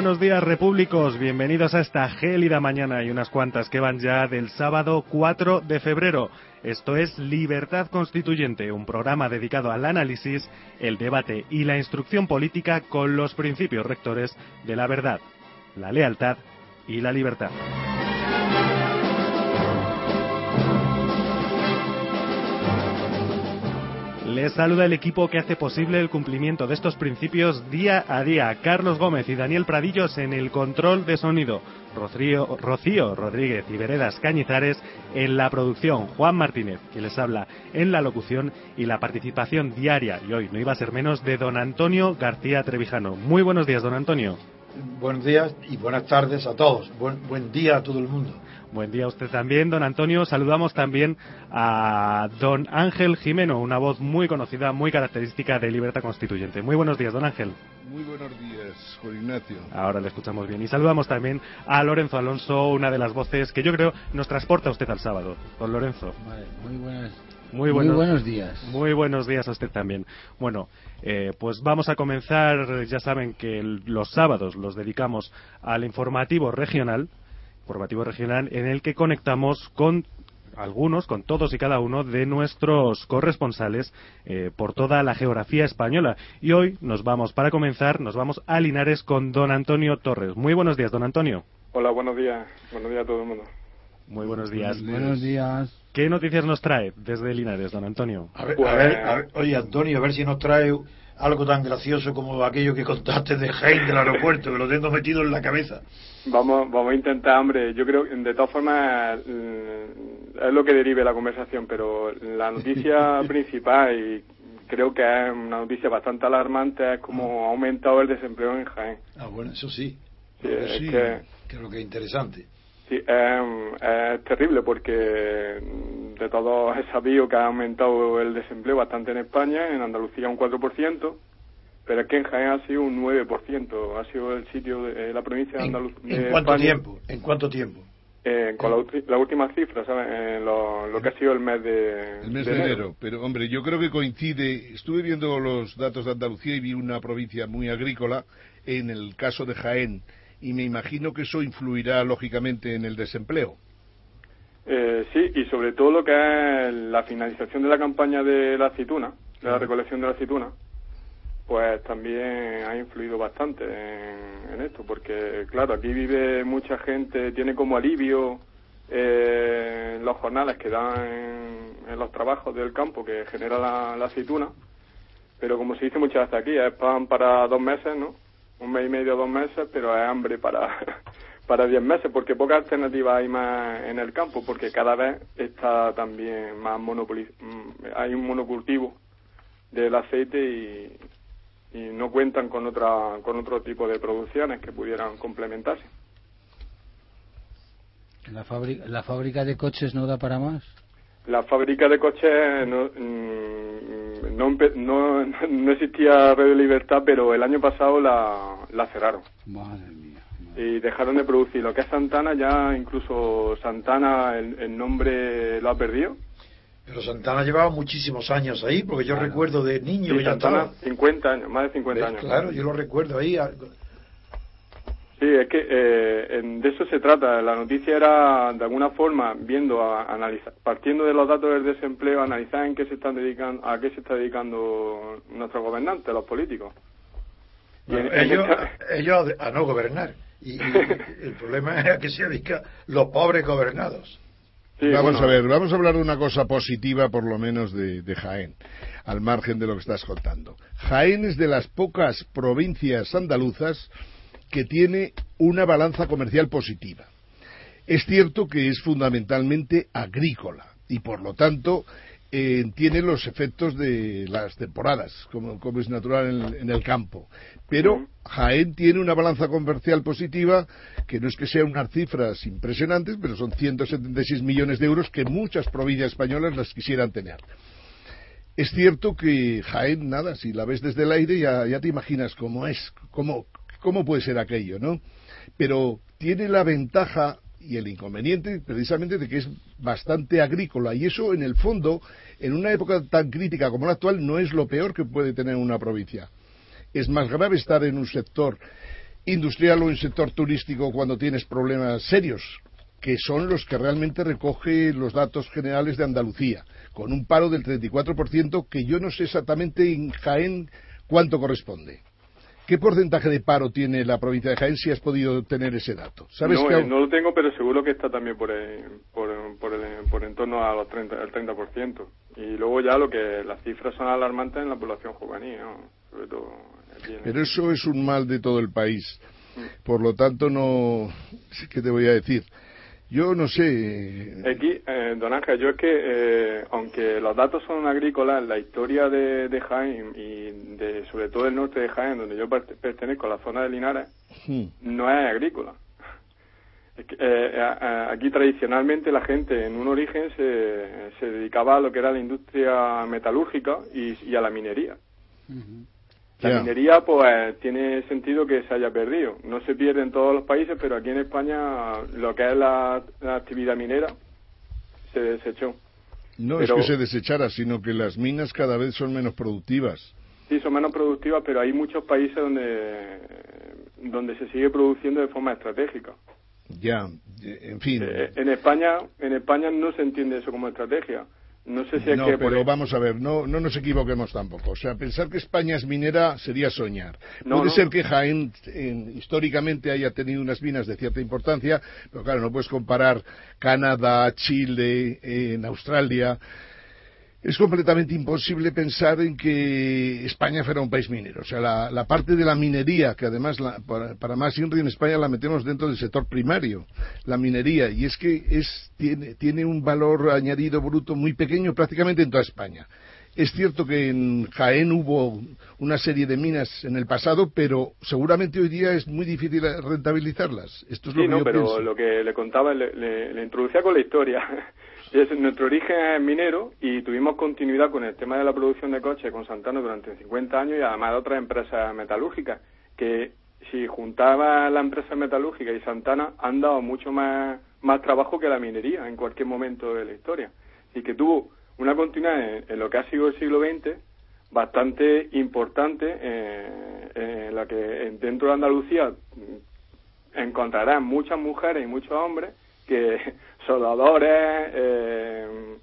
Buenos días, repúblicos. Bienvenidos a esta gélida mañana y unas cuantas que van ya del sábado 4 de febrero. Esto es Libertad Constituyente, un programa dedicado al análisis, el debate y la instrucción política con los principios rectores de la verdad, la lealtad y la libertad. Les saluda el equipo que hace posible el cumplimiento de estos principios día a día. Carlos Gómez y Daniel Pradillos en el control de sonido. Rocío, Rodríguez y Veredas Cañizares en la producción. Juan Martínez, que les habla en la locución y la participación diaria, y hoy no iba a ser menos, de don Antonio García Trevijano. Muy buenos días, don Antonio. Buenos días y buenas tardes a todos. Buen, buen día a todo el mundo. Buen día a usted también, don Antonio. Saludamos también a don Ángel Jimeno, una voz muy conocida, muy característica de Libertad Constituyente. Muy buenos días, don Ángel. Muy buenos días, Juan Ignacio. Ahora le escuchamos bien. Y saludamos también a Lorenzo Alonso, una de las voces que yo creo nos transporta usted al sábado. Don Lorenzo. Vale, muy buenas. Muy buenos, muy buenos, días. Muy buenos días a usted también. Bueno, eh, pues vamos a comenzar. Ya saben que el, los sábados los dedicamos al informativo regional informativo regional en el que conectamos con algunos, con todos y cada uno de nuestros corresponsales eh, por toda la geografía española. Y hoy nos vamos, para comenzar, nos vamos a Linares con don Antonio Torres. Muy buenos días, don Antonio. Hola, buenos días. Buenos días a todo el mundo. Muy buenos días. Buenos días. ¿Qué noticias nos trae desde Linares, don Antonio? A ver, a ver, a ver, oye, Antonio, a ver si nos trae algo tan gracioso como aquello que contaste de Jaén del aeropuerto, que lo tengo metido en la cabeza. Vamos, vamos a intentar, hombre, yo creo que de todas formas mm, es lo que derive la conversación, pero la noticia principal, y creo que es una noticia bastante alarmante, es cómo ha aumentado el desempleo en Jaén. Ah, bueno, eso sí. Sí, es sí, que- que es lo que es interesante. Sí, es, es terrible porque de todos es sabido que ha aumentado el desempleo bastante en España, en Andalucía un 4%, pero es que en Jaén ha sido un 9%, ha sido el sitio de la provincia de ¿En, Andalucía. en cuánto tiempo? ¿En cuánto tiempo? Eh, con la, la última cifra, ¿sabes? Eh, lo, lo que ha sido el mes de, El mes de enero. Pero, hombre, yo creo que coincide. Estuve viendo los datos de Andalucía y vi una provincia muy agrícola en el caso de Jaén. Y me imagino que eso influirá, lógicamente, en el desempleo. Eh, sí, y sobre todo lo que es la finalización de la campaña de la aceituna, de la recolección de la aceituna, pues también ha influido bastante en, en esto, porque claro, aquí vive mucha gente, tiene como alivio eh, los jornales que dan en, en los trabajos del campo que genera la, la aceituna, pero como se dice muchas veces aquí, es pan para dos meses, ¿no? Un mes y medio, dos meses, pero es hambre para, para diez meses, porque pocas alternativas hay más en el campo, porque cada vez está también más monopoli mm, hay un monocultivo del aceite y, y no cuentan con otra con otro tipo de producciones que pudieran complementarse. ¿La fábrica, ¿La fábrica de coches no da para más? La fábrica de coches no, mm, no, empe- no, no existía Radio Libertad, pero el año pasado la, la cerraron. Madre mía. madre. y dejaron de producir. Lo que es Santana, ya incluso Santana el, el nombre lo ha perdido. Pero Santana llevaba muchísimos años ahí, porque yo recuerdo de niño que Santana... 50 años, más de 50 ¿Ves? años. Claro, yo lo recuerdo ahí. A- Sí, es que eh, en- de eso se trata. La noticia era, de alguna forma, viendo, a, analizar, partiendo de los datos del desempleo, analizar en qué se están dedicando, a qué se está dedicando nuestros gobernantes, los políticos. Y en- Bueno, en ellos, esta- ellos a, a no gobernar. Y, y el problema es a que se dedican los pobres gobernados. sí, vamos bueno, a ver, vamos a hablar de una cosa positiva, por lo menos, de, de Jaén, al margen de lo que estás contando. Jaén es de las pocas provincias andaluzas que tiene una balanza comercial positiva. Es cierto que es fundamentalmente agrícola y, por lo tanto, eh, tiene los efectos de las temporadas, como, como es natural en, el- en el campo. Pero. Jaén tiene una balanza comercial positiva que no es que sean unas cifras impresionantes, pero son 176 millones de euros que muchas provincias españolas las quisieran tener. Es cierto que Jaén, nada, si la ves desde el aire ya, ya te imaginas cómo es, cómo, cómo puede ser aquello, ¿no? Pero tiene la ventaja y el inconveniente precisamente de que es bastante agrícola y eso en el fondo, en una época tan crítica como la actual, no es lo peor que puede tener una provincia. Es más grave estar en un sector industrial o un sector turístico cuando tienes problemas serios, que son los que realmente recoge los datos generales de Andalucía, con un paro del 34% que yo no sé exactamente en Jaén cuánto corresponde. ¿Qué porcentaje de paro tiene la provincia de Jaén si has podido tener ese dato? ¿Sabes no, eh, no lo tengo, pero seguro que está también por, por, por, por en torno a los 30, el 30%. Y luego ya lo que las cifras son alarmantes en la población juvenil, sobre todo. Pero eso es un mal de todo el país. Mm. Por lo tanto, no. ¿Qué te voy a decir? Yo no sé. Aquí, eh, don Ángel, yo es que, eh, aunque los datos son agrícolas, la historia de, de, Jaén y de, sobre todo el norte de Jaén, donde yo pertenezco a la zona de Linares, hmm. no es agrícola. Eh, aquí tradicionalmente la gente en un origen se, se dedicaba a lo que era la industria metalúrgica y, a la minería. La minería, pues, tiene sentido que se haya perdido. No se pierde en todos los países, pero aquí en España lo que es la, actividad minera se desechó. No es que se desechara, sino que las minas cada vez son menos productivas. Sí, son menos productivas, pero hay muchos países donde, donde se sigue produciendo de forma estratégica. Ya, en fin. Eh, en España, en España no se entiende eso como estrategia. No sé si es no, pero vamos a ver, no, no nos equivoquemos tampoco. O sea, pensar que España es minera sería soñar. Puede ser que Jaén históricamente haya tenido unas minas de cierta importancia, pero claro, no puedes comparar Canadá, Chile, en Australia es completamente imposible pensar en que España fuera un país minero. O sea, la, parte de la minería, que además para, más INRI en España la metemos dentro del sector primario, la minería, y es que es, tiene, tiene un valor añadido bruto muy pequeño prácticamente en toda España. Es cierto que en Jaén hubo una serie de minas en el pasado, pero seguramente hoy día es muy difícil rentabilizarlas. Esto es lo que no, pero lo que le contaba, le, le introducía con la historia. Es, nuestro origen es minero y tuvimos continuidad con el tema de la producción de coches con Santana durante 50 años y además de otras empresas metalúrgicas que si juntaba la empresa metalúrgica y Santana han dado mucho más, más trabajo que la minería en cualquier momento de la historia. Y que tuvo una continuidad en, lo que ha sido el siglo XX bastante importante eh, en la que dentro de Andalucía encontrarán muchas mujeres y muchos hombres que soldadores, eh,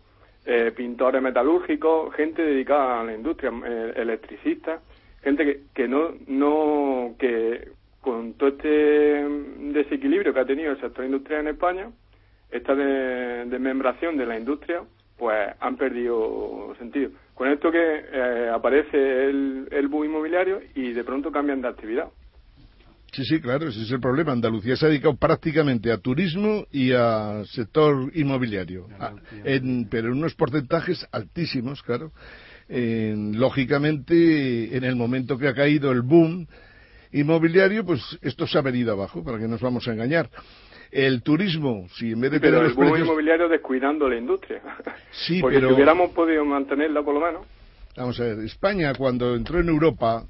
eh, pintores metalúrgicos, gente dedicada a la industria, eh, electricistas, gente que, que no, no, que con todo este desequilibrio que ha tenido el sector industrial en España, esta desmembración de, la industria, pues han perdido sentido. Con esto que aparece el, el boom inmobiliario y de pronto cambian de actividad. Sí, sí, claro, ese es el problema. Andalucía se ha dedicado prácticamente a turismo y a sector inmobiliario, pero en unos porcentajes altísimos, claro. lógicamente, en el momento que ha caído el boom inmobiliario, pues esto se ha venido abajo, para que nos vamos a engañar. El turismo, si en vez de pero el boom inmobiliario descuidando la industria. Sí, Porque pero... si hubiéramos podido mantenerla por lo menos. Vamos a ver, España cuando entró en Europa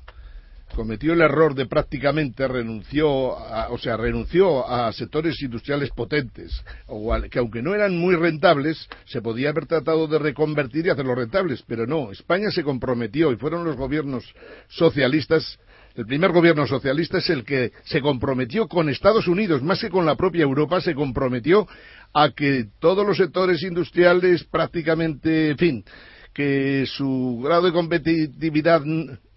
cometió el error de prácticamente renunció, o sea, renunció a sectores industriales potentes, que aunque no eran muy rentables, se podía haber tratado de reconvertir y hacerlos rentables, pero no, España se comprometió y fueron los gobiernos socialistas el primer gobierno socialista es el que se comprometió con Estados Unidos, más que con la propia Europa, se comprometió a que todos los sectores industriales prácticamente, en fin, que su grado de competitividad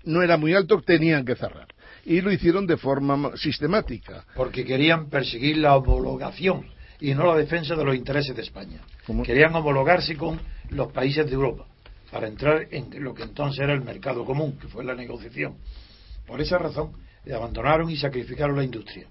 no era muy alto, tenían que cerrar. Y lo hicieron de forma sistemática. Porque querían perseguir la homologación y no la defensa de los intereses de España. Querían homologarse con los países de Europa para entrar en lo que entonces era el mercado común, que fue la negociación. Por esa razón, abandonaron y sacrificaron la industria.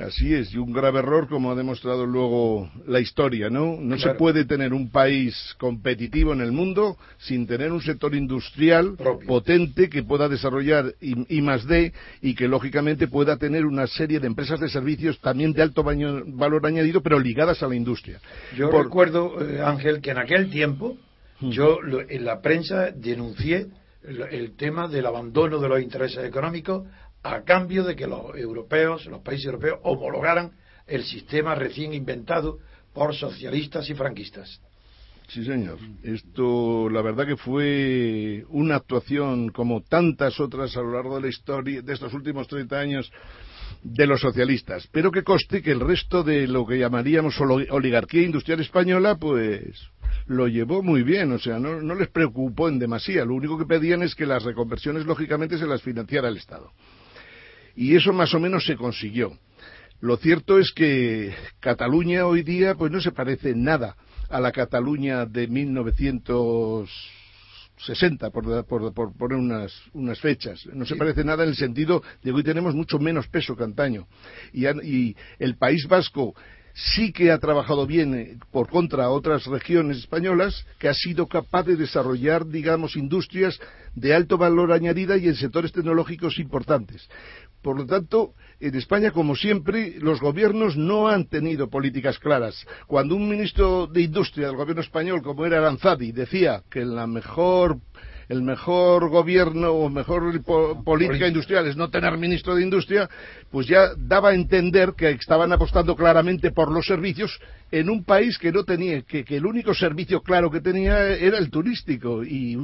Así es, y un grave error, como ha demostrado luego la historia, ¿no? No se puede tener un país competitivo en el mundo sin tener un sector industrial potente que pueda desarrollar I, más D y que lógicamente pueda tener una serie de empresas de servicios también de alto valor añadido, pero ligadas a la industria. Yo recuerdo, eh, Ángel, que en aquel tiempo yo en la prensa denuncié el tema del abandono de los intereses económicos a cambio de que los europeos, los países europeos, homologaran el sistema recién inventado por socialistas y franquistas. Sí, señor. Esto, la verdad que fue una actuación como tantas otras a lo largo de la historia de estos últimos 30 años de los socialistas. Pero que coste que el resto de lo que llamaríamos oligarquía industrial española, pues lo llevó muy bien, o sea, no, no les preocupó en demasía. Lo único que pedían es que las reconversiones, lógicamente, se las financiara el Estado. Y eso más o menos se consiguió. Lo cierto es que Cataluña hoy día, pues no se parece nada a la Cataluña de 1960, por, por, por poner unas, unas, fechas. No se parece nada en el sentido de que hoy tenemos mucho menos peso que antaño. Y, y el País Vasco sí que ha trabajado bien eh, por contra a otras regiones españolas, que ha sido capaz de desarrollar, digamos, industrias de alto valor añadida y en sectores tecnológicos importantes. Por lo tanto, en España, como siempre, los gobiernos no han tenido políticas claras. Cuando un ministro de Industria del gobierno español, como era Aranzadi, decía que la mejor el mejor gobierno o mejor política industrial es no tener ministro de industria, pues ya daba a entender que estaban apostando claramente por los servicios en un país que no tenía, que, el único servicio claro que tenía era el turístico y,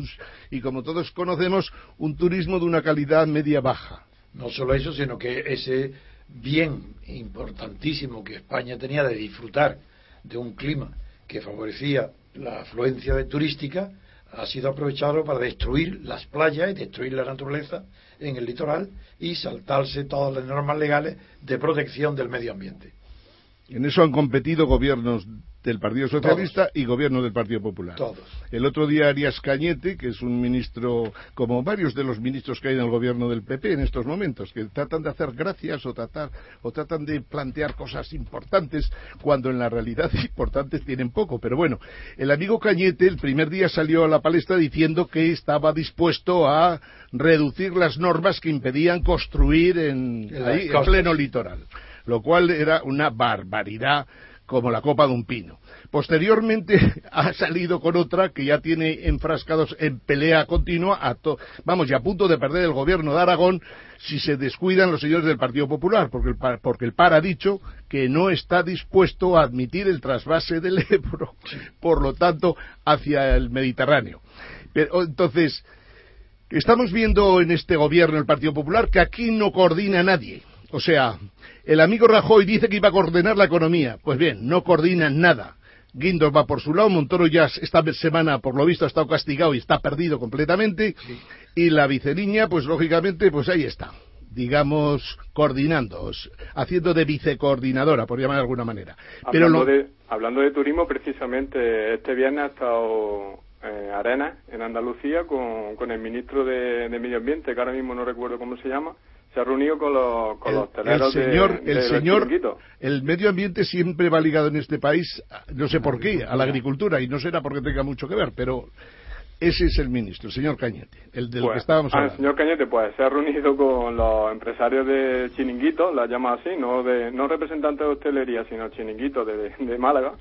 y como todos conocemos, un turismo de una calidad media baja. No solo eso, sino que ese bien importantísimo que España tenía de disfrutar de un clima que favorecía la afluencia de turística ha sido aprovechado para destruir las playas y destruir la naturaleza en el litoral y saltarse todas las normas legales de protección del medio ambiente. En eso han competido gobiernos del Partido Socialista y gobierno del Partido Popular. Todos. El otro día Arias Cañete, que es un ministro, como varios de los ministros que hay en el gobierno del PP en estos momentos, que tratan de hacer gracias o, tratar, o tratan de plantear cosas importantes, cuando en la realidad importantes tienen poco. Pero bueno, el amigo Cañete el primer día salió a la palestra diciendo que estaba dispuesto a reducir las normas que impedían construir en, ahí, en pleno litoral, lo cual era una barbaridad como la copa de un pino. Posteriormente ha salido con otra que ya tiene enfrascados en pelea continua, a vamos, y a punto de perder el gobierno de Aragón si se descuidan los señores del Partido Popular, porque el, par, porque el PAR ha dicho que no está dispuesto a admitir el trasvase del Ebro, por lo tanto, hacia el Mediterráneo. Pero, entonces, estamos viendo en este gobierno el Partido Popular que aquí no coordina nadie. O sea, el amigo Rajoy dice que iba a coordinar la economía. Pues bien, no coordinan nada. Guindos va por su lado, Montoro ya esta semana, por lo visto, ha estado castigado y está perdido completamente. Y la viceniña, pues lógicamente, pues ahí está. Digamos, coordinando, haciendo de vicecoordinadora, por llamar de alguna manera. Hablando, de, hablando de turismo, precisamente, este viernes ha estado eh, Arena, en Andalucía, con, con el ministro de Medio Ambiente, que ahora mismo no recuerdo cómo se llama, se ha reunido con los, con los el señor, el señor, el medio ambiente siempre va ligado en este país, no sé por qué, a la agricultura y no será porque tenga mucho que ver, pero ese es el ministro, el señor Cañete, el del que pues, estábamos ah, hablando. el señor Cañete, pues se ha reunido con los empresarios de Chiringuito, la llama así, no de no representantes de hostelería, sino Chiringuito de, de Málaga,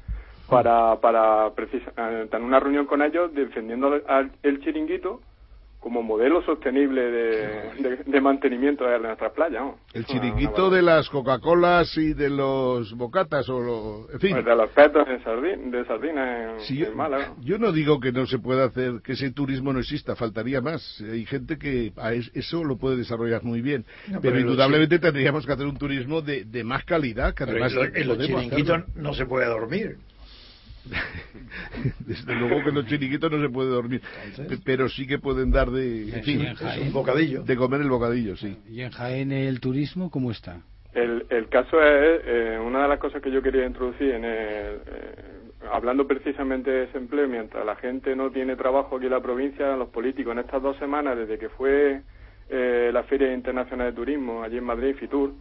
para para eh, tener una reunión con ellos defendiendo el Chiringuito como modelo sostenible de, mantenimiento de nuestras playas. El chiringuito de las Coca-Colas y de los bocatas, o en fin. Pues de los petos de, sardina en, Málaga. Yo no digo que no se pueda hacer, que ese turismo no exista, faltaría más. Hay gente que a eso lo puede desarrollar muy bien. pero, indudablemente tendríamos que hacer un turismo de, más calidad. Que además en los chiringuitos no se puede dormir. Desde luego que en los chiniquitos no se puede dormir, pero sí que pueden dar de, un bocadillo. De comer el bocadillo, sí. ¿Y en Jaén el turismo cómo está? El, el caso es, eh, una de las cosas que yo quería introducir en el, eh, hablando precisamente de desempleo, mientras la gente no tiene trabajo aquí en la provincia, los políticos en estas dos semanas, desde que fue eh, la Feria Internacional de Turismo allí en Madrid, Fitur,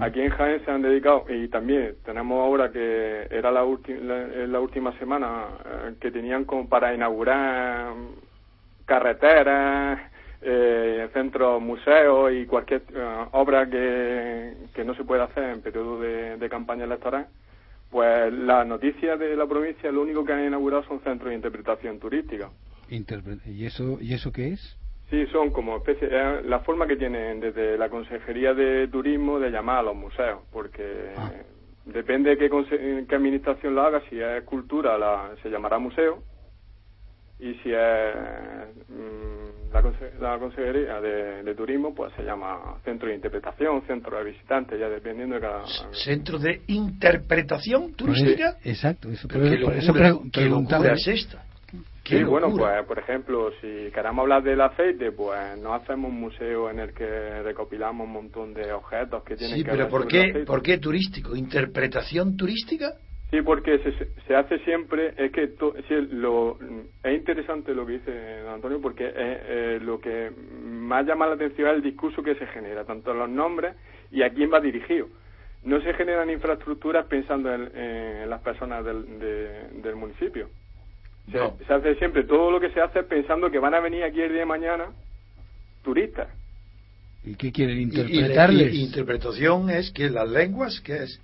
Aquí en Jaén se han dedicado, y también tenemos ahora que era la, la, última semana eh, que tenían como para inaugurar carreteras, eh, centros, museos y cualquier eh, obra que, que no se pueda hacer en periodo de, de campaña electoral. Pues las noticias de la provincia lo único que han inaugurado son centros de interpretación turística. ¿Y eso, ¿Y eso qué es? Sí, son como especie, eh, la forma que tienen desde la Consejería de Turismo de llamar a los museos, porque ah. depende de qué, qué, administración lo haga, si es cultura la, se llamará museo y si es mm, la, conse- la consejería de, de turismo pues se llama centro de interpretación, centro de visitantes, ya dependiendo de cada... Centro de interpretación turística. Pues, exacto, eso, Pero qué por eso pre- qué preguntaba. locura es esta. Sí, bueno, pues por ejemplo, si queremos hablar del aceite, pues no hacemos un museo en el que recopilamos un montón de objetos que tienen Sí, que pero ver ¿por sobre el qué, aceite. ¿por qué turístico? ¿Interpretación turística? Sí, porque se, se hace siempre, es que to- sí, lo, es interesante lo que dice don Antonio, porque es, eh, lo que más llama la atención es el discurso que se genera, tanto los nombres y a quién va dirigido. No se generan infraestructuras pensando en, en las personas del, de- del municipio. Se, No. se hace siempre, todo lo que se hace es pensando que van a venir aquí el día de mañana turistas. ¿Y qué quieren Y- y- interpretarles? Y, interpretación es que las lenguas, ¿qué es?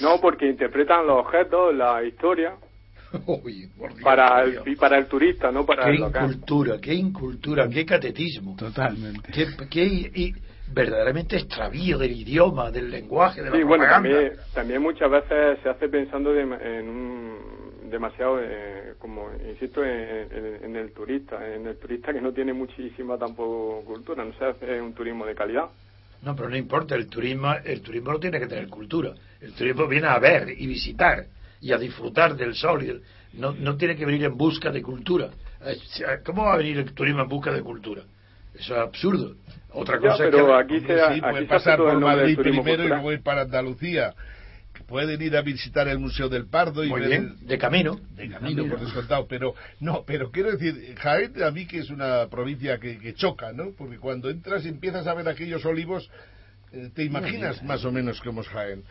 No, porque interpretan los objetos, la historia, por Dios para el, y para el turista, no para qué el local. incultura, qué incultura, qué catetismo, Totalmente. qué, qué y- verdaderamente extravío del idioma, del lenguaje, de la Sí, bueno, propaganda. también, también muchas veces se hace pensando de- en un, demasiado, eh, como insisto, en, en- en el turista, en el turista que no tiene muchísima tampoco cultura, no se hace un turismo de calidad. No, pero no importa, el turismo, el turismo no tiene que tener cultura. El turismo viene a ver y visitar y a disfrutar del sol. y el- no, no tiene que venir en busca de cultura. Eh, ¿Cómo va a venir el turismo en busca de cultura? Eso es absurdo. Otra Ya, cosa es que... aquí se, aquí se pasar por del Madrid primero y luego ir para Andalucía. Pueden ir a visitar el Museo del Pardo y Muy ver bien, el- de camino. de camino, por descontado, pero no, pero quiero decir, Jaén a mí que es una provincia que, que choca, ¿no? Porque cuando entras y empiezas a ver aquellos olivos, eh, te imaginas más o menos cómo es Jaén.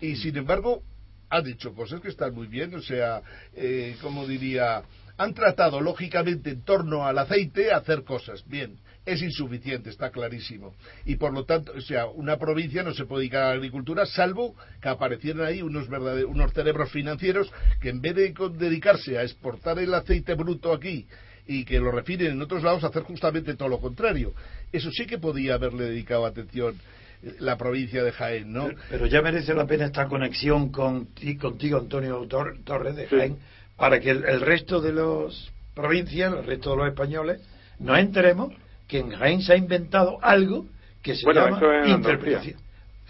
Y sin embargo, ha dicho cosas que están muy bien, o sea, eh, como diría, han tratado lógicamente en torno al aceite hacer cosas, bien. Es insuficiente, está clarísimo. Y por lo tanto, o sea, una provincia no se puede dedicar a la agricultura salvo que aparecieran ahí unos, verdade- unos cerebros financieros que en vez de con- dedicarse a exportar el aceite bruto aquí y que lo refinen en otros lados, hacer justamente todo lo contrario. Eso sí que podía haberle dedicado atención eh, la provincia de Jaén, ¿no? Pero, pero ya merece la pena esta conexión con, ti- contigo, Antonio Tor- Torres de Sí. Jaén, para que el, el resto de las provincias, el resto de los españoles, nos enteremos que en Jaén se ha inventado algo que se Bueno, llama es interpretación.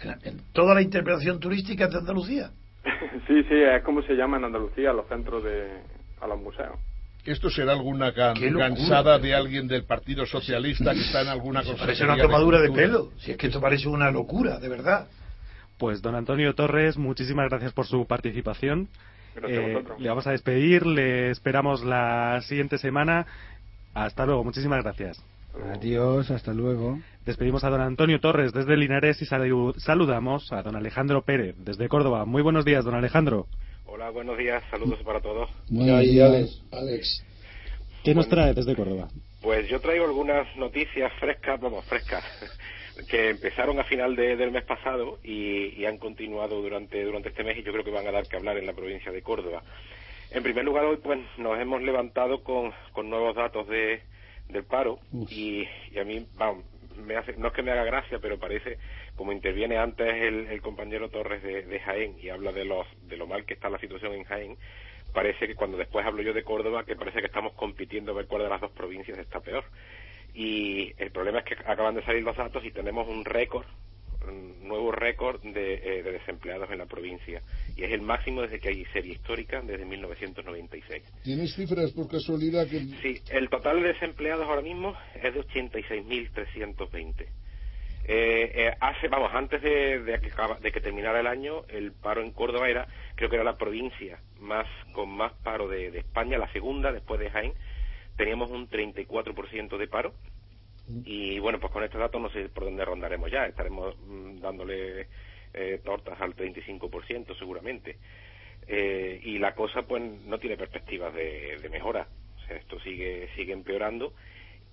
En, en toda la interpretación turística de Andalucía. sí, sí, es como se llama en Andalucía los centros de, a los museos. Esto será alguna can- Qué locura. cansada de alguien del Partido Socialista que está en alguna cosa. parece una tomadura de pelo. Si es que esto parece una locura, de verdad. Pues don Antonio Torres, muchísimas gracias por su participación. Eh, le vamos a despedir, le esperamos la siguiente semana. Hasta luego, muchísimas gracias. Adiós, hasta luego. Despedimos a don Antonio Torres desde Linares y salu- saludamos a don Alejandro Pérez desde Córdoba. Muy buenos días, don Alejandro. Hola, buenos días, saludos para todos. Buenos días. Alex, Alex. ¿Qué nos trae desde Córdoba? Pues yo traigo algunas noticias frescas, vamos, frescas, que empezaron a final de- del mes pasado y, y han continuado durante, durante este mes y yo creo que van a dar que hablar en la provincia de Córdoba. En primer lugar, hoy pues nos hemos levantado con, con nuevos datos de, del paro y, y a mí, vamos, me hace, no es que me haga gracia, pero parece, como interviene antes el, el compañero Torres de, de Jaén y habla de, los, de lo mal que está la situación en Jaén, parece que cuando después hablo yo de Córdoba, que parece que estamos compitiendo a ver cuál de las dos provincias está peor. Y el problema es que acaban de salir los datos y tenemos un récord, nuevo récord de, eh, de desempleados en la provincia. Y es el máximo desde que hay serie histórica, desde 1996. ¿Tienes cifras por casualidad que Sí, el total de desempleados ahora mismo es de 86.320. Eh, eh, hace, vamos, antes de, de que, de que terminara el año, el paro en Córdoba era, creo que era la provincia más con más paro de, de España, la segunda después de Jaén. Teníamos un 34% de paro. Y bueno, pues con este dato no sé por dónde rondaremos ya. Estaremos mm, dándole eh, tortas al 35% seguramente. Eh, y la cosa pues no tiene perspectivas de, de mejora. Esto sigue sigue empeorando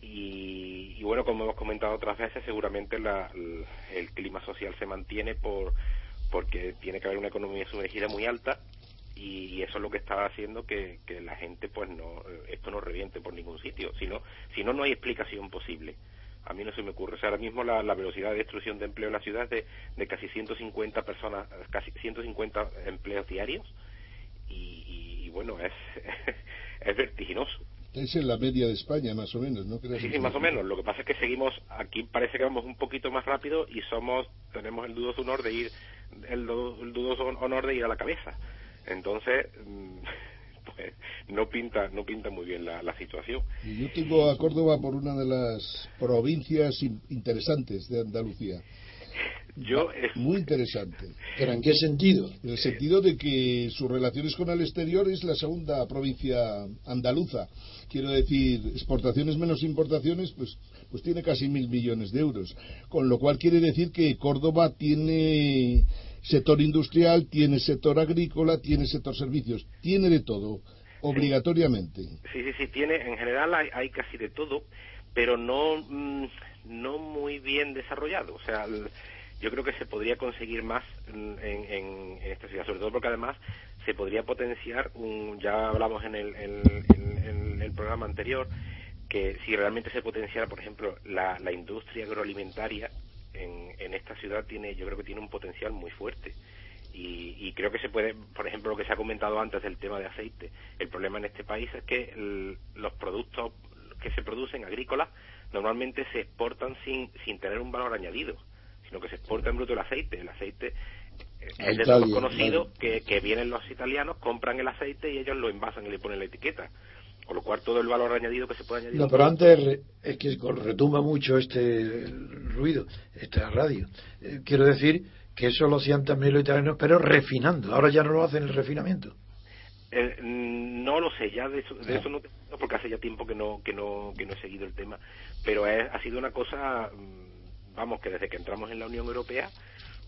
y, y bueno, como hemos comentado otras veces, seguramente la- el, el clima social se mantiene por porque tiene que haber una economía sumergida muy alta y, eso es lo que está haciendo que, que la gente pues no esto no reviente por ningún sitio si no si no no hay explicación posible a mí no se me ocurre o sea ahora mismo la, la velocidad de destrucción de empleo en la ciudad es de, de casi 150 personas casi 150 empleos diarios y, y- y bueno es es vertiginoso Es en la media de España, más o menos, ¿no? Sí, sí, más o menos. Lo que pasa es que seguimos, aquí parece que vamos un poquito más rápido y somos, tenemos el dudoso honor de ir, el, dudoso honor de ir a la cabeza. Entonces, mm, pues no pinta, no pinta muy bien la, situación. yo tengo a Córdoba por una de las provincias interesantes de Andalucía. Yo Muy interesante. ¿Pero en qué sentido? En el sentido de que sus relaciones con el exterior es la segunda provincia andaluza. Quiero decir, exportaciones menos importaciones, pues, pues tiene casi mil millones de euros. Con lo cual quiere decir que Córdoba tiene sector industrial, tiene sector agrícola, tiene sector servicios, tiene de todo, obligatoriamente. Sí, sí, sí, tiene, en general hay, casi de todo, pero no, mm, no muy bien desarrollado. O sea, yo creo que se podría conseguir más en, en, esta ciudad, sobre todo porque además se podría potenciar, un, ya hablamos en el, en, el programa anterior, que si realmente se potenciara, por ejemplo, la, la industria agroalimentaria en, en, esta ciudad tiene, yo creo que tiene un potencial muy fuerte. Y, y, creo que se puede, por ejemplo, lo que se ha comentado antes del tema de aceite. El problema en este país es que los productos que se producen agrícolas normalmente se exportan sin, sin tener un valor añadido, sino que se exporta en bruto el aceite. El aceite eh, es de todos conocido que, que vienen los italianos, compran el aceite y ellos lo envasan y le ponen la etiqueta con lo cual todo el valor añadido que se puede añadir. No, pero antes es que retumba mucho este ruido, esta radio. Eh, quiero decir que eso lo hacían también los italianos, pero refinando. Ahora ya no lo hacen el refinamiento. Eh, no lo sé, ya de eso, de eso no, porque hace ya tiempo que no que no que no he seguido el tema, pero ha sido una cosa, mm, vamos, que desde que entramos en la Unión Europea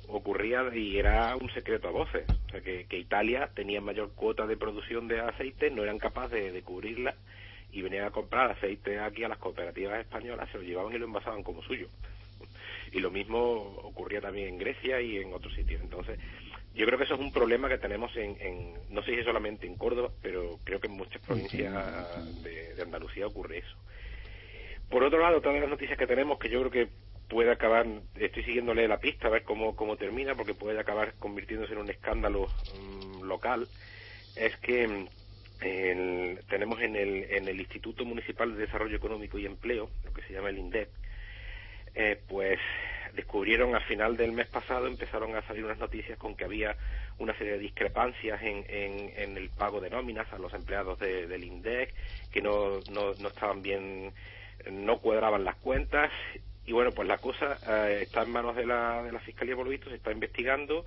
ocurría y era un secreto a voces, o sea, que, Italia tenía mayor cuota de producción de aceite, no eran capaces de, cubrirla y venían a comprar aceite aquí a las cooperativas españolas, se lo llevaban y lo envasaban como suyo. Y lo mismo ocurría también en Grecia y en otros sitios. Entonces, yo creo que eso es un problema que tenemos en, en no sé si solamente en Córdoba, pero creo que en muchas provincias de, de Andalucía ocurre eso. Por otro lado, todas las noticias que tenemos, que yo creo que puede acabar, estoy siguiéndole la pista a ver cómo, cómo termina, porque puede acabar convirtiéndose en un escándalo mm, local, es que mm, tenemos en el, en el Instituto Municipal de Desarrollo Económico y Empleo, lo que se llama el INDEP, eh, pues descubrieron al final del mes pasado, empezaron a salir unas noticias con que había una serie de discrepancias en, en, el pago de nóminas a los empleados del INDEC, que no, no, no estaban bien, no cuadraban las cuentas y bueno, pues la cosa eh, está en manos de la, de la Fiscalía, por lo visto, se está investigando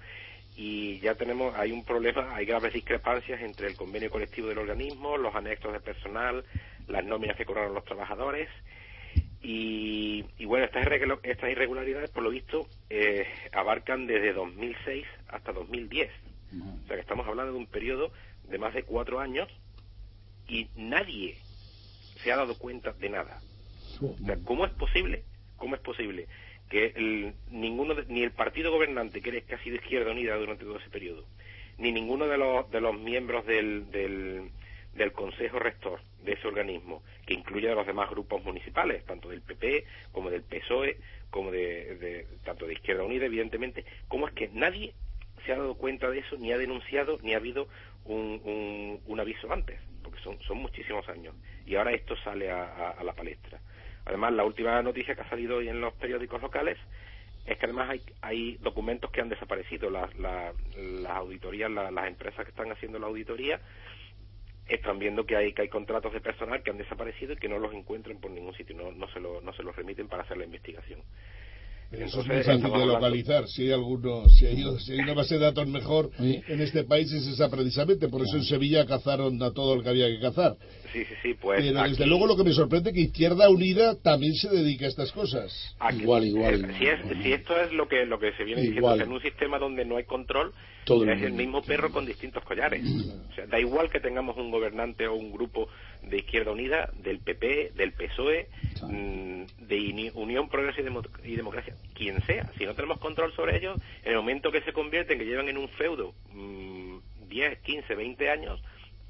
y ya tenemos, hay un problema, hay graves discrepancias entre el convenio colectivo del organismo, los anexos de personal, las nóminas que cobraron los trabajadores y, y bueno, estas, estas irregularidades, por lo visto, eh, abarcan desde 2006 hasta 2010. O sea que estamos hablando de un periodo de más de cuatro años y nadie se ha dado cuenta de nada. O sea, ¿cómo es posible ¿Cómo es posible que el, ninguno ni el partido gobernante, que, ha sido Izquierda Unida durante todo ese periodo, ni ninguno de los, de los miembros del, del, Consejo Rector de ese organismo, que incluye a los demás grupos municipales, tanto del PP como del PSOE, como de, tanto de Izquierda Unida, evidentemente, cómo es que nadie se ha dado cuenta de eso, ni ha denunciado, ni ha habido un, un, aviso antes, porque son muchísimos años. Y ahora esto sale a la palestra. Además, la última noticia que ha salido hoy en los periódicos locales es que además hay, hay documentos que han desaparecido. Las, las, auditorías, las empresas que están haciendo la auditoría están viendo que hay, que hay contratos de personal que han desaparecido y que no los encuentran por ningún sitio, no, no, se, lo, no se los remiten para hacer la investigación. Eso es muy fácil de localizar. Si hay alguno, si hay, una base de datos mejor en este país es esa precisamente. Por eso en Sevilla cazaron a todo el que había que cazar. Sí, sí, sí. Pues Pero desde luego lo que me sorprende es que Izquierda Unida también se dedica a estas cosas. igual, igual. si, si, esto es lo que lo que se viene diciendo, que en un sistema donde no hay control, es el mismo perro con distintos collares. O sea, da igual que tengamos un gobernante o un grupo de Izquierda Unida, del PP, del PSOE, mm, de Unión, Progreso y, Democracia, quien sea. Si no tenemos control sobre ellos, en el momento que se convierten, que llevan en un feudo 10, 15, 20 años,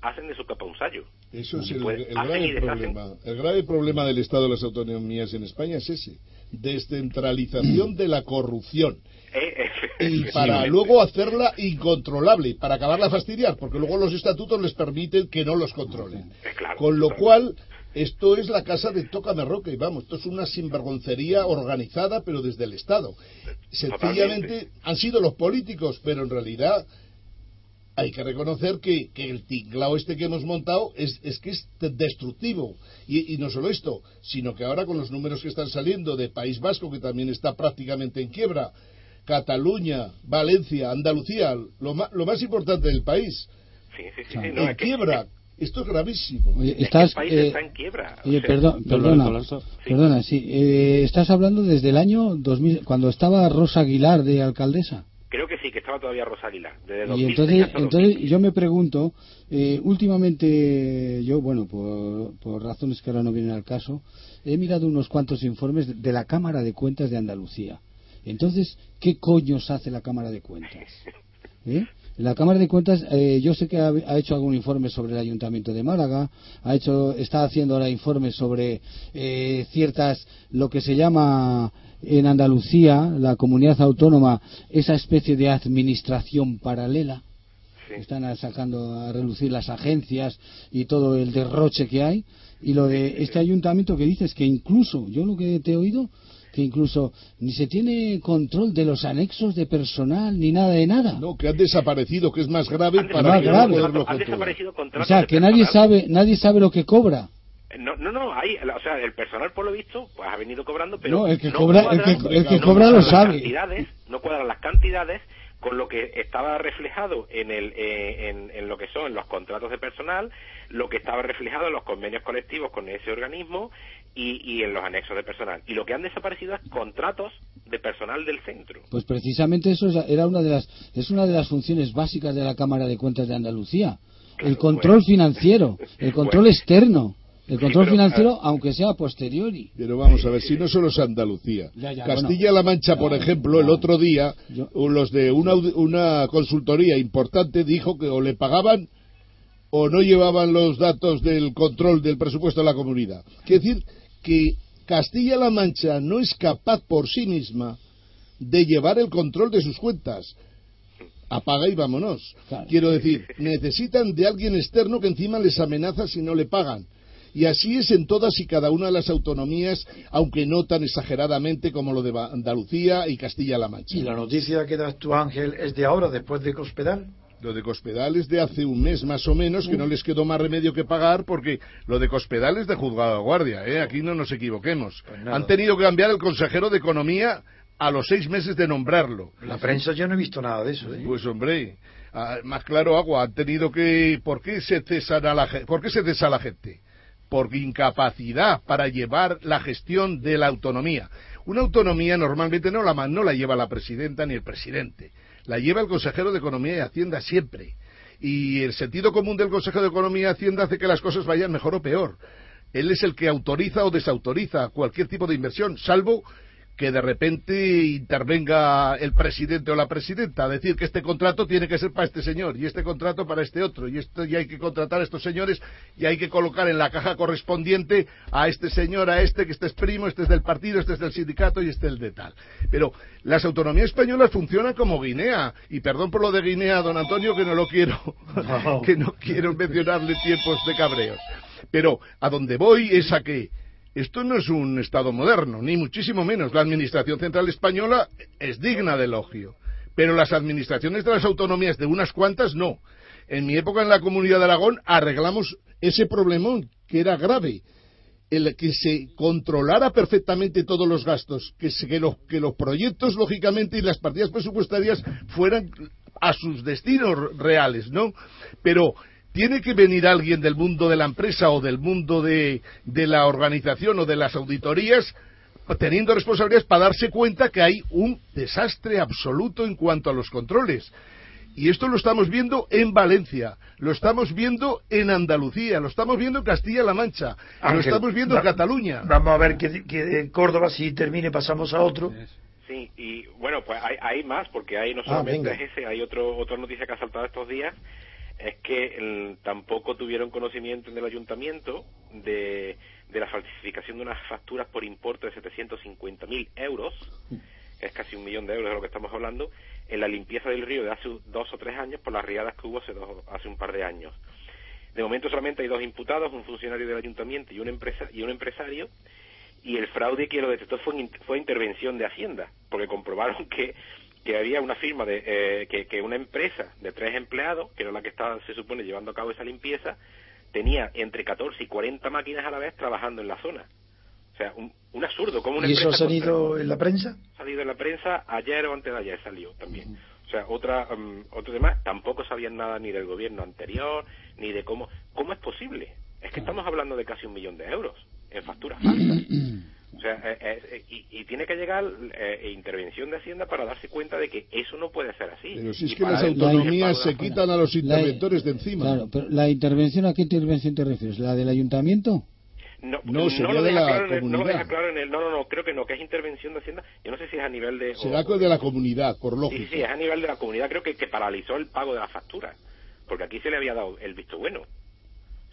hacen de su capa un sallo. Eso es el, grave problema. El grave problema del Estado de las autonomías en España es ese. Descentralización de la corrupción. Eh, y para luego hacerla incontrolable, para acabarla a fastidiar, porque luego los estatutos les permiten que no los controlen. Con lo cual, esto es la casa de Tócame Roca y vamos, esto es una sinvergoncería organizada, pero desde el Estado. Sencillamente Totalmente. han sido los políticos, pero en realidad hay que reconocer que, que el tinglao este que hemos montado es, es que es de- destructivo. Y, y no solo esto, sino que ahora con los números que están saliendo de País Vasco, que también está prácticamente en quiebra, Cataluña, Valencia, Andalucía, lo, ma- lo más importante del país, Sí, sí, sí. Sí, no, en es que- quiebra. Esto es gravísimo. Oye, estás, el país eh, está en quiebra. o oye, sea, perdón, Don perdona. Sí. perdona, sí. eh, estás hablando desde el año 2000, cuando estaba Rosa Aguilar de alcaldesa. Creo que sí, que estaba todavía Rosa Aguilar. Desde Y 2006 entonces, hasta entonces 2015. yo me pregunto, eh, últimamente yo, bueno, por, por razones que ahora no vienen al caso, he mirado unos cuantos informes de la Cámara de Cuentas de Andalucía. Entonces, ¿qué coños hace la Cámara de Cuentas? ¿Eh? La Cámara de Cuentas, eh, yo sé que ha, ha hecho algún informe sobre el Ayuntamiento de Málaga, ha hecho, está haciendo ahora informes sobre eh, ciertas, lo que se llama en Andalucía, la comunidad autónoma, esa especie de administración paralela. Sí. Están sacando a relucir las agencias y todo el derroche que hay. Y lo de este ayuntamiento que dices que incluso, yo lo que te he oído, que incluso ni se tiene control de los anexos de personal ni nada de nada. No, que han desaparecido, que es más grave Han para más que no grave. han desaparecido o sea, que nadie personal. sabe, nadie sabe lo que cobra. No, no, no, hay, o sea, el personal por lo visto pues ha venido cobrando, pero No, el que no cobra- el que- el que no cobra lo cuadran las sabe. Cantidades, no cuadran las cantidades con lo que estaba reflejado en, el, eh, en, en lo que son los contratos de personal, lo que estaba reflejado en los convenios colectivos con ese organismo y, y en los anexos de personal. Y lo que han desaparecido es contratos de personal del centro. Pues precisamente eso es- era una de las, es una de las funciones básicas de la Cámara de Cuentas de Andalucía. El control bueno. financiero, el control Bueno. externo, el Sí, control pero, financiero, ah, aunque sea posteriori. Pero vamos a ver, si no solo es Andalucía. Castilla-La Mancha, por ejemplo, el otro día, Yo- los de una, una consultoría importante dijo que o le pagaban o no llevaban los datos del control del presupuesto de la comunidad. Quiere decir que Castilla-La Mancha no es capaz por sí misma de llevar el control de sus cuentas. Apaga y vámonos. Claro. Quiero decir, necesitan de alguien externo que encima les amenaza si no le pagan. Y así es en todas y cada una de las autonomías, aunque no tan exageradamente como lo de Andalucía y Castilla-La Mancha. Y la noticia que das tú, Ángel, es de ahora, después de Cospedal. Lo de Cospedal es de hace un mes más o menos, que no les quedó más remedio que pagar, porque lo de Cospedal es de juzgado de guardia, ¿eh? aquí no nos equivoquemos. Pues. Han tenido que cambiar el consejero de Economía a los seis meses de nombrarlo. La prensa yo no he visto nada de eso. ¿eh? Pues hombre, ah, más claro agua, han tenido que... ¿Por qué se cesa a la, ¿por qué se cesa a la gente? Por incapacidad para llevar la gestión de la autonomía. Una autonomía normalmente no la, no la lleva la presidenta ni el presidente, la lleva el consejero de Economía y Hacienda siempre. Y el sentido común del consejero de Economía y Hacienda hace que las cosas vayan mejor o peor. Él es el que autoriza o desautoriza cualquier tipo de inversión, salvo que de repente intervenga el presidente o la presidenta a decir que este contrato tiene que ser para este señor y este contrato para este otro y esto ya hay que contratar a estos señores y hay que colocar en la caja correspondiente a este señor, a este que este es primo, este es del partido, este es del sindicato y este es de tal. Pero las autonomías españolas funcionan como Guinea y perdón por lo de Guinea, don Antonio, que no lo quiero, No. que no quiero mencionarle tiempos de cabreos. Pero a donde voy es a que esto no es un Estado moderno, ni muchísimo menos. La Administración Central Española es digna de elogio, pero las administraciones de las autonomías de unas cuantas no. En mi época en la Comunidad de Aragón arreglamos ese problemón que era grave. El que se controlara perfectamente todos los gastos, que, los, que los proyectos, lógicamente, y las partidas presupuestarias fueran a sus destinos reales, ¿no? Pero tiene que venir alguien del mundo de la empresa o del mundo de, de la organización o de las auditorías teniendo responsabilidades para darse cuenta que hay un desastre absoluto en cuanto a los controles. Y esto lo estamos viendo en Valencia, lo estamos viendo en Andalucía, lo estamos viendo en Castilla-La Mancha, lo estamos viendo en va- Cataluña. Vamos a ver que, que en Córdoba, si termine, pasamos a otro. Sí, y bueno, pues hay, hay más, porque hay no Ah, solamente ese, hay otro, otra noticia que ha saltado estos días, es que mm, tampoco tuvieron conocimiento en el ayuntamiento de, de la falsificación de unas facturas por importe de 750.000 euros, es casi un millón de euros de lo que estamos hablando, en la limpieza del río de hace dos o tres años por las riadas que hubo hace, dos- hace un par de años. De momento solamente hay dos imputados, un funcionario del ayuntamiento y un, empresa, y un empresario, y el fraude que lo detectó fue, fue intervención de Hacienda, porque comprobaron que, que había una firma, de eh, que, que, una empresa de tres empleados, que era la que estaba, se supone, llevando a cabo esa limpieza, tenía entre 14 y 40 máquinas a la vez trabajando en la zona. O sea, un, un absurdo. como una ¿Y eso ha salido en la prensa? Ha salido en la prensa ayer o antes de ayer salió también. O sea, otra, um, otro tema, tampoco sabían nada ni del gobierno anterior, ni de cómo. ¿Cómo es posible? Es que estamos hablando de casi un millón de euros en facturas O sea, eh, eh, y, tiene que llegar eh, intervención de Hacienda para darse cuenta de que eso no puede ser así. Pero si es que las autonomías se quitan a los interventores de encima. Claro, pero la intervención, ¿a qué intervención te refieres? ¿La del ayuntamiento? No, no, no lo deja claro en el, no lo deja claro en el, no, no, no, creo que no, que es intervención de Hacienda. Yo no sé si es a nivel de. Será o, de la comunidad, por lógica. Sí, sí, es a nivel de la comunidad. Creo que, que paralizó el pago de la factura. Porque aquí se le había dado el visto bueno.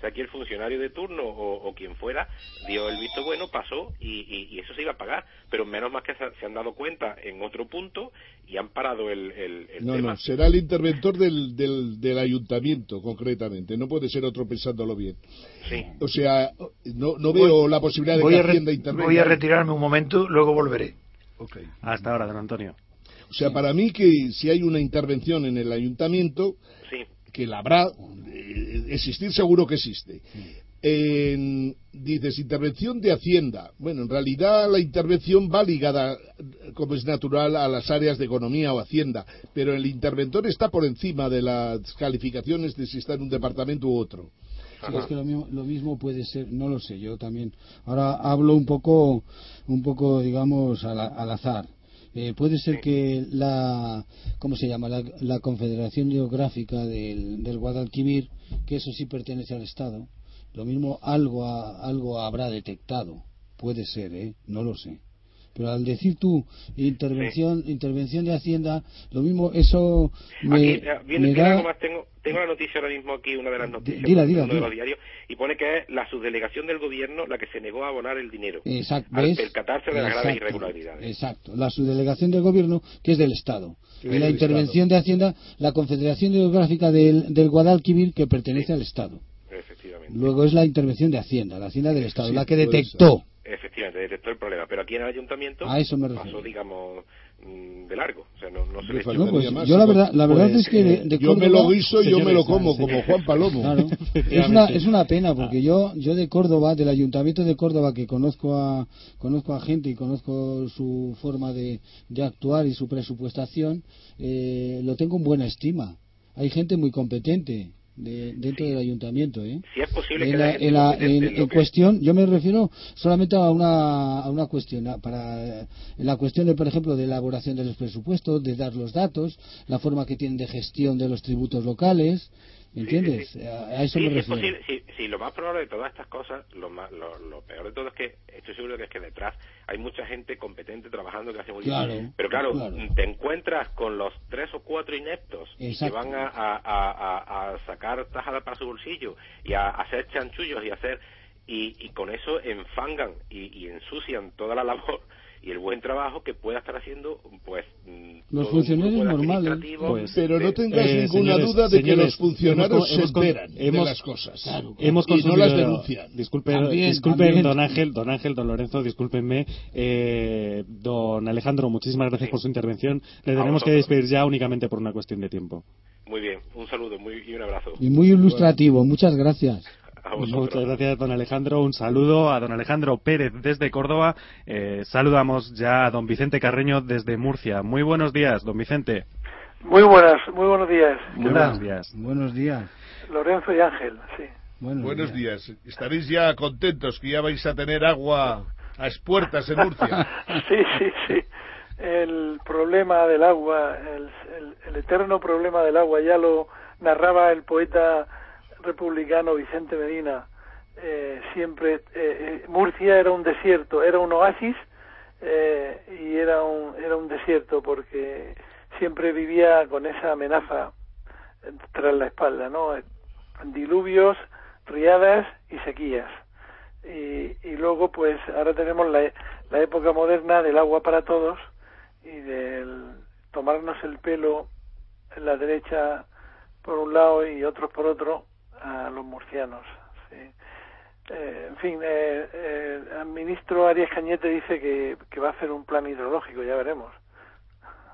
Sea, aquí el funcionario de turno o, o quien fuera dio el visto bueno, pasó y, y, eso se iba a pagar. Pero menos más que se, han dado cuenta en otro punto y han parado el, el, el no, tema. No, será el interventor del, del, del ayuntamiento, concretamente. No puede ser otro pensándolo bien. Sí. O sea, no, no veo voy, la posibilidad de que Hacienda intervenga. Voy a retirarme un momento, luego volveré. Okay. Hasta ahora, don Antonio. O sea, para mí que si hay una intervención en el ayuntamiento, sí. Que la habrá, existir seguro que existe. En, dices, intervención de Hacienda. Bueno, en realidad la intervención va ligada, como es natural, a las áreas de economía o Hacienda, pero el interventor está por encima de las calificaciones de si está en un departamento u otro. Sí, es que lo mismo, lo mismo, puede ser, no lo sé, yo también. Ahora hablo un poco, un poco digamos, al, al azar. Eh, puede ser que la, ¿cómo se llama? La, la Confederación Geográfica del, del, Guadalquivir, que eso sí pertenece al Estado, lo mismo algo, a, algo habrá detectado. Puede ser, ¿eh? No lo sé. Pero al decir tú intervención sí. intervención de Hacienda, lo mismo eso me, aquí, viene, me da... más tengo, tengo la noticia ahora mismo aquí, una de las noticias dila, dila, dila. de los diarios, y pone que es la subdelegación del gobierno la que se negó a abonar el dinero Exacto, al percatarse de las graves irregularidades. Exacto, la subdelegación del gobierno que es del Estado. Sí, y la intervención de Hacienda, la Confederación Geográfica del, del Guadalquivir que pertenece al Estado. Efectivamente. Luego es la intervención de Hacienda, la Hacienda del Estado, Sí, la que detectó. Efectivamente, detectó el problema. Pero aquí en el ayuntamiento A eso me refiero. pasó, digamos, mm, de largo. O sea, no, no se le No, pues, más, yo la verdad, la verdad pues, es que de, eh, de Yo me lo guiso y yo me lo como, sí. como Juan Palomo. Claro. Es una, es una pena porque yo yo de Córdoba, del Ayuntamiento de Córdoba, que conozco a conozco a gente y conozco su forma de, de actuar y su presupuestación, eh, lo tengo en buena estima. Hay gente muy competente de- dentro del Ayuntamiento, ¿eh? Si es posible que En la en la- en- que- cuestión, yo me refiero solamente a una, a una cuestión, a- para, en la cuestión de, por ejemplo, de elaboración de los presupuestos, de dar los datos, la forma que tienen de gestión de los tributos locales, ¿me ¿entiendes? sí, sí. A, a eso Sí, me sí, es posible. Sí, sí, lo más probable de todas estas cosas, lo, más, lo, lo peor de todo es que estoy seguro que es que detrás hay mucha gente competente trabajando que hace muy Claro, bien. Pero claro, claro. te encuentras con los tres o cuatro ineptos que van a, a, a, a- a sacar tajada para su bolsillo y a, hacer chanchullos y hacer y, y con eso enfangan y, y ensucian toda la labor y el buen trabajo que pueda estar haciendo pues mm, Los funcionarios de normales. Pues, Pero no de- tengas Eh, ninguna señores, duda de que señores, los funcionarios hemos se enteran de hemos- las cosas. Claro, Hemos y no las denuncian. Disculpe, También, disculpen, también. don Ángel, don Ángel, don Lorenzo, discúlpenme. Eh, don Alejandro, muchísimas gracias Sí. por su intervención. Le tenemos que despedir ya únicamente por una cuestión de tiempo. Muy bien, un saludo muy, y un abrazo. Y muy ilustrativo, muchas gracias. A. Muchas gracias, don Alejandro. Un saludo a don Alejandro Pérez desde Córdoba. Eh, saludamos ya a don Vicente Carreño desde Murcia. Muy buenos días, don Vicente. Muy buenas, muy buenos días. Muy buenos días. Buenos días. Lorenzo y Ángel, sí. Buenos, Buenos días. Estaréis ya contentos que ya vais a tener agua a expuertas en Murcia. Sí, sí, sí. El problema del agua, el, el- el eterno problema del agua, ya lo narraba el poeta republicano Vicente Medina. Eh, siempre, eh, eh, Murcia era un desierto, era un oasis eh, y era un, era un desierto porque siempre vivía con esa amenaza eh, tras la espalda, ¿no? Diluvios, riadas y sequías. Y, y luego, pues, ahora tenemos la, la época moderna del agua para todos y del tomarnos el pelo en la derecha por un lado y otros por otro, a los murcianos. Sí. Eh, en fin, eh, eh, el ministro Arias Cañete dice que, que va a hacer un plan hidrológico, ya veremos.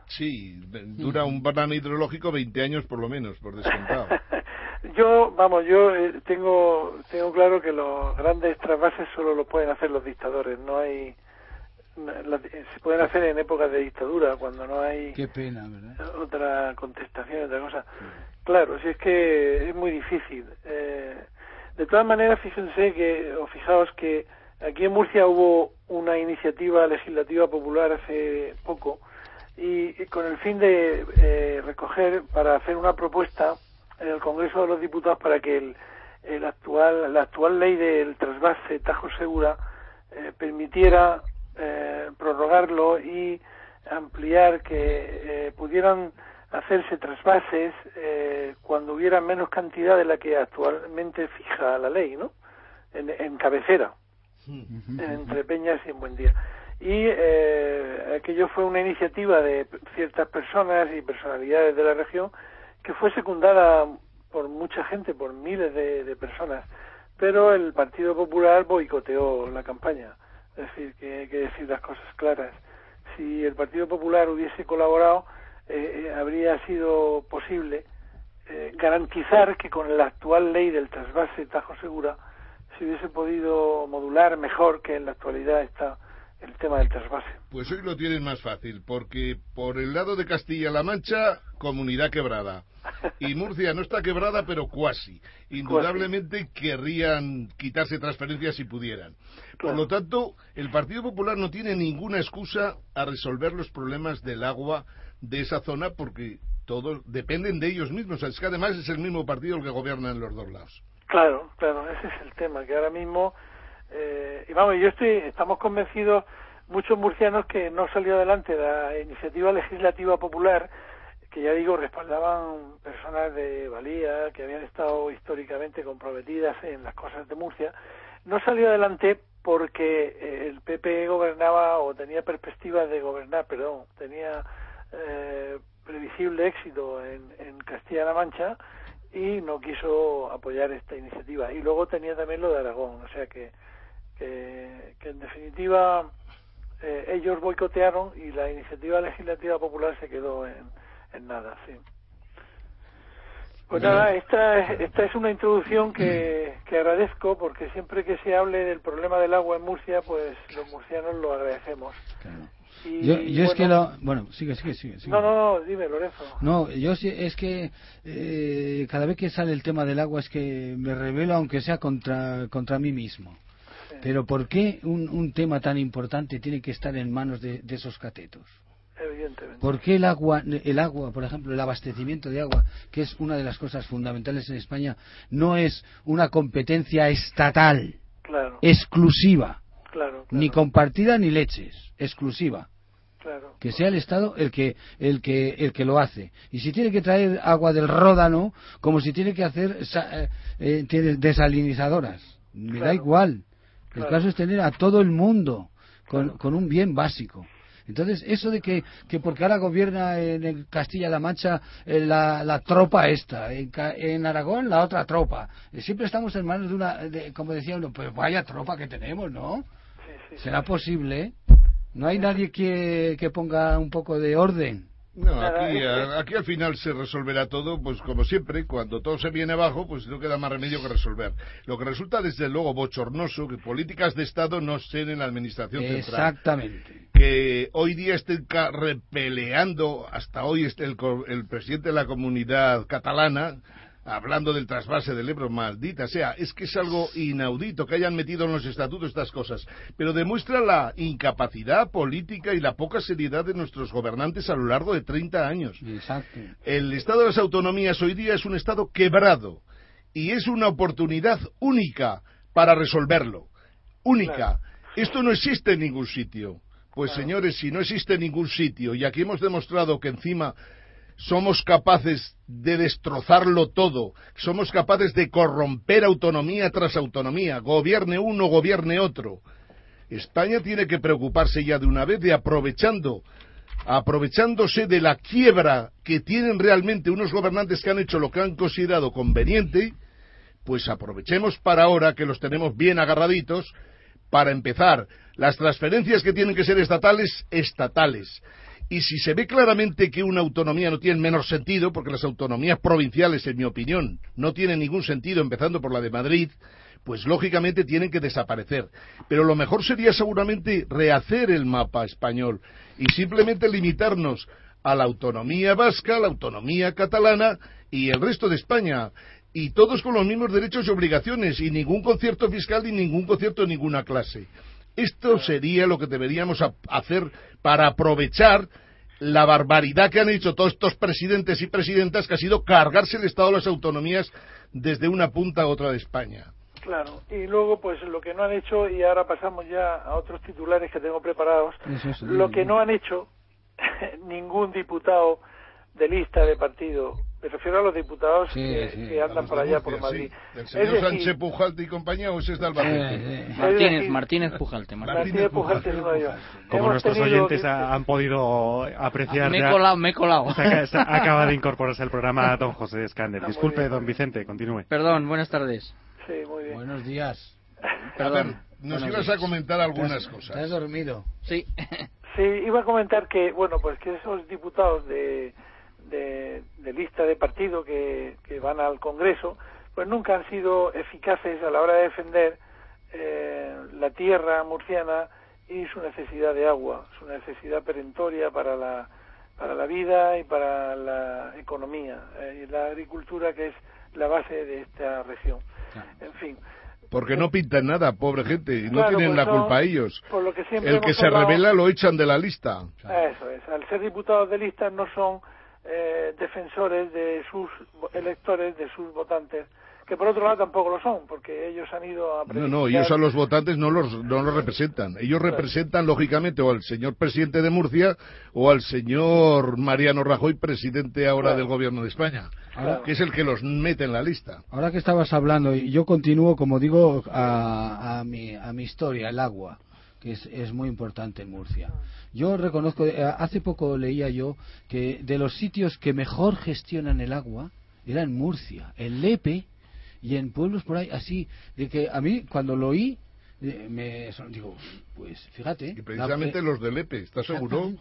Sí, dura un plan hidrológico 20 años por lo menos, por descontado. yo, vamos, yo eh, tengo, tengo claro que los grandes trasvases solo lo pueden hacer los dictadores, no hay se pueden hacer en épocas de dictadura cuando no hay Qué pena, ¿verdad? otra contestación otra cosa. Claro si es que es muy difícil. Eh, de todas maneras fíjense que o fijaos que aquí en Murcia hubo una iniciativa legislativa popular hace poco y, con el fin de eh, recoger para hacer una propuesta en el Congreso de los Diputados para que el, el actual la actual ley del trasvase Tajo Segura eh, permitiera eh, prorrogarlo y ampliar que eh, pudieran hacerse trasvases eh, cuando hubiera menos cantidad de la que actualmente fija la ley, ¿no? En, cabecera, entre Peñas y en Buen Día. Y eh, aquello fue una iniciativa de ciertas personas y personalidades de la región que fue secundada por mucha gente, por miles de personas, pero el Partido Popular boicoteó la campaña es decir, que hay que decir las cosas claras. Si el Partido Popular hubiese colaborado, eh, eh, habría sido posible eh, garantizar que con la actual ley del trasvase Tajo Segura se hubiese podido modular mejor que en la actualidad está el tema del trasvase. Pues hoy lo tienen más fácil, porque por el lado de Castilla-La Mancha, comunidad quebrada. Y Murcia no está quebrada, pero cuasi. Indudablemente querrían quitarse transferencias si pudieran. Por lo tanto, el Partido Popular no tiene ninguna excusa a resolver los problemas del agua de esa zona porque todos dependen de ellos mismos. Es que además es el mismo partido el que gobierna en los dos lados. Claro, claro, ese es el tema, que ahora mismo eh, y vamos, yo estoy, estamos convencidos, muchos murcianos, que no salió adelante la iniciativa legislativa popular, que ya digo, respaldaban personas de valía, que habían estado históricamente comprometidas en las cosas de Murcia, no salió adelante porque eh, el PP gobernaba o tenía perspectivas de gobernar, perdón, tenía eh, previsible éxito en, en Castilla-La Mancha y no quiso apoyar esta iniciativa. Y luego tenía también lo de Aragón, o sea que que, en definitiva eh, ellos boicotearon y la iniciativa legislativa popular se quedó en, en nada, sí. Pues nada, esta, esta es una introducción que, que agradezco porque siempre que se hable del problema del agua en Murcia, pues los murcianos lo agradecemos. yo, yo es que lo, bueno, sigue, sigue, sigue, No, no, no, dime, Lorenzo. No, yo es que eh, cada vez que sale el tema del agua es que me revelo, aunque sea contra, contra mí mismo. Pero ¿por qué un, un, tema tan importante tiene que estar en manos de, esos catetos? Evidentemente. ¿Por qué el agua, el agua, por ejemplo, el abastecimiento de agua, que es una de las cosas fundamentales en España, no es una competencia estatal, exclusiva, ni compartida ni leches, exclusiva? que sea el Estado el que, el que, el que lo hace. Y si tiene que traer agua del Ródano, como si tiene que hacer eh, eh, desalinizadoras, me da igual. El caso es tener a todo el mundo con, con un bien básico. Entonces, eso de que, que porque ahora gobierna en Castilla-La Mancha eh, la, la, tropa esta, en, en, Aragón la otra tropa, eh, siempre estamos en manos de una, como decía uno, pues vaya tropa que tenemos, ¿no? ¿Será posible? ¿No hay nadie que, que ponga un poco de orden? No, aquí, aquí al final se resolverá todo, pues como siempre, cuando todo se viene abajo, pues no queda más remedio que resolver. Lo que resulta desde luego bochornoso que políticas de Estado no sean en la Administración Central. Exactamente. Que hoy día estén repeleando, hasta hoy este el, el presidente de la comunidad catalana, hablando del trasvase del Ebro, maldita sea, es que es algo inaudito que hayan metido en los estatutos estas cosas, pero demuestra la incapacidad política y la poca seriedad de nuestros gobernantes a lo largo de 30 años. Exacto. El Estado de las Autonomías hoy día es un Estado quebrado y es una oportunidad única para resolverlo. Única. Esto no existe en ningún sitio. Pues señores, si no existe en ningún sitio y aquí hemos demostrado que encima somos capaces de destrozarlo todo, somos capaces de corromper autonomía tras autonomía, gobierne uno, gobierne otro. España tiene que preocuparse ya de una vez de aprovechando, aprovechándose de la quiebra que tienen realmente unos gobernantes que han hecho lo que han considerado conveniente, pues aprovechemos para ahora que los tenemos bien agarraditos para empezar. Las transferencias que tienen que ser estatales, estatales. Y si se ve claramente que una autonomía no tiene menor sentido, porque las autonomías provinciales, en mi opinión, no tienen ningún sentido, empezando por la de Madrid, pues lógicamente tienen que desaparecer. Pero lo mejor sería seguramente rehacer el mapa español y simplemente limitarnos a la autonomía vasca, la autonomía catalana y el resto de España. Y todos con los mismos derechos y obligaciones, y ningún concierto fiscal y ningún concierto de ninguna clase. Esto sería lo que deberíamos hacer para aprovechar la barbaridad que han hecho todos estos presidentes y presidentas, que ha sido cargarse el Estado de las autonomías desde una punta a otra de España. Claro, y luego pues lo que no han hecho, y ahora pasamos ya a otros titulares que tengo preparados, lo que no han hecho ningún diputado de lista de partido, me refiero a los diputados que, andan por allá por Madrid. ¿El señor Sánchez Pujalte y compañía o ese es de Albacete? Martínez, Martínez Pujalte. Martínez, Pujalte, Como nuestros oyentes han podido apreciar... Me he colado, me he colado. acaba de incorporarse al programa don José Escández. Disculpe, don Vicente, continúe. Perdón, buenas tardes. Sí, muy bien. Buenos días. Perdón. nos ibas a comentar algunas cosas. ¿Estás dormido? Sí. sí, iba a comentar que, bueno, pues que esos diputados de, de, lista de partido que, que, van al Congreso, pues nunca han sido eficaces a la hora de defender eh, la tierra murciana y su necesidad de agua, su necesidad perentoria para la, para la vida y para la economía eh, y la agricultura que es la base de esta región. En fin. Porque no pintan nada, pobre gente, y no tienen la culpa ellos. Por que El que se revela lo echan de la lista. Eso es, al ser diputados de lista no son eh, defensores de sus electores, de sus votantes, que por otro lado tampoco lo son, porque ellos han ido a... No, no, ellos a los votantes no los, no los representan. Ellos representan, lógicamente, o al señor presidente de Murcia o al señor Mariano Rajoy, presidente ahora del gobierno de España, que es el que los mete en la lista. Ahora que estabas hablando, y yo continúo, como digo, a, a, mi, a mi historia, el agua que es, es, muy importante en Murcia. Yo reconozco, eh, hace poco leía yo que de los sitios que mejor gestionan el agua era en Murcia, en Lepe y en pueblos por ahí así de que a mí cuando lo oí eh, me digo pues fíjate y precisamente los de Lepe ¿estás seguro?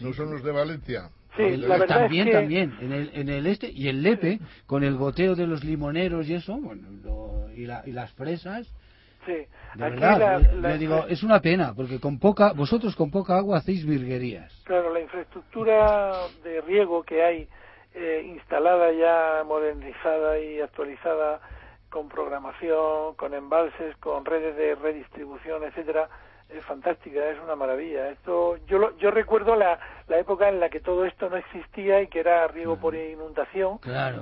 no son los de Valencia Sí, la verdad también, es que... también, en el, en el este y el Lepe, con el goteo de los limoneros y eso, bueno, y, la, y las fresas, Sí, de verdad, le, digo, es una pena, porque con poca, vosotros con poca agua hacéis virguerías. Claro, la infraestructura de riego que hay eh, instalada ya, modernizada y actualizada con programación, con embalses, con redes de redistribución, etcétera, es fantástica, es una maravilla. Esto yo yo recuerdo la, la época en la que todo esto no existía y que era riego por inundación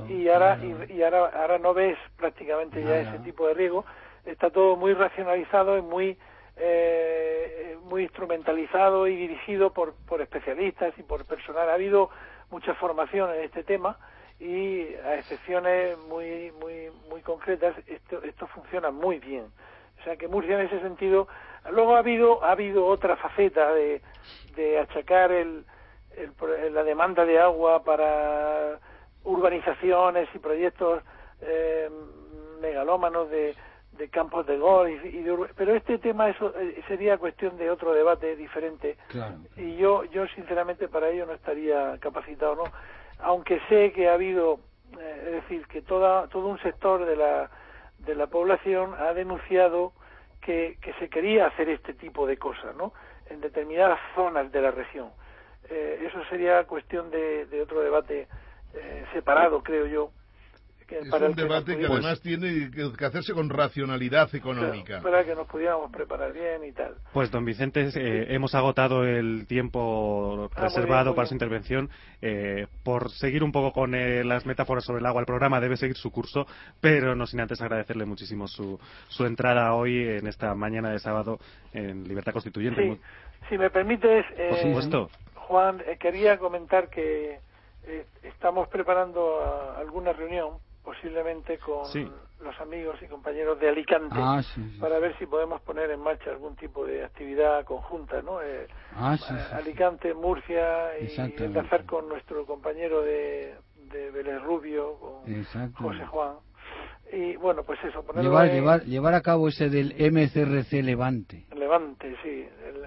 y ahora y, ahora ahora no ves prácticamente ya ese tipo de riego. Está todo muy racionalizado y muy eh, muy instrumentalizado y dirigido por, por especialistas y por personal. Ha habido mucha formación en este tema y a excepciones muy muy muy concretas esto esto funciona muy bien o sea que Murcia en ese sentido luego ha habido ha habido otra faceta de, de achacar el, la demanda de agua para urbanizaciones y proyectos eh, megalómanos de, de campos de golf y, pero este tema eso eh, sería cuestión de otro debate diferente. Y yo yo sinceramente para ello no estaría capacitado no aunque sé que ha habido eh, es decir que toda todo un sector de la de la población ha denunciado que, que se quería hacer este tipo de cosas no en determinadas zonas de la región. Eh, eso sería cuestión de, de otro debate separado creo yo es un debate que además tiene que hacerse con racionalidad económica. para que nos pudiéramos preparar bien y tal. Pues don Vicente, eh, hemos agotado el tiempo ah, reservado para su intervención. Eh, por seguir un poco con eh, las metáforas sobre el agua, el programa debe seguir su curso, pero no sin antes agradecerle muchísimo su, su entrada hoy en esta mañana de sábado en Libertad Constituyente. Si me permites, por supuesto. Juan, quería comentar que estamos preparando alguna reunión posiblemente con los amigos y compañeros de Alicante ah, para ver si podemos poner en marcha algún tipo de actividad conjunta, ¿no? Eh, ah, Alicante, Murcia y enlazar con nuestro compañero de, de Vélez Rubio, con José Juan y bueno, pues eso, ponerlo Llevar, en- llevar, llevar a cabo ese del MCRC Levante. Levante, sí, el-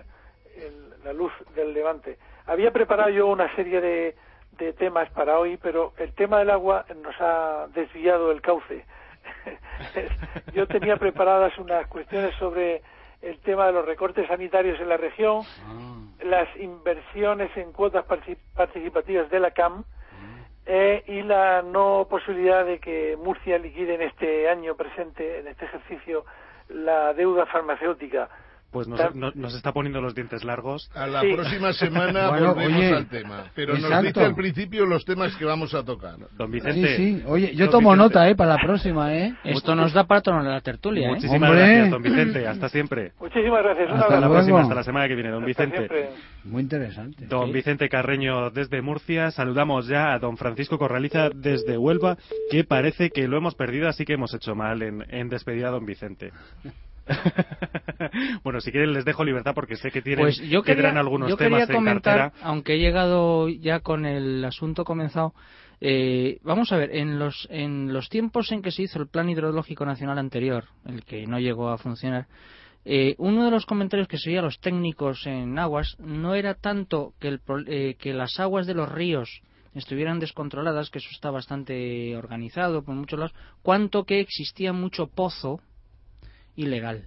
el- la luz del Levante. Había preparado yo una serie de, de temas para hoy, pero el tema del agua nos ha desviado el cauce. yo tenía preparadas unas cuestiones sobre el tema de los recortes sanitarios en la región, las inversiones en cuotas partici- participativas de la CAM eh, y la no posibilidad de que Murcia liquide en este año presente, en este ejercicio, la deuda farmacéutica. Pues nos, Tam- no- nos está poniendo los dientes largos. A la Sí. próxima semana Bueno, volvemos oye, al tema. Pero nos exacto. dice al principio los temas que vamos a tocar. Don Sí, Vicente. sí. Oye, yo Don tomo Vicente, nota, ¿eh? Para la próxima, ¿eh? Esto nos da para toda la tertulia, ¿eh? Muchísimas Hombre. gracias, don Vicente. Hasta siempre. Muchísimas gracias. Hasta Hasta la próxima, hasta la semana que viene, don Hasta Vicente. siempre. Muy interesante. Don Vicente Carreño desde Murcia. Saludamos ya a don Francisco Corraliza desde Huelva, que parece que lo hemos perdido, así que hemos hecho mal en, en despedir a don Vicente. bueno, si quieren les dejo libertad porque sé que tienen, Pues yo que quería, algunos yo temas en comentar, cartera. aunque he llegado ya con el asunto comenzado, eh, vamos a ver, en los, en los tiempos en que se hizo el Plan Hidrológico Nacional anterior, el que no llegó a funcionar, eh, uno de los comentarios que se oía a los técnicos en aguas no era tanto que, el eh, que las aguas de los ríos estuvieran descontroladas, que eso está bastante organizado por muchos lados, cuanto que existía mucho pozo ilegal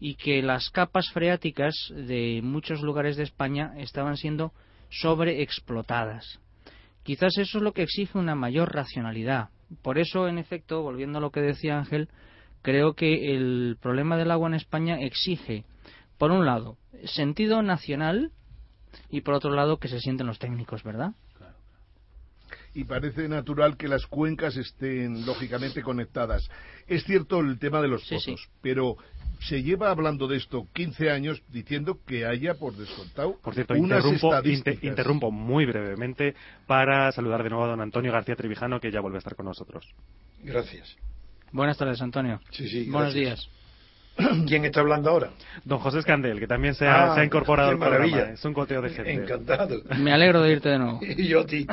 y que las capas freáticas de muchos lugares de España estaban siendo sobreexplotadas. Quizás eso es lo que exige una mayor racionalidad. Por eso, en efecto, volviendo a lo que decía Ángel, creo que el problema del agua en España exige, por un lado, sentido nacional y por otro lado que se sienten los técnicos, ¿verdad? Y parece natural que las cuencas estén lógicamente conectadas. Es cierto el tema de los Sí, pozos, sí. pero se lleva hablando de esto 15 años diciendo que haya por descontado Por cierto, unas interrumpo, estadísticas. inter- interrumpo muy brevemente para saludar de nuevo a don Antonio García Trevijano, que ya vuelve a estar con nosotros. Gracias. Buenas tardes, Antonio. Sí, sí, Buenos gracias. días. ¿Quién está hablando ahora? Don José Escandel, que también se ha, Ah, se ha incorporado qué al programa. maravilla. Es un coteo de gente. Encantado. Me alegro de irte de nuevo. Y yo a ti.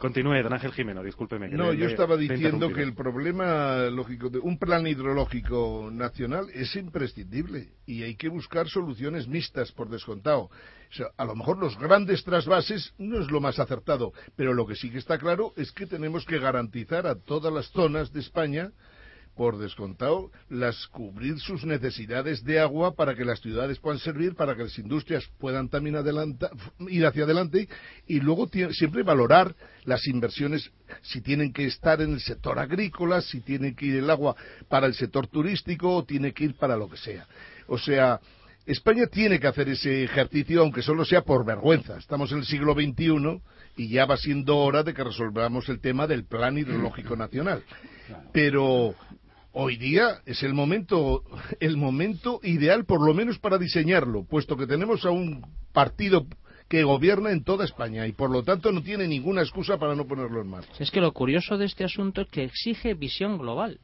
Continúe, don Ángel Jimeno, discúlpeme. que No, le- yo estaba diciendo que el problema lógico de un plan hidrológico nacional es imprescindible y hay que buscar soluciones mixtas por descontado. O sea, a lo mejor los grandes trasvases no es lo más acertado, pero lo que sí que está claro es que tenemos que garantizar a todas las zonas de España por descontado, las cubrir sus necesidades de agua para que las ciudades puedan servir, para que las industrias puedan también adelanta- ir hacia adelante y luego siempre valorar las inversiones si tienen que estar en el sector agrícola, si tiene que ir el agua para el sector turístico o tiene que ir para lo que sea. O sea, España tiene que hacer ese ejercicio, aunque solo sea por vergüenza. Estamos en el siglo XXI y ya va siendo hora de que resolvamos el tema del Plan Hidrológico Nacional. Pero hoy día es el momento, el momento ideal, por lo menos para diseñarlo, puesto que tenemos a un partido que gobierna en toda España y por lo tanto no tiene ninguna excusa para no ponerlo en marcha. Es que lo curioso de este asunto es que exige visión global.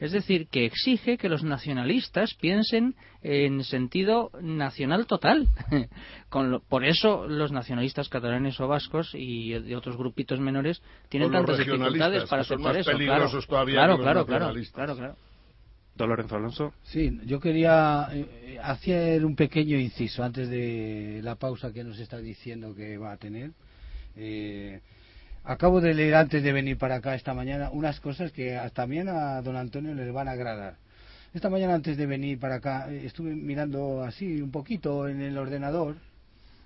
Es decir, que exige que los nacionalistas piensen en sentido nacional total. Con lo- por eso los nacionalistas catalanes o vascos y de otros grupitos menores tienen O tantas dificultades para que son aceptar más eso. peligrosos claro, todavía claro, que los claro, claro, claro. Don Lorenzo Alonso. Sí, yo quería eh, hacer un pequeño inciso antes de la pausa que nos está diciendo que va a tener. Eh, acabo de leer antes de venir para acá esta mañana unas cosas que a- también a don Antonio les van a agradar. Esta mañana antes de venir para acá eh, estuve mirando así un poquito en el ordenador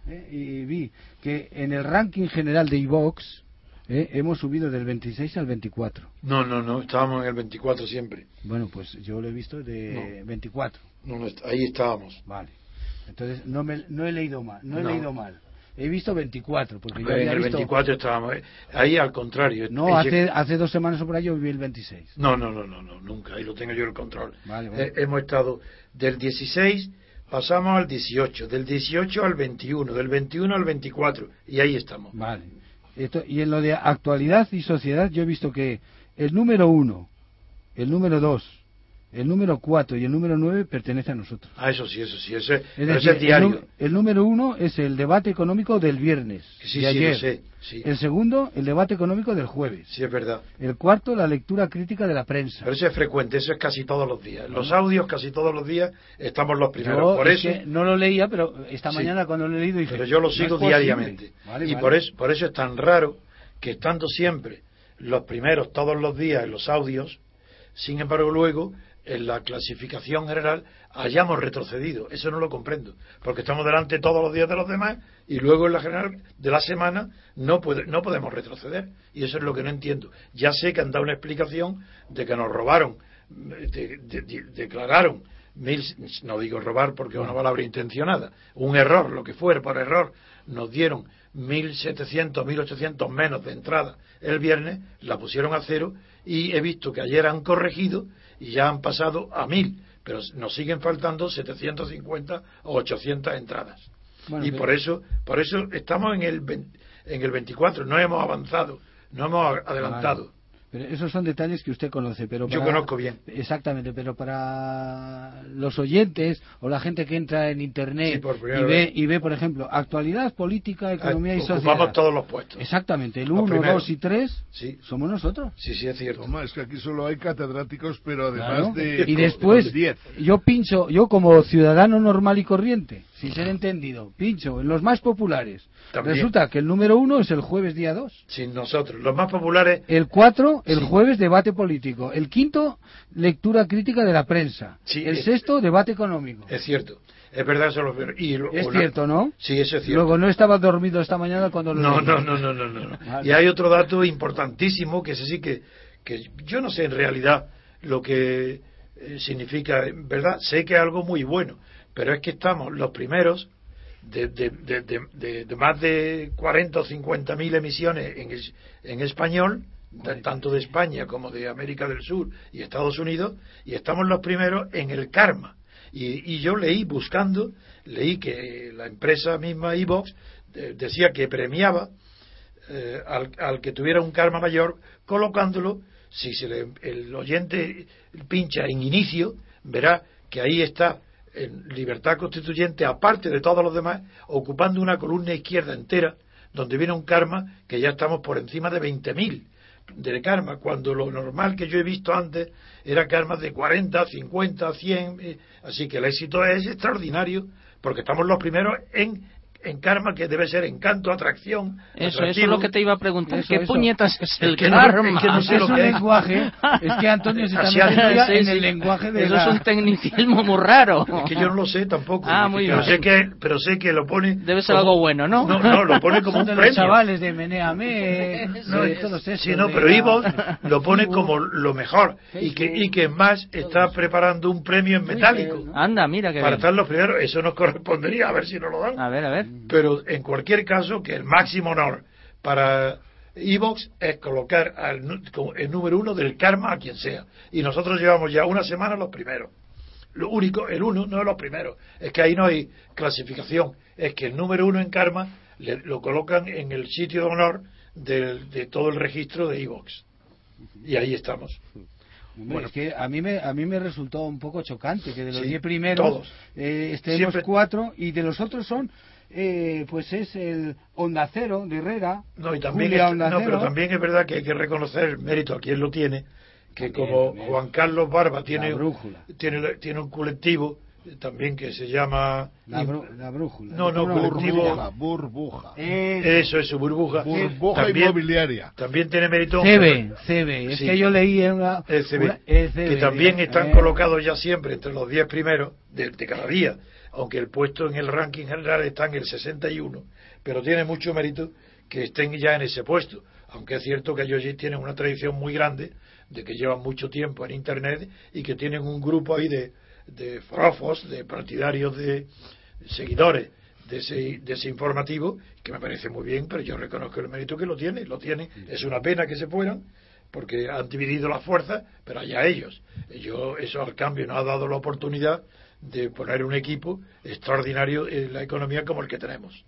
eh, y vi que en el ranking general de iVox eh, hemos subido del 26 al 24. No, no, no, estábamos en el 24 siempre. Bueno, pues yo lo he visto de 24. No, no, ahí estábamos. Vale. Entonces no me no he leído mal, no he No. leído mal. He visto 24 porque yo en había el visto 24 estábamos. eh. Ahí al contrario. No, Ahí hace hace dos semanas o por ahí yo vi el 26. No, no, no, no, no, nunca. Ahí lo tengo yo el control. Vale, vale. Eh, hemos estado del 16, pasamos al 18, del 18 al 21, del 21 al 24, y ahí estamos. Vale. Esto, y en lo de actualidad y sociedad yo he visto que el número uno, el número dos, el número 4 y el número 9 pertenece a nosotros. Ah, eso sí, eso sí. Ese, Es pero decir, ese es diario. El, número 1 es el debate económico del viernes, Sí, de sí, ayer. sé, sí. El segundo, el debate económico del jueves. Sí, es verdad. El cuarto, la lectura crítica de la prensa. Pero eso es frecuente, eso es casi todos los días. Los audios casi todos los días estamos los primeros. Yo por es eso, que no lo leía, pero esta mañana cuando lo he leído dije... pero yo lo "No es sigo posible". diariamente. Vale, y vale. Por, eso, por eso es tan raro que estando siempre los primeros todos los días en los audios, sin embargo luego en la clasificación general hayamos retrocedido. Eso no lo comprendo, porque estamos delante todos los días de los demás y luego en la general de la semana no, puede, no podemos retroceder. Y eso es lo que no entiendo. Ya sé que han dado una explicación de que nos robaron, de- de- de- declararon mil, no digo robar porque es una palabra intencionada, un error, lo que fuera por error, nos dieron 1.700, 1.800 menos de entrada el viernes, la pusieron a cero y he visto que ayer han corregido y ya han pasado a 1.000, pero nos siguen faltando 750 o 800 entradas. Bueno, y pero- por eso, por eso estamos en el, 20 en el 24, no hemos avanzado, no hemos adelantado. Pero esos son detalles que usted conoce, pero Yo conozco bien. Exactamente, pero para los oyentes o la gente que entra en internet y ve y ve, por ejemplo, actualidad, política, economía y Ocupamos sociedad. todos los puestos. Exactamente, el Los 1, primeros. 2 y 3 Sí, somos nosotros. sí, sí, es cierto. Toma, es que aquí solo hay catedráticos, pero además Claro. de... y después de 10. yo pincho, yo como ciudadano normal y corriente, sin ser entendido, pincho en los más populares. También. Resulta que el número 1 es el jueves día 2. Sin nosotros. Los más populares El 4, el Sí. jueves, debate político. El quinto, lectura crítica de la prensa. Sí, el eh, sexto, debate económico. Es cierto. Es verdad, eso lo y lo- Es una- cierto, ¿no? Sí, eso es cierto. Luego no estaba dormido esta mañana cuando lo no, no, no, no, no, no. Vale. Y hay otro dato importantísimo que ese sí que, que yo no sé en realidad lo que eh, significa, ¿verdad? Sé que es algo muy bueno, pero es que estamos los primeros de, más de 40 o 50 mil emisiones en, es- en español, tanto de España como de América del Sur y Estados Unidos, y estamos los primeros en el karma. Y, y yo leí, buscando, leí que la empresa misma, Evox, decía que premiaba eh, al, al que tuviera un karma mayor, colocándolo, si se le- el oyente pincha en inicio, verá que ahí está en libertad constituyente, aparte de todos los demás, ocupando una columna izquierda entera, donde viene un karma que ya estamos por encima de 20.000 de karma, cuando lo normal que yo he visto antes era karmas de 40, 50, 100, eh, así que el éxito es extraordinario, porque estamos los primeros en, en karma que debe ser encanto, atracción, Eso, eso es lo que te iba a preguntar. Eso, ¿Qué eso. puñetas es el que no- karma? es que no sé es lo un que es. lenguaje, es que Antonio se está metiendo en sí. el lenguaje de Eso la- es un tecnicismo muy raro. Es que yo no lo sé tampoco. Ah, muy pero bien. sé que pero sé que lo pone Debe ser como- algo bueno, ¿no? No, no, lo pone como Son un de los premio. chavales de Meneame, No, es- todos esos. sí, no, pero Ivo lo pone como lo mejor y que y que más está preparando un premio en metálico Anda, mira que para estar los primeros. Eso nos correspondería a ver si nos lo dan. A ver, a ver. Pero en cualquier caso, que el máximo honor para Evox es colocar al, el número uno del karma a quien sea. Y nosotros llevamos ya una semana los primeros. Lo único, el uno no es los primeros. Es que ahí no hay clasificación. Es que el número uno en karma le- lo colocan en el sitio de honor del- de todo el registro de Evox. Y ahí estamos. Hombre, es que a mí me a mí me resultó un poco chocante que de los Sí, 10 primeros todos. eh, estemos cuatro y de los otros son eh, pues es el Onda Cero de Herrera No, y también Julia es, Onda no, pero también es verdad que hay que reconocer el mérito a quien lo tiene, que También, como también. Juan Carlos Barba tiene, tiene, tiene un colectivo eh, también que se llama... la, brújula. No, no, ¿Cómo lo- colectivo- Burbuja, burbuja. Eh, Eso es su burbuja. Burbuja también, inmobiliaria. también tiene mérito... CB, CB, es Sí. que yo leí en una, el CB, una- el CB, que también están eh, colocados ya siempre entre los 10 primeros de, de cada día, aunque el puesto en el ranking general está en el 61, pero tiene mucho mérito que estén ya en ese puesto, aunque es cierto que ellos tienen una tradición muy grande de que llevan mucho tiempo en Internet y que tienen un grupo ahí de, de frofos, de partidarios, de seguidores de ese, de ese informativo, que me parece muy bien, pero yo reconozco el mérito que lo tiene, lo tiene, es una pena que se fueran, porque han dividido las fuerzas, pero allá ellos. Yo, eso al cambio nos ha dado la oportunidad de poner un equipo extraordinario en la economía como el que tenemos.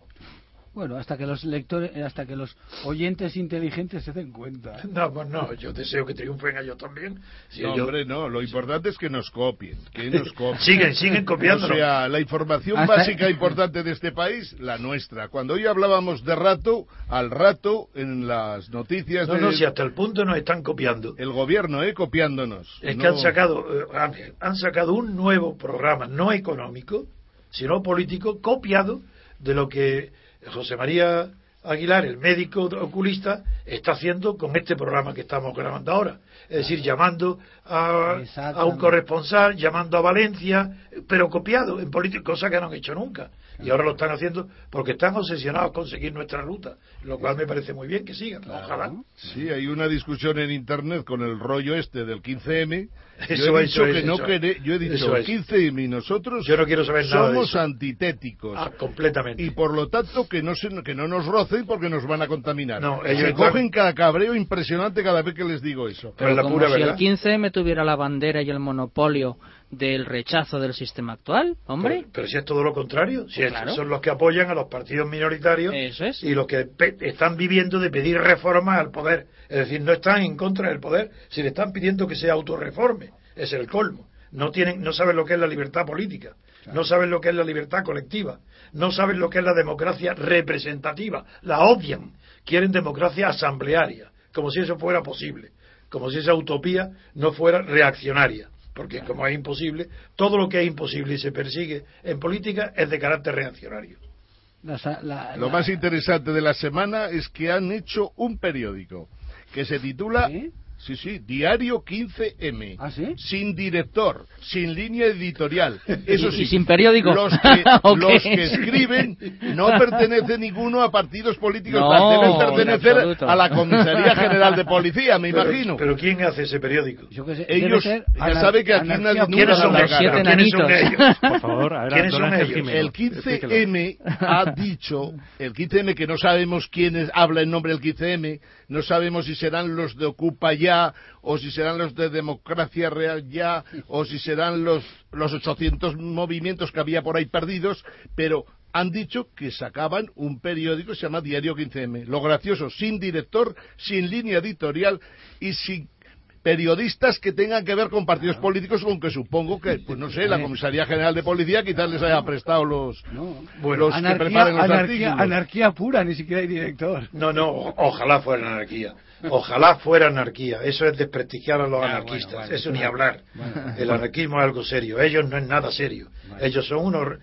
Bueno, hasta que los lectores, eh, hasta que los oyentes inteligentes se den cuenta. No, pues no, yo deseo que triunfen ellos también. Si no, ellos- hombre, no, lo importante es que nos copien, que nos copien. Siguen, siguen copiándonos. O sea, la información Hasta- básica importante de este país, la nuestra. Cuando hoy hablábamos de rato, al rato, en las noticias No, de- no, si hasta el punto nos están copiando. el gobierno, ¿eh? Copiándonos. Es que han sacado, eh, Ángel, han sacado un nuevo programa, no económico, sino político, copiado de lo que José María Aguilar, el médico oculista, está haciendo con este programa que estamos grabando ahora. Es decir, llamando a, a un corresponsal, llamando a Valencia, pero copiado en política, cosa que no han hecho nunca. Y ahora lo están haciendo porque están obsesionados con seguir nuestra ruta, lo cual me parece muy bien que sigan, ojalá. Sí, hay una discusión en internet con el rollo este del 15M. Eso yo he dicho eso que no eso quere- yo he dicho Eso es. 15M y nosotros Yo no quiero saber nada de somos eso. antitéticos. Ah, completamente. Y por lo tanto que no se, que no nos rocen porque nos van a contaminar. No, se ellos están- cogen cada cabreo impresionante cada vez que les digo eso. Pero la como pura si verdad. el 15M tuviera la bandera y el monopolio del rechazo del sistema actual, hombre. Pero, pero si es todo lo contrario, si es- Claro. son los que apoyan a los partidos minoritarios Eso es. y los que pe- están viviendo de pedir reformas al poder. Es decir, no están en contra del poder, si le están pidiendo que se autorreforme. Es el colmo. No, tienen, no saben lo que es la libertad política, no saben lo que es la libertad colectiva, no saben lo que es la democracia representativa, la odian. Quieren democracia asamblearia, como si eso fuera posible, como si esa utopía no fuera reaccionaria. Porque como es imposible, todo lo que es imposible y se persigue en política es de carácter reaccionario. La sa- la- Lo la- más interesante de la semana es que han hecho un periódico que se titula. Sí, sí, Diario 15M. ¿Ah, sí? Sin director, sin línea editorial. Eso sí. y sin periódico. Los que, que escriben no pertenece ninguno a partidos políticos. No, Deben en pertenecer a la Comisaría General de Policía, me Pero- imagino. Pero ¿quién hace ese periódico? Yo sé, Ellos- ya sabe que aquí nadie- ¿Quiénes son la ellos? siete ¿Quiénes son ellos? Por favor, a ver, ¿Quiénes son ellos? El 15M ha dicho, el 15M que no sabemos quién es- habla en nombre del 15M, no sabemos si serán los de Ocupa ya, o si serán los de Democracia Real ya, o si serán los, los 800 movimientos que había por ahí perdidos, pero han dicho que sacaban un periódico que se llama Diario 15M. Lo gracioso, sin director, sin línea editorial y sin periodistas que tengan que ver con partidos políticos, aunque supongo que, pues no sé, la Comisaría General de Policía quizás les haya prestado los, No. los que anarquía, preparen los anarquía, artículos. anarquía pura, ni siquiera hay director. No, no, o- ojalá fuera anarquía. Ojalá fuera anarquía. Eso es desprestigiar a los Ah, anarquistas. bueno, vale. Eso ni hablar. El anarquismo es algo serio. Ellos no es nada serio. Ellos son unos.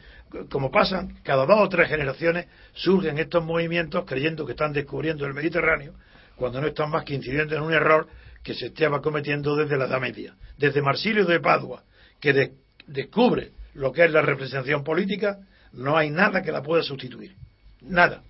Como pasan, cada dos o tres generaciones surgen estos movimientos creyendo que están descubriendo el Mediterráneo, cuando no están más que incidiendo en un error que se estaba cometiendo desde la Edad Media. Desde Marsilio de Padua, que de- descubre lo que es la representación política, no hay nada que la pueda sustituir. Nada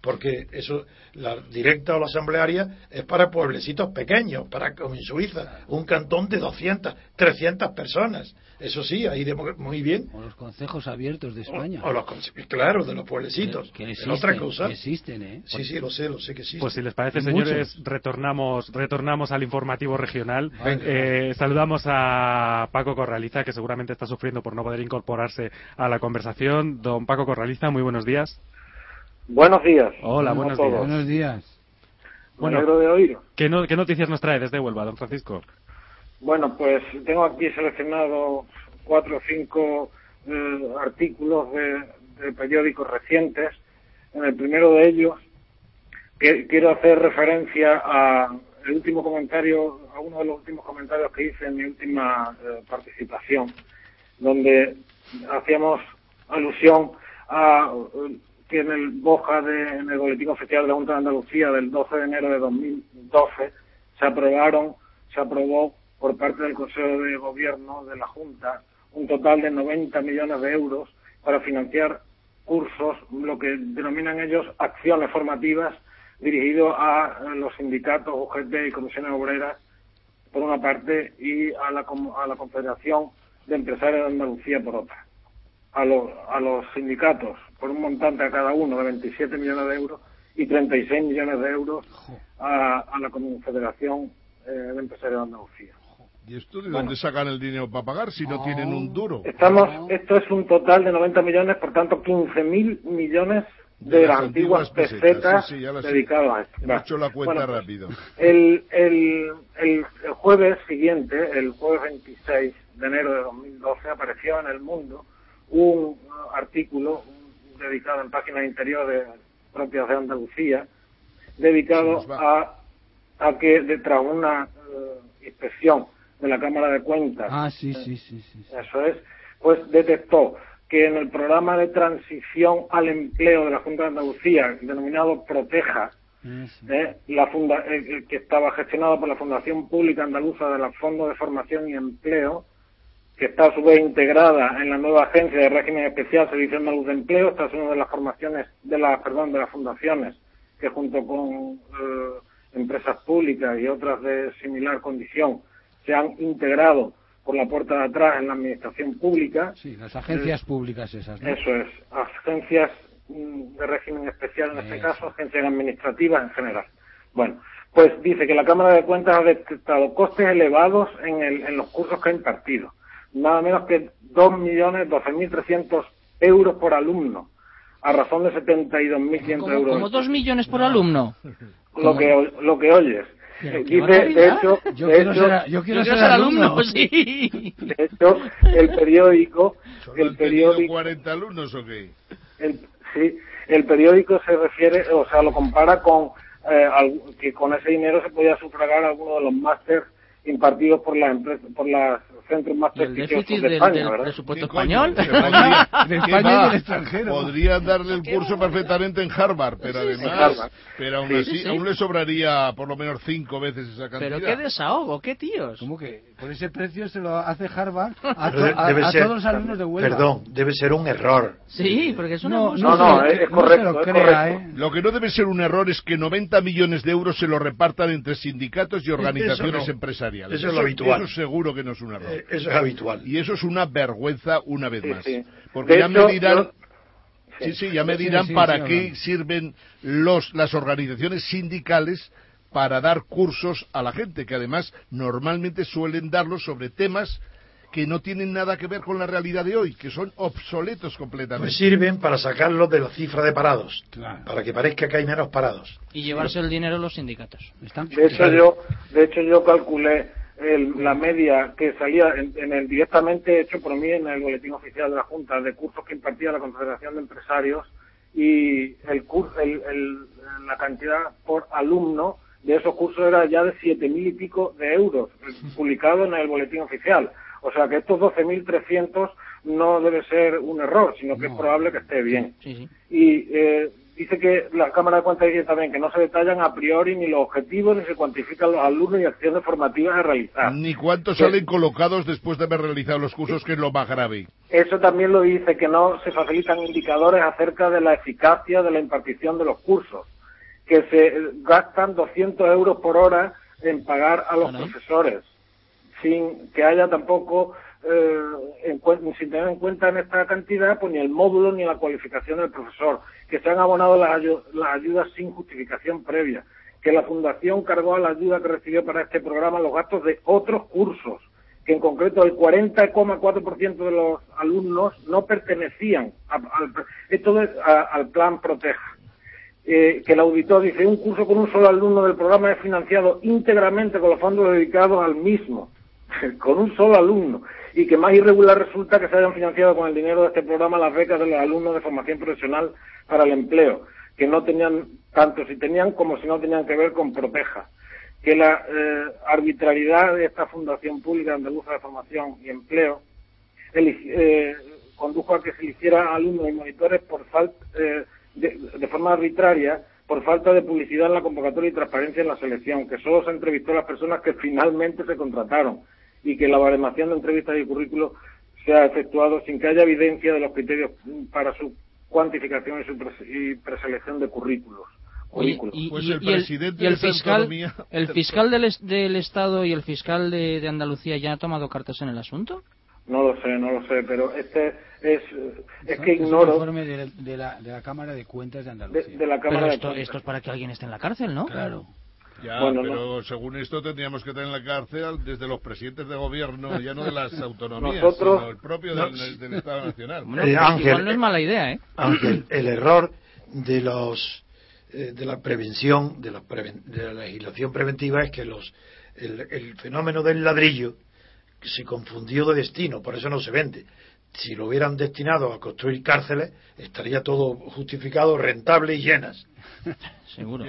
porque eso la directa o la asamblearia es para pueblecitos pequeños, para como en Suiza, un cantón de 200, 300 personas. Eso sí, ahí demo- muy bien. O los consejos abiertos de España. O, o los claro, de los pueblecitos. Que, existen, otra cosa. que existen, ¿eh? Sí, sí, lo sé, lo sé que sí. Pues si les parece, Muchos. señores, retornamos, retornamos al informativo regional. Eh, saludamos a Paco Corraliza, que seguramente está sufriendo por no poder incorporarse a la conversación. Don Paco Corraliza, muy buenos días. Buenos días. Hola, buenos días. Buenos días. Me Bueno. alegro de oír. ¿Qué, no- qué noticias nos trae desde Huelva, don Francisco? Bueno, pues tengo aquí seleccionado cuatro o cinco eh, artículos de, periódicos recientes. En el primero de ellos que, quiero hacer referencia a último comentario, a uno de los últimos comentarios que hice en mi última eh, participación, donde hacíamos alusión a que en el Boja, de, en el Boletín Oficial de la Junta de Andalucía del 12 de enero de 2012, se aprobaron, se aprobó por parte del Consejo de Gobierno de la Junta un total de 90 millones de euros para financiar cursos, lo que denominan ellos acciones formativas dirigidos a los sindicatos, UGT y comisiones obreras, por una parte, y a la, a la Confederación de Empresarios de Andalucía por otra. A los, a los sindicatos por un montante a cada uno de 27 millones de euros y 36 millones de euros a, a la Confederación eh, de Empresarios de Andalucía. ¿Y esto de dónde sacan el dinero para pagar si no tienen un duro? Estamos, esto es un total de 90 millones, por tanto 15.000 millones de, las, antiguas pesetas, dedicadas a esto. He hecho la cuenta pues, rápido. El, el, el, jueves siguiente, el jueves 26 de enero de 2012, apareció en El Mundo un artículo dedicado en páginas interiores propias de Andalucía, dedicado a, a que detrás de una eh, inspección de la Cámara de Cuentas, ah, sí, sí, sí, eso es, pues detectó que en el programa de transición al empleo de la Junta de Andalucía, denominado Proteja, eh, la funda eh, que estaba gestionado por la Fundación Pública Andaluza de la Fondo de Formación y Empleo, que está a su vez integrada en la nueva agencia de régimen especial Servicio Andaluz de Empleo, esta es una de las formaciones, de las, perdón, de las fundaciones que junto con eh, empresas públicas y otras de similar condición se han integrado por la puerta de atrás en la administración pública. Sí, las agencias públicas esas. ¿no? Eso es, agencias mm, de régimen especial en este caso, agencias administrativas en general. Bueno, pues dice que la Cámara de Cuentas ha detectado costes elevados en, el, en los cursos que ha impartido nada menos que 2.012.300 euros por alumno, a razón de 72.100 euros. ¿Cómo 2 millones por alumno? Lo que, lo que oyes. Dice, de hecho, yo quiero ser, yo quiero ser alumno, sí. De hecho, el periódico, el periódico 40 alumnos o qué? El, sí, el periódico se refiere, o sea, lo compara con eh, que con ese dinero se podía sufragar alguno de los másteres impartidos por las empresas, por las centros más prestigiosos de España, del, ¿verdad? presupuesto español. de España y del extranjero. Podría darle el curso perfectamente en Harvard, pero además, pero aún así, aún le sobraría por lo menos cinco veces esa cantidad. Pero qué desahogo, qué tíos. ¿Cómo que por ese precio se lo hace Harvard a, todos los alumnos de Huelva? Perdón, debe ser un error. Sí, porque es una no, no, no, es, correcto, lo es crea, correcto. ¿eh? Lo que no debe ser un error es que 90 millones de euros se lo repartan entre sindicatos y organizaciones no. Eso es lo habitual. Eso seguro que no es un error. Eh, Eso es habitual. Y eso es una vergüenza una vez Sí, más. sí. Porque De ya hecho, me dirán, yo- sí, sí, ya me dirán sí, para sí, qué sirven los, las organizaciones sindicales para dar cursos a la gente, que además normalmente suelen darlos sobre temas que no tienen nada que ver con la realidad de hoy, que son obsoletos completamente. Pues sirven para sacarlos de la cifra de parados, Claro. para que parezca que hay menos parados. Y llevarse el dinero los sindicatos. Están- De hecho, yo, de hecho, yo calculé el- la media que salía en, en el directamente hecho por mí en el boletín oficial de la Junta de cursos que impartía la Confederación de Empresarios y el, el, el- la cantidad por alumno de esos cursos era ya de siete mil y pico de euros, publicado en el boletín oficial. O sea que estos 12.300 no debe ser un error, sino que es probable que esté bien. Sí, sí. Y eh, dice que la Cámara de Cuentas dice también que no se detallan a priori ni los objetivos ni se cuantifican los alumnos y acciones formativas a realizar. Ni cuántos Sí. salen colocados después de haber realizado los cursos, que es lo más grave. Eso también lo dice, que no se facilitan indicadores acerca de la eficacia de la impartición de los cursos, que se gastan 200 euros por hora en pagar a los profesores, sin que haya tampoco, eh, en sin tener en cuenta en esta cantidad, pues ni el módulo ni la cualificación del profesor, que se han abonado las, las ayudas sin justificación previa, que la Fundación cargó a la ayuda que recibió para este programa los gastos de otros cursos, que en concreto el 40,4% de los alumnos no pertenecían a- al, esto es al plan Proteja. Eh, que el auditor dice un curso con un solo alumno del programa es financiado íntegramente con los fondos dedicados al mismo, con un solo alumno, y que más irregular resulta que se hayan financiado con el dinero de este programa las becas de los alumnos de formación profesional para el empleo, que no tenían tanto si tenían como si no tenían que ver con Proteja. Que la eh, arbitrariedad de esta Fundación Pública Andaluza de Formación y Empleo eh, condujo a que se eligiera alumnos y monitores por falta eh, de, de forma arbitraria por falta de publicidad en la convocatoria y transparencia en la selección, que solo se entrevistó a las personas que finalmente se contrataron y que la baremación de entrevistas y currículos se ha efectuado sin que haya evidencia de los criterios para su cuantificación y su pres- y preselección de currículos. Oye, currículos. y, Pues y- el y el, presidente y el de Santa fiscal, Economía- el fiscal del, del Estado y el fiscal de, de Andalucía ya ha tomado cartas en el asunto? No lo sé, no lo sé, pero este es, que es un ignoro informe de, de la, de la Cámara de Cuentas de Andalucía. de la Cámara Pero esto es para que alguien esté en la cárcel, ¿no? Claro. Ya, Bueno, pero según esto tendríamos que tener en la cárcel desde los presidentes de gobierno, ya no de las autonomías, Nosotros- sino el propio No. del, del Estado Nacional. Bueno, Eh, Ángel, igual no es mala idea, ¿eh? Ángel, el error de los eh, de la prevención, de la, de la, legislación preventiva es que los el, el fenómeno del ladrillo se confundió de destino, por eso no se vende si lo hubieran destinado a construir cárceles, estaría todo justificado, rentable y llenas. Seguro.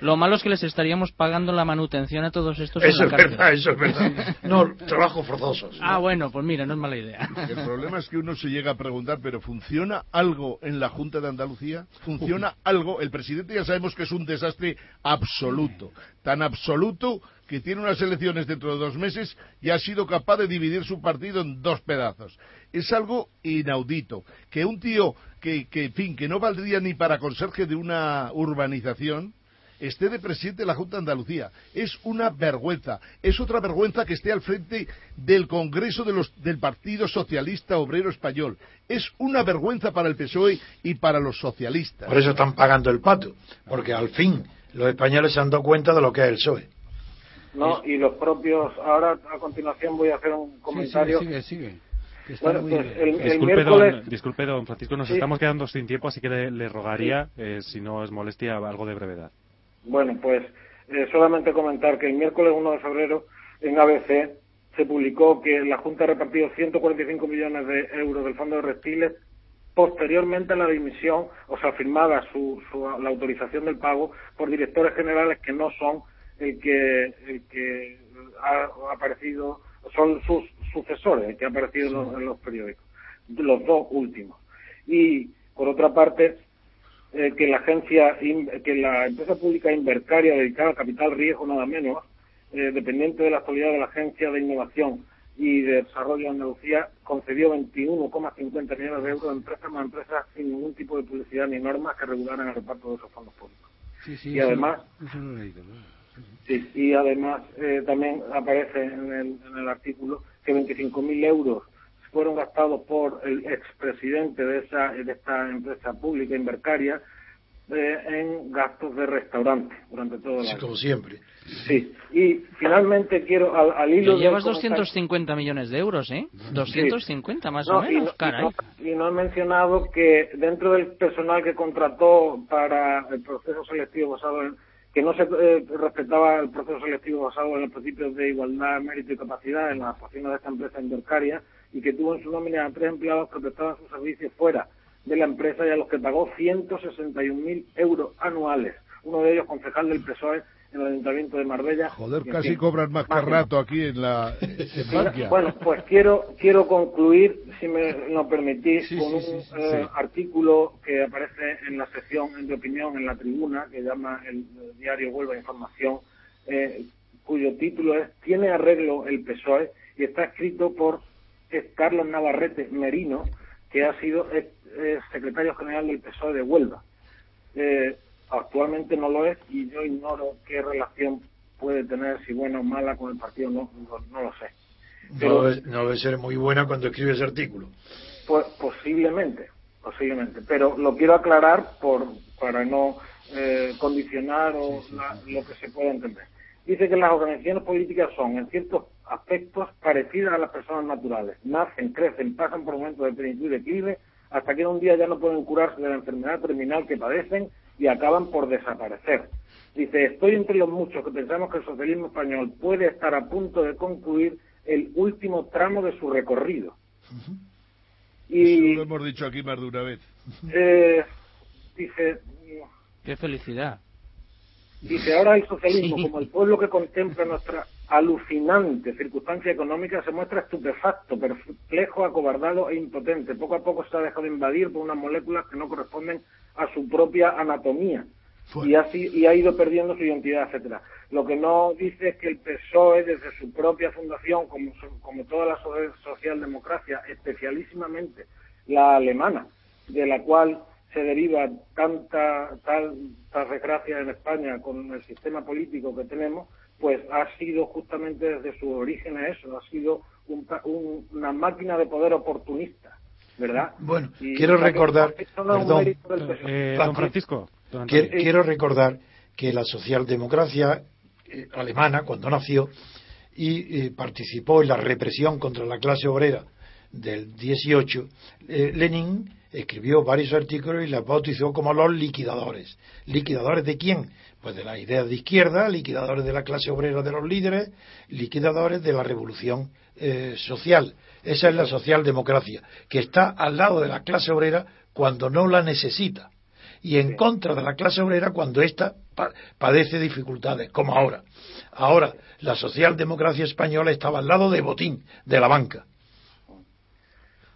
Lo malo es que les estaríamos pagando la manutención a todos estos. Eso es verdad, eso es verdad. No, trabajos forzosos. Ah, bueno, pues mira, no es mala idea. El problema es que uno se llega a preguntar, ¿pero funciona algo en la Junta de Andalucía? ¿Funciona algo? El presidente ya sabemos que es un desastre absoluto. Tan absoluto que tiene unas elecciones dentro de dos meses y ha sido capaz de dividir su partido en dos pedazos. Es algo inaudito. Que un tío que, que, en fin, que no valdría ni para conserje de una urbanización, esté de presidente de la Junta de Andalucía. Es una vergüenza. Es otra vergüenza que esté al frente del Congreso de los, del Partido Socialista Obrero Español. Es una vergüenza para el PSOE y para los socialistas. Por eso están pagando el pato, porque al fin los españoles se han dado cuenta de lo que es el PSOE. No, y los propios. Ahora, a continuación, voy a hacer un comentario. sigue, sigue. Bueno, pues el, disculpe, miércoles... don, disculpe, don Francisco, nos estamos quedando sin tiempo, así que le, le rogaría, sí. eh, si no es molestia, algo de brevedad. Bueno, pues eh, solamente comentar que el miércoles 1 de febrero en ABC se publicó que la Junta ha repartido 145 millones de euros del Fondo de Reptiles posteriormente a la dimisión, o sea, firmada su, su, la autorización del pago por directores generales que no son el que, el que ha aparecido, son sus sucesores, que ha aparecido sí. en, los, en, los, periódicos, los dos últimos. Y, por otra parte, eh, que la agencia, que la empresa pública Invercaria, dedicada al capital riesgo nada menos, eh, dependiente de la actualidad de la Agencia de Innovación y de Desarrollo de Andalucía, concedió 21,50 millones de euros a empresas más empresas sin ningún tipo de publicidad ni normas que regularan el reparto de esos fondos públicos. Sí, sí, y además, eso no lo he leído, ¿no? Sí, y además eh, también aparece en el, en el artículo que 25.000 euros fueron gastados por el expresidente de, esa, de esta empresa pública, Invercaria, eh, en gastos de restaurante durante todo el sí, año. como siempre. Sí, y finalmente quiero, al, al hilo que llevas 250 millones de euros, ¿eh? 250 sí. más no, o menos, y, caray. Y no, y no he mencionado que dentro del personal que contrató para el proceso selectivo basado en que no se eh, respetaba el proceso selectivo basado en los principios de igualdad, mérito y capacidad en las oficinas de esta empresa invercaria y que tuvo en su nómina a tres empleados que prestaban sus servicios fuera de la empresa y a los que pagó 161.000 euros anuales. Uno de ellos concejal del PSOE en el Ayuntamiento de Marbella. Joder, casi fin, cobran más que rato aquí en la en. Bueno, pues quiero quiero concluir, si me lo permitís, sí, con un sí, sí, eh, artículo que aparece en la sección de opinión en la tribuna, que llama el, el diario Huelva Información, eh, cuyo título es ¿Tiene arreglo el PSOE? y está escrito por Carlos Navarrete Merino, que ha sido eh, secretario general del PSOE de Huelva. Eh, actualmente no lo es y yo ignoro qué relación puede tener, si buena o mala, con el partido, no, no, no lo sé. Pero, no, debe, no, debe, ser muy buena cuando escribe ese artículo. Pues posiblemente, posiblemente. Pero lo quiero aclarar por para no eh, condicionar o sí, sí, la, lo que se pueda entender. Dice que las organizaciones políticas son, en ciertos aspectos, parecidas a las personas naturales. Nacen, crecen, pasan por momentos de plenitud y declive, hasta que un día ya no pueden curarse de la enfermedad terminal que padecen y acaban por desaparecer. Dice, estoy entre los muchos que pensamos que el socialismo español puede estar a punto de concluir el último tramo de su recorrido. Uh -huh. Y Eso lo hemos dicho aquí más de una vez. Eh, dice, qué felicidad. Dice, ahora el socialismo, sí. como el pueblo que contempla nuestra alucinante circunstancia económica, se muestra estupefacto, perplejo, acobardado e impotente. Poco a poco se ha dejado invadir por unas moléculas que no corresponden a su propia anatomía. Y ha, y ha, ido perdiendo su identidad, etcétera. Lo que no dice es que el PSOE, desde su propia fundación, como, como toda la socialdemocracia, especialísimamente la alemana, de la cual se deriva tanta tal desgracia en España con el sistema político que tenemos, pues ha sido justamente desde su origen eso, ha sido un, un, una máquina de poder oportunista, ¿verdad? Bueno, y quiero recordar, perdón, eh, don Francisco, don quiero, quiero, recordar que la socialdemocracia eh, alemana, cuando nació y eh, participó en la represión contra la clase obrera del 18, eh, Lenin escribió varios artículos y las bautizó como los liquidadores. ¿Liquidadores de quién? Pues de las ideas de izquierda, liquidadores de la clase obrera de los líderes, liquidadores de la revolución eh, social. Esa es la socialdemocracia, que está al lado de la clase obrera cuando no la necesita y en contra de la clase obrera cuando ésta padece dificultades, como ahora. Ahora, la socialdemocracia española estaba al lado de Botín, de la banca.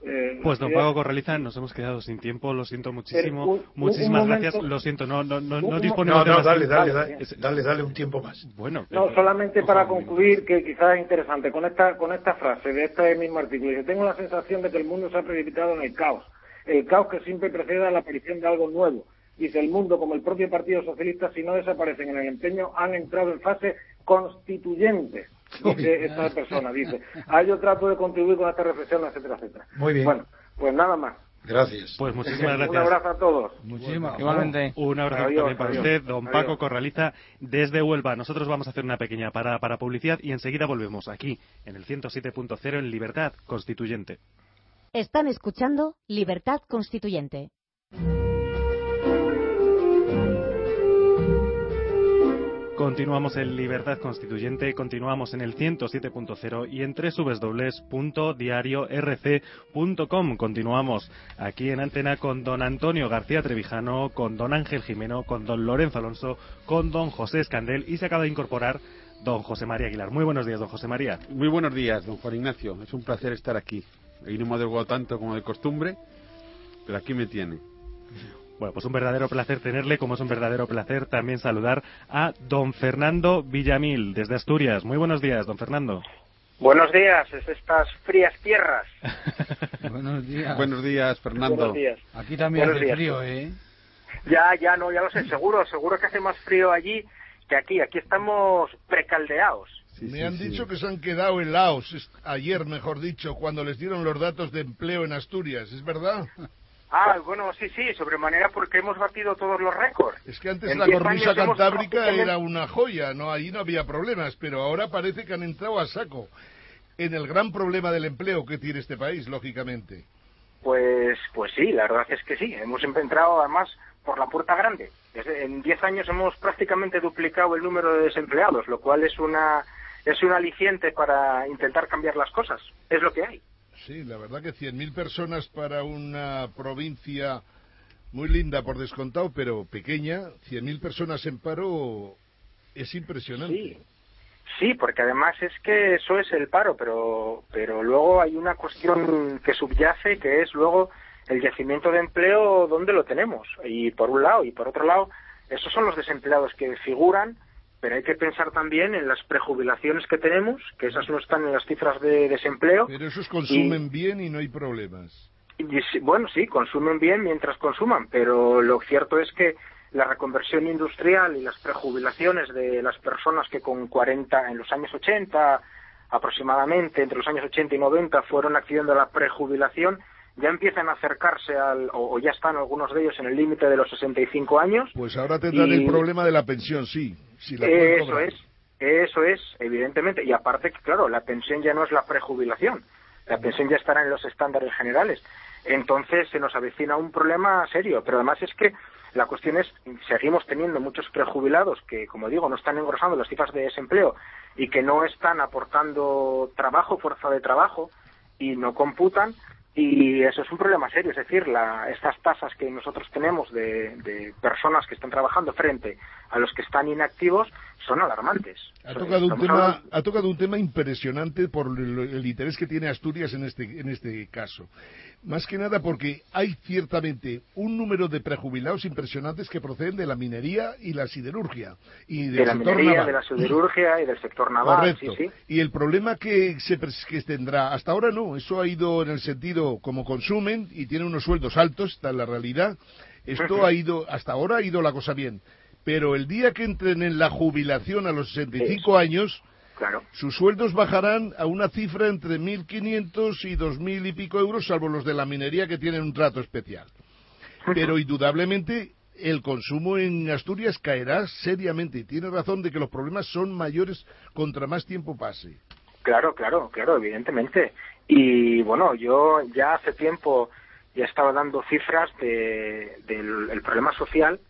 Eh, pues don Paco Corraliza, nos hemos quedado sin tiempo, lo siento muchísimo. Muchísimas gracias, lo siento, no, no, no, no disponemos no, no, dale, dale, dale, dale, dale, un tiempo más. Bueno. No, solamente para concluir, que quizás es interesante, con esta, con esta frase de este mismo artículo, dice, tengo la sensación de que el mundo se ha precipitado en el caos, el caos que siempre precede a la aparición de algo nuevo. Dice, el mundo, como el propio Partido Socialista, si no desaparecen en el empeño, han entrado en fase constituyente dice esta persona, dice, ah, yo trato de contribuir con esta reflexión, etcétera, etcétera. Muy bien. Bueno, pues nada más. Gracias. Pues muchísimas gracias. Un abrazo a todos. Muchísimas Igualmente. Un abrazo también para usted, don Paco Corraliza, desde Huelva. Nosotros vamos a hacer una pequeña parada para publicidad y enseguida volvemos aquí, en el 107.0 en Libertad Constituyente. Están escuchando Libertad Constituyente. Continuamos en Libertad Constituyente, continuamos en el 107.0 y en www.diariorc.com. Continuamos aquí en antena con don Antonio García Trevijano, con don Ángel Jimeno, con don Lorenzo Alonso, con don José Escandel y se acaba de incorporar don José María Aguilar. Muy buenos días, don José María. Muy buenos días, don Juan Ignacio. Es un placer estar aquí. Hoy no me tanto como de costumbre, pero aquí me tiene. Bueno, pues un verdadero placer tenerle, como es un verdadero placer también saludar a don Fernando Villamil, desde Asturias. Muy buenos días, don Fernando. Buenos días, es estas frías tierras. buenos días. Buenos días, Fernando. Buenos días. Aquí también hace frío, ¿eh? Ya, ya, no, ya lo sé, seguro, seguro que hace más frío allí que aquí. Aquí estamos precaldeados. Me han dicho que se han quedado helados ayer, mejor dicho, cuando les dieron los datos de empleo en Asturias. ¿Es verdad? Ah, bueno, sí, sí, sobremanera porque hemos batido todos los récords. Es que antes la cornisa cantábrica era una joya, no ahí no había problemas, pero ahora parece que han entrado a saco en el gran problema del empleo que tiene este país, lógicamente. Pues, pues sí, la verdad es que sí. Hemos entrado además por la puerta grande. Desde, en 10 años hemos prácticamente duplicado el número de desempleados, lo cual es una es un aliciente para intentar cambiar las cosas. Es lo que hay. Sí, la verdad que 100.000 personas para una provincia muy linda por descontado, pero pequeña, 100.000 personas en paro es impresionante. Sí. sí, porque además es que eso es el paro, pero, pero luego hay una cuestión que subyace, que es luego el yacimiento de empleo, ¿dónde lo tenemos? Y por un lado, y por otro lado, esos son los desempleados que figuran pero hay que pensar también en las prejubilaciones que tenemos, que esas no están en las cifras de desempleo. Pero esos consumen bien y no hay problemas. bueno, sí, consumen bien mientras consuman, pero lo cierto es que la reconversión industrial y las prejubilaciones de las personas que con 40 en los años 80 aproximadamente, entre los años 80 y 90 fueron accediendo a la prejubilación, ya empiezan a acercarse al, o, ya están algunos de ellos en el límite de los 65 años. Pues ahora tendrán el problema de la pensión, sí. eso es, eso es, evidentemente. Y aparte, claro, la pensión ya no es la prejubilación, la pensión ya estará en los estándares generales. Entonces se nos avecina un problema serio, pero además es que la cuestión es, seguimos teniendo muchos prejubilados que, como digo, no están engrosando las cifras de desempleo y que no están aportando trabajo, fuerza de trabajo y no computan, y eso es un problema serio, es decir, la, estas tasas que nosotros tenemos de, de, personas que están trabajando frente a los que están inactivos son alarmantes. Ha tocado, un tema, ha tocado un tema impresionante por el, interés que tiene Asturias en este, en este caso. Más que nada porque hay ciertamente un número de prejubilados impresionantes que proceden de la minería y la siderurgia. Y del de la minería, de la siderurgia y del sector naval. Correcto. Y el problema que, se, que tendrá, hasta ahora no, eso ha ido en el sentido como consumen y tienen unos sueldos altos, está en la realidad. Esto ha ido, hasta ahora ha ido la cosa bien. Pero el día que entren en la jubilación a los 65 años, sus sueldos bajarán a una cifra entre 1.500 y 2.000 y pico euros, salvo los de la minería que tienen un trato especial. Pero indudablemente el consumo en Asturias caerá seriamente. Y tiene razón de que los problemas son mayores contra más tiempo pase. Claro, claro, claro, evidentemente. Y bueno, yo ya hace tiempo ya estaba dando cifras de, del el problema social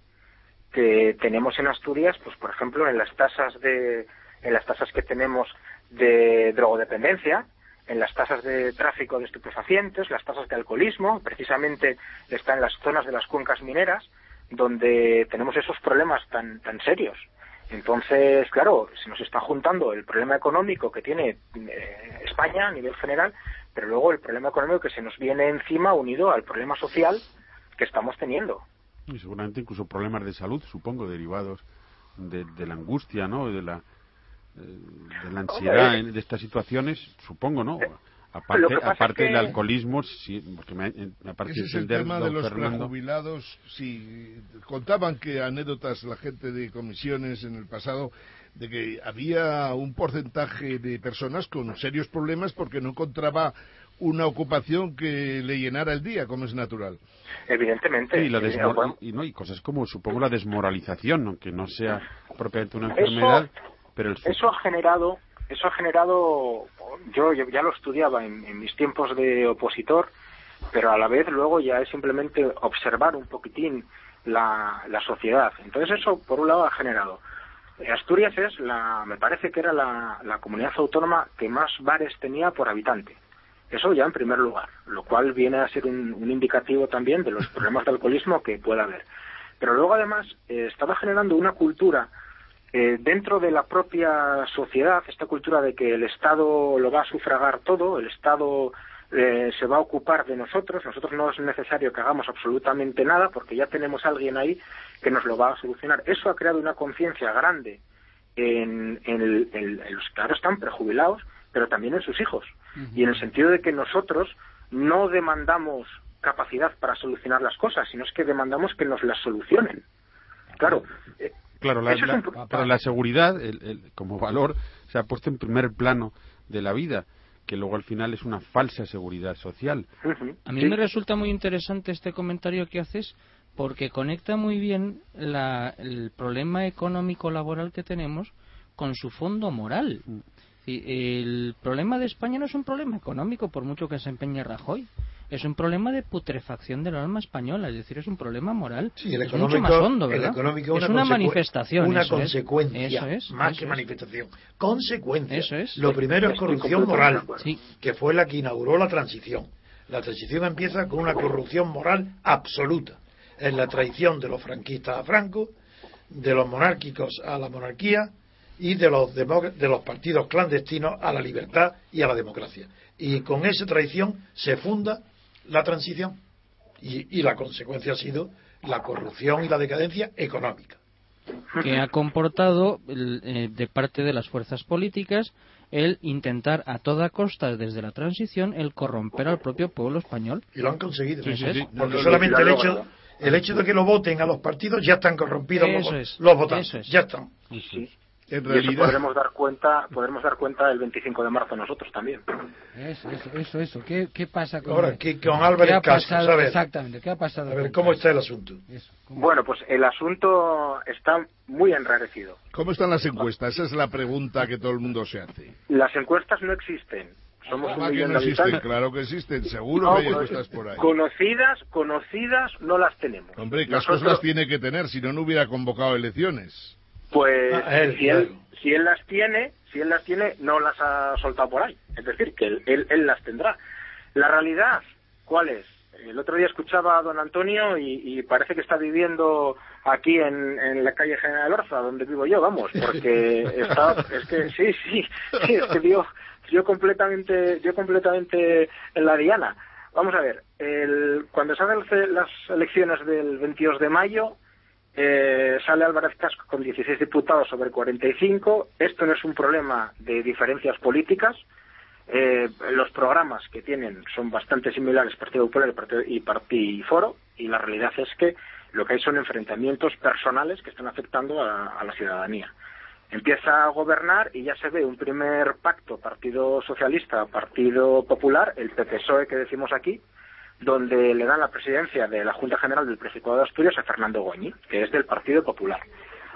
que tenemos en Asturias, pues por ejemplo en las tasas de en las tasas que tenemos de drogodependencia, en las tasas de tráfico de estupefacientes, las tasas de alcoholismo, precisamente está en las zonas de las cuencas mineras donde tenemos esos problemas tan tan serios. Entonces, claro, se nos está juntando el problema económico que tiene eh, España a nivel general, pero luego el problema económico que se nos viene encima unido al problema social que estamos teniendo. Y seguramente incluso problemas de salud, supongo, derivados de, de la angustia, ¿no? De la, de la ansiedad en- de estas situaciones, supongo, ¿no? Aparte, pasa aparte que- del alcoholismo, sí, porque me, me parece Ese es el tema de los Fernando. prejubilados. Sí, contaban que anécdotas la gente de comisiones en el pasado de que había un porcentaje de personas con serios problemas porque no encontraba una ocupación que le llenara el día, como es natural. Evidentemente. Sí, y, la Eh, desmo- bueno, y, no, y cosas como, supongo, la desmoralización, aunque no sea propiamente una Eso- enfermedad, eso ha generado eso ha generado yo, ya lo estudiaba en, en mis tiempos de opositor pero a la vez luego ya es simplemente observar un poquitín la, la sociedad. Entonces eso por un lado ha generado. Asturias es la me parece que era la, la comunidad autónoma que más bares tenía por habitante. Eso ya en primer lugar lo cual viene a ser un, un indicativo también de los problemas de alcoholismo que pueda haber. Pero luego además eh, estaba generando una cultura eh, dentro de la propia sociedad, esta cultura de que el Estado lo va a sufragar todo, el Estado eh, se va a ocupar de nosotros, nosotros no es necesario que hagamos absolutamente nada porque ya tenemos a alguien ahí que nos lo va a solucionar. Eso ha creado una conciencia grande en, en el- en- en los que ahora están prejubilados, pero también en sus hijos. Y en el sentido de que nosotros no demandamos capacidad para solucionar las cosas, sino es que demandamos que nos las solucionen. Claro, eh, Claro, la, la- pero seguridad el- el- como valor se ha puesto en primer plano de la vida, que luego al final es una falsa seguridad social. A mí me resulta muy interesante este comentario que haces porque conecta muy bien la- el problema económico laboral que tenemos con su fondo moral. Sí, El problema de España no es un problema económico, por mucho que se empeñe Rajoy. Es un problema de putrefacción de la norma española, es decir, es un problema moral. Sí, el es económico, mucho más hondo, el ¿verdad? económico es una una manifestación. Una eso es. consecuencia, Eso es, más eso que es. manifestación. Consecuencia. Eso es. Lo primero es corrupción moral, que fue la que inauguró la transición. La transición empieza con una corrupción moral absoluta. Es la traición de los franquistas a Franco, de los monárquicos a la monarquía y de los, de los partidos clandestinos a la libertad y a la democracia. Y con esa traición se funda la transición. Y, y la consecuencia ha sido la corrupción y la decadencia económica. que ha comportado el, eh, de parte de las fuerzas políticas el intentar a toda costa desde la transición el corromper al propio pueblo español. Y lo han conseguido. Sí, sí, sí. Porque No, no, solamente el hecho, el hecho de que lo voten a los partidos ya están corrompidos Eso los, es, los votantes. eso es. Ya están. En y eso podremos dar cuenta, podremos dar cuenta el 25 de marzo nosotros también. Eso, eso, eso, eso. ¿Qué, qué pasa con, Ahora, ¿qué- con Álvarez ¿qué ha Cascos? pasado? A ver. Exactamente, ¿qué ha pasado? A ver, ¿cómo está el asunto? Bueno, pues el asunto está muy enrarecido. ¿Cómo están las encuestas? Esa es la pregunta que todo el mundo se hace. Las encuestas no existen. Somos un Ah, que millón no de existen, claro que existen, seguro No, que hay pues, encuestas por ahí. Conocidas, conocidas, no las tenemos. Hombre, Cascos Nosotros- las tiene que tener, si no, no hubiera convocado elecciones. Pues Ah, él, si, él, claro. si él las tiene, si él las tiene, no las ha soltado por ahí. Es decir, que él, él, él las tendrá. La realidad, ¿cuál es? El otro día escuchaba a don Antonio y, y parece que está viviendo aquí en, en la calle General Orza, donde vivo yo, vamos, porque está, es que sí, sí, sí, es que dio, yo completamente, yo completamente en la diana. Vamos a ver, el, cuando salen las elecciones del 22 de mayo, eh, sale Álvarez Casco con 16 diputados sobre 45. Esto no es un problema de diferencias políticas. Eh, los programas que tienen son bastante similares Partido Popular y y Foro y la realidad es que lo que hay son enfrentamientos personales que están afectando a, a la ciudadanía. Empieza a gobernar y ya se ve un primer pacto Partido Socialista, Partido Popular, el PPSOE que decimos aquí, donde le dan la presidencia de la Junta General del Principado de Asturias a Fernando Goñi, que es del Partido Popular.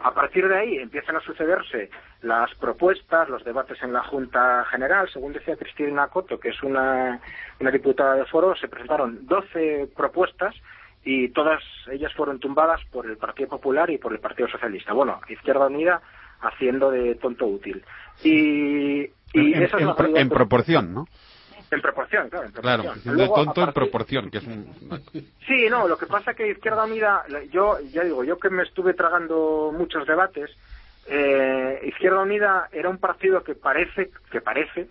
A partir de ahí empiezan a sucederse las propuestas, los debates en la Junta General. Según decía Cristina Coto, que es una, una diputada de foro, se presentaron 12 propuestas y todas ellas fueron tumbadas por el Partido Popular y por el Partido Socialista. Bueno, Izquierda Unida haciendo de tonto útil. Y, y en, esa es en la en proporción, ¿no? En proporción, claro, en proporción. Luego, tonto en proporción, que es un... Sí, no, lo que pasa que Izquierda Unida, yo ya digo, yo que me estuve tragando muchos debates, eh, Izquierda Unida era un partido que parece, que parece,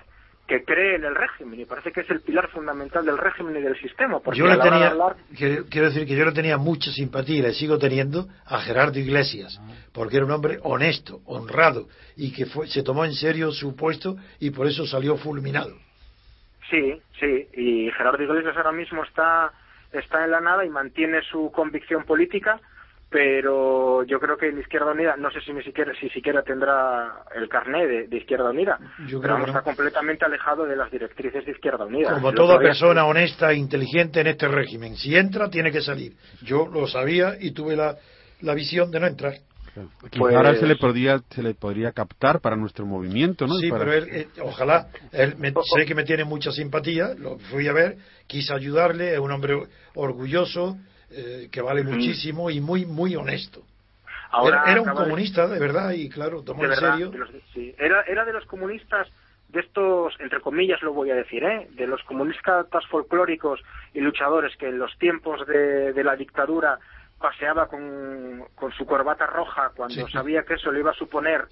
que cree en el régimen y parece que es el pilar fundamental del régimen y del sistema. Porque Yo a le tenía, hablar- quiero decir que yo le tenía mucha simpatía y le sigo teniendo a Gerardo Iglesias, porque era un hombre honesto, honrado y que fue, se tomó en serio su puesto y por eso salió fulminado. Sí, sí, y Gerardo Iglesias ahora mismo está, está en la nada y mantiene su convicción política, pero yo creo que en Izquierda Unida, no sé si ni siquiera, si siquiera tendrá el carné de, de Izquierda Unida, Yo pero creo que está completamente alejado de las directrices de Izquierda Unida. Como toda persona honesta e inteligente en este régimen, si entra tiene que salir. Yo lo sabía y tuve la, la visión de no entrar. Pues- ahora se le podría se le podría captar para nuestro movimiento, ¿no? Sí, para- pero él, eh, ojalá, él me- sé que me tiene mucha simpatía, lo fui a ver, quise ayudarle, es un hombre orgulloso, eh, que vale muchísimo y muy, muy honesto. Ahora era, era un de- comunista, de verdad, y claro, tomó de en verdad, serio. de los- sí. era, era de los comunistas, de estos, entre comillas lo voy a decir, ¿eh? de los comunistas folclóricos y luchadores que en los tiempos de, de la dictadura paseaba con, con su corbata roja cuando Sí. sabía que eso le iba a suponer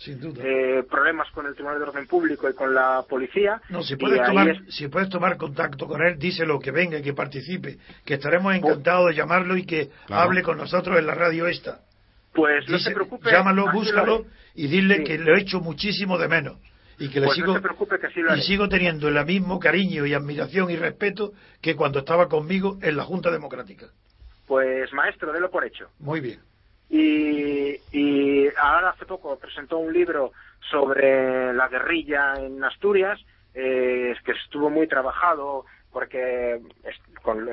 eh, problemas con el Tribunal de Orden Público y con la policía. No, si puedes, tomar, es- si puedes tomar contacto con él, díselo que venga y que participe, que estaremos encantados de llamarlo y que Claro. hable con nosotros en la radio esta. pues no Dice- se preocupe. llámalo, lo búscalo y dile Sí. que le he hecho muchísimo de menos y que le Pues no sigo se preocupe que así lo y sigo teniendo el mismo cariño y admiración y respeto que cuando estaba conmigo en la Junta Democrática. Pues maestro, délo por hecho. Muy bien. y, y ahora hace poco presentó un libro sobre la guerrilla en Asturias, eh, que estuvo muy trabajado porque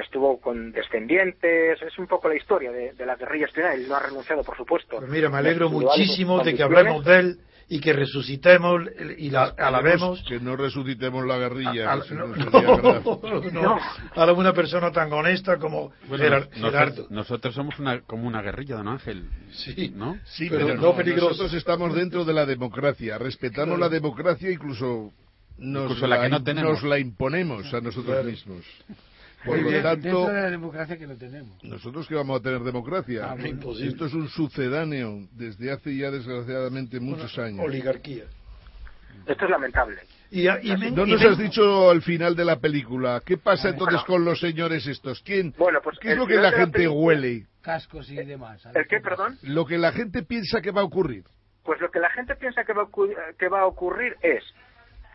estuvo con descendientes, es un poco la historia de, de la guerrilla asturiana, y no ha renunciado, por supuesto. Pues mira, me alegro muchísimo de que hablemos de él y que resucitemos y la alabemos. Que no resucitemos la guerrilla. Que si no, no no, no, a una persona tan honesta como Bueno, Gerar- nos- Gerardo. nosotros somos una, como una guerrilla, don Ángel. Sí. ¿No? Sí, Pero pero, no no, peligroso. nosotros estamos dentro de la democracia, respetamos Claro. la democracia, incluso nos, Incluso la que no tenemos. nos la imponemos a nosotros Claro. mismos. Por lo tanto, de la democracia que no tenemos. nosotros que vamos a tener democracia. Ah. Esto es un sucedáneo desde hace ya desgraciadamente muchos años. Oligarquía. Esto es lamentable. Y, y me- No y nos me- has dicho al final de la película, ¿qué pasa entonces Bueno. con los señores estos? ¿Quién? Bueno, pues ¿Qué es lo que la la gente película- huele? Cascos y demás. a ver ¿El qué, perdón? Lo que la gente piensa que va a ocurrir. Pues lo que la gente piensa que va a, que va a ocurrir es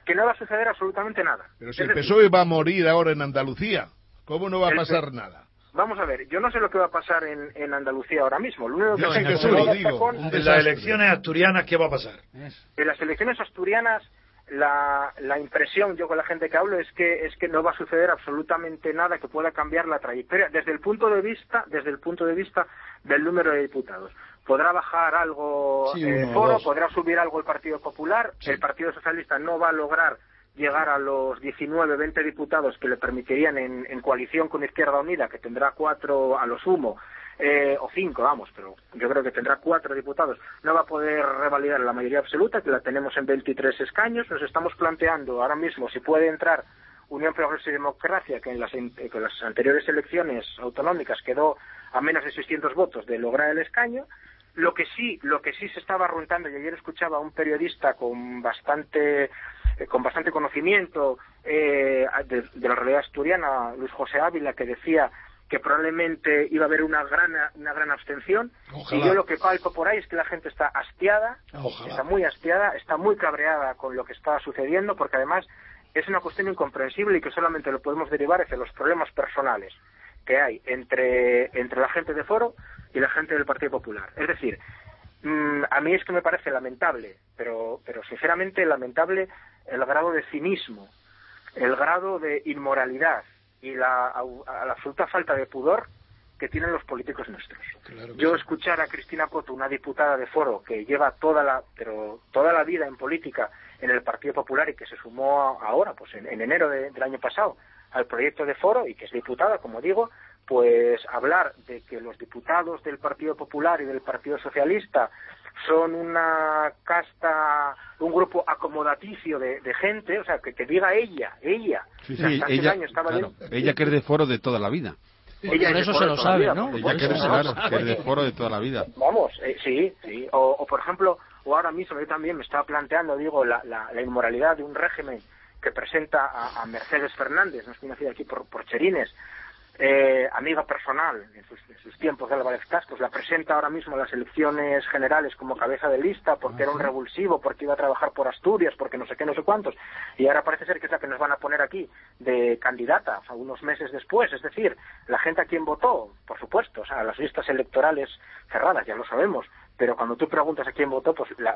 que no va a suceder absolutamente nada. Pero si Es el decir, PSOE va a morir ahora en Andalucía, ¿cómo no va a El pasar nada? Vamos a ver, yo no sé lo que va a pasar en, en Andalucía ahora mismo. Lo único que sé que lo digo. con- en las elecciones asturianas, ¿qué va a pasar? En las elecciones asturianas, la, la impresión, yo con la gente que hablo, es que es que no va a suceder absolutamente nada que pueda cambiar la trayectoria desde el punto de vista, desde el punto de vista del número de diputados. Podrá bajar algo Sí, eh, Foro, dos. podrá subir algo el Partido Popular. Sí. El Partido Socialista no va a lograr llegar a los 19, 20 diputados que le permitirían en, en coalición con Izquierda Unida, que tendrá cuatro a lo sumo, eh, o cinco, vamos, pero yo creo que tendrá cuatro diputados. No va a poder revalidar la mayoría absoluta, que la tenemos en 23 escaños. Nos estamos planteando ahora mismo si puede entrar Unión Progreso y Democracia, que en las, que en las anteriores elecciones autonómicas quedó a menos de 600 votos de lograr el escaño. Lo que sí, lo que sí se estaba arruntando, y ayer escuchaba a un periodista con bastante, eh, con bastante conocimiento eh, de, de la realidad asturiana, Luis José Ávila, que decía que probablemente iba a haber una gran, una gran abstención. Ojalá. Y yo lo que palpo por ahí es que la gente está hastiada, Ojalá. está muy hastiada, está muy cabreada con lo que está sucediendo, porque además es una cuestión incomprensible y que solamente lo podemos derivar hacia los problemas personales que hay entre, entre la gente de Foro y la gente del Partido Popular. Es decir, mm, a mí es que me parece lamentable, pero, pero sinceramente lamentable el grado de cinismo, el grado de inmoralidad y la, au- a la absoluta falta de pudor que tienen los políticos nuestros. Yo escuchar a Cristina Coto, una diputada de foro que lleva toda la, pero toda la vida en política en el Partido Popular y que se sumó ahora, pues en, enero del año pasado, al proyecto de foro y que es diputada, como digo, pues hablar de que los diputados del Partido Popular y del Partido Socialista son una casta, un grupo acomodaticio de, gente, o sea, que, que diga ella, ella, ella, ella que es de foro de toda la vida. Ella por eso se lo sabe, ¿no? Ella que, es, de foro de toda la vida. Vamos, eh, sí, sí. O, por ejemplo, o ahora mismo yo también me estaba planteando, digo, la, la, inmoralidad de un régimen que presenta a, Mercedes Fernández, no es conocida aquí por, por Cherines, eh, amiga personal en sus, tiempos de Álvarez Cascos, la presenta ahora mismo en las elecciones generales como cabeza de lista porque era un revulsivo, porque iba a trabajar por Asturias, porque no sé qué, no sé cuántos, y ahora parece ser que es la que nos van a poner aquí de candidata unos meses después, es decir, la gente a quien votó, por supuesto, o sea, las listas electorales cerradas, ya lo sabemos, pero cuando tú preguntas a quién votó, pues la,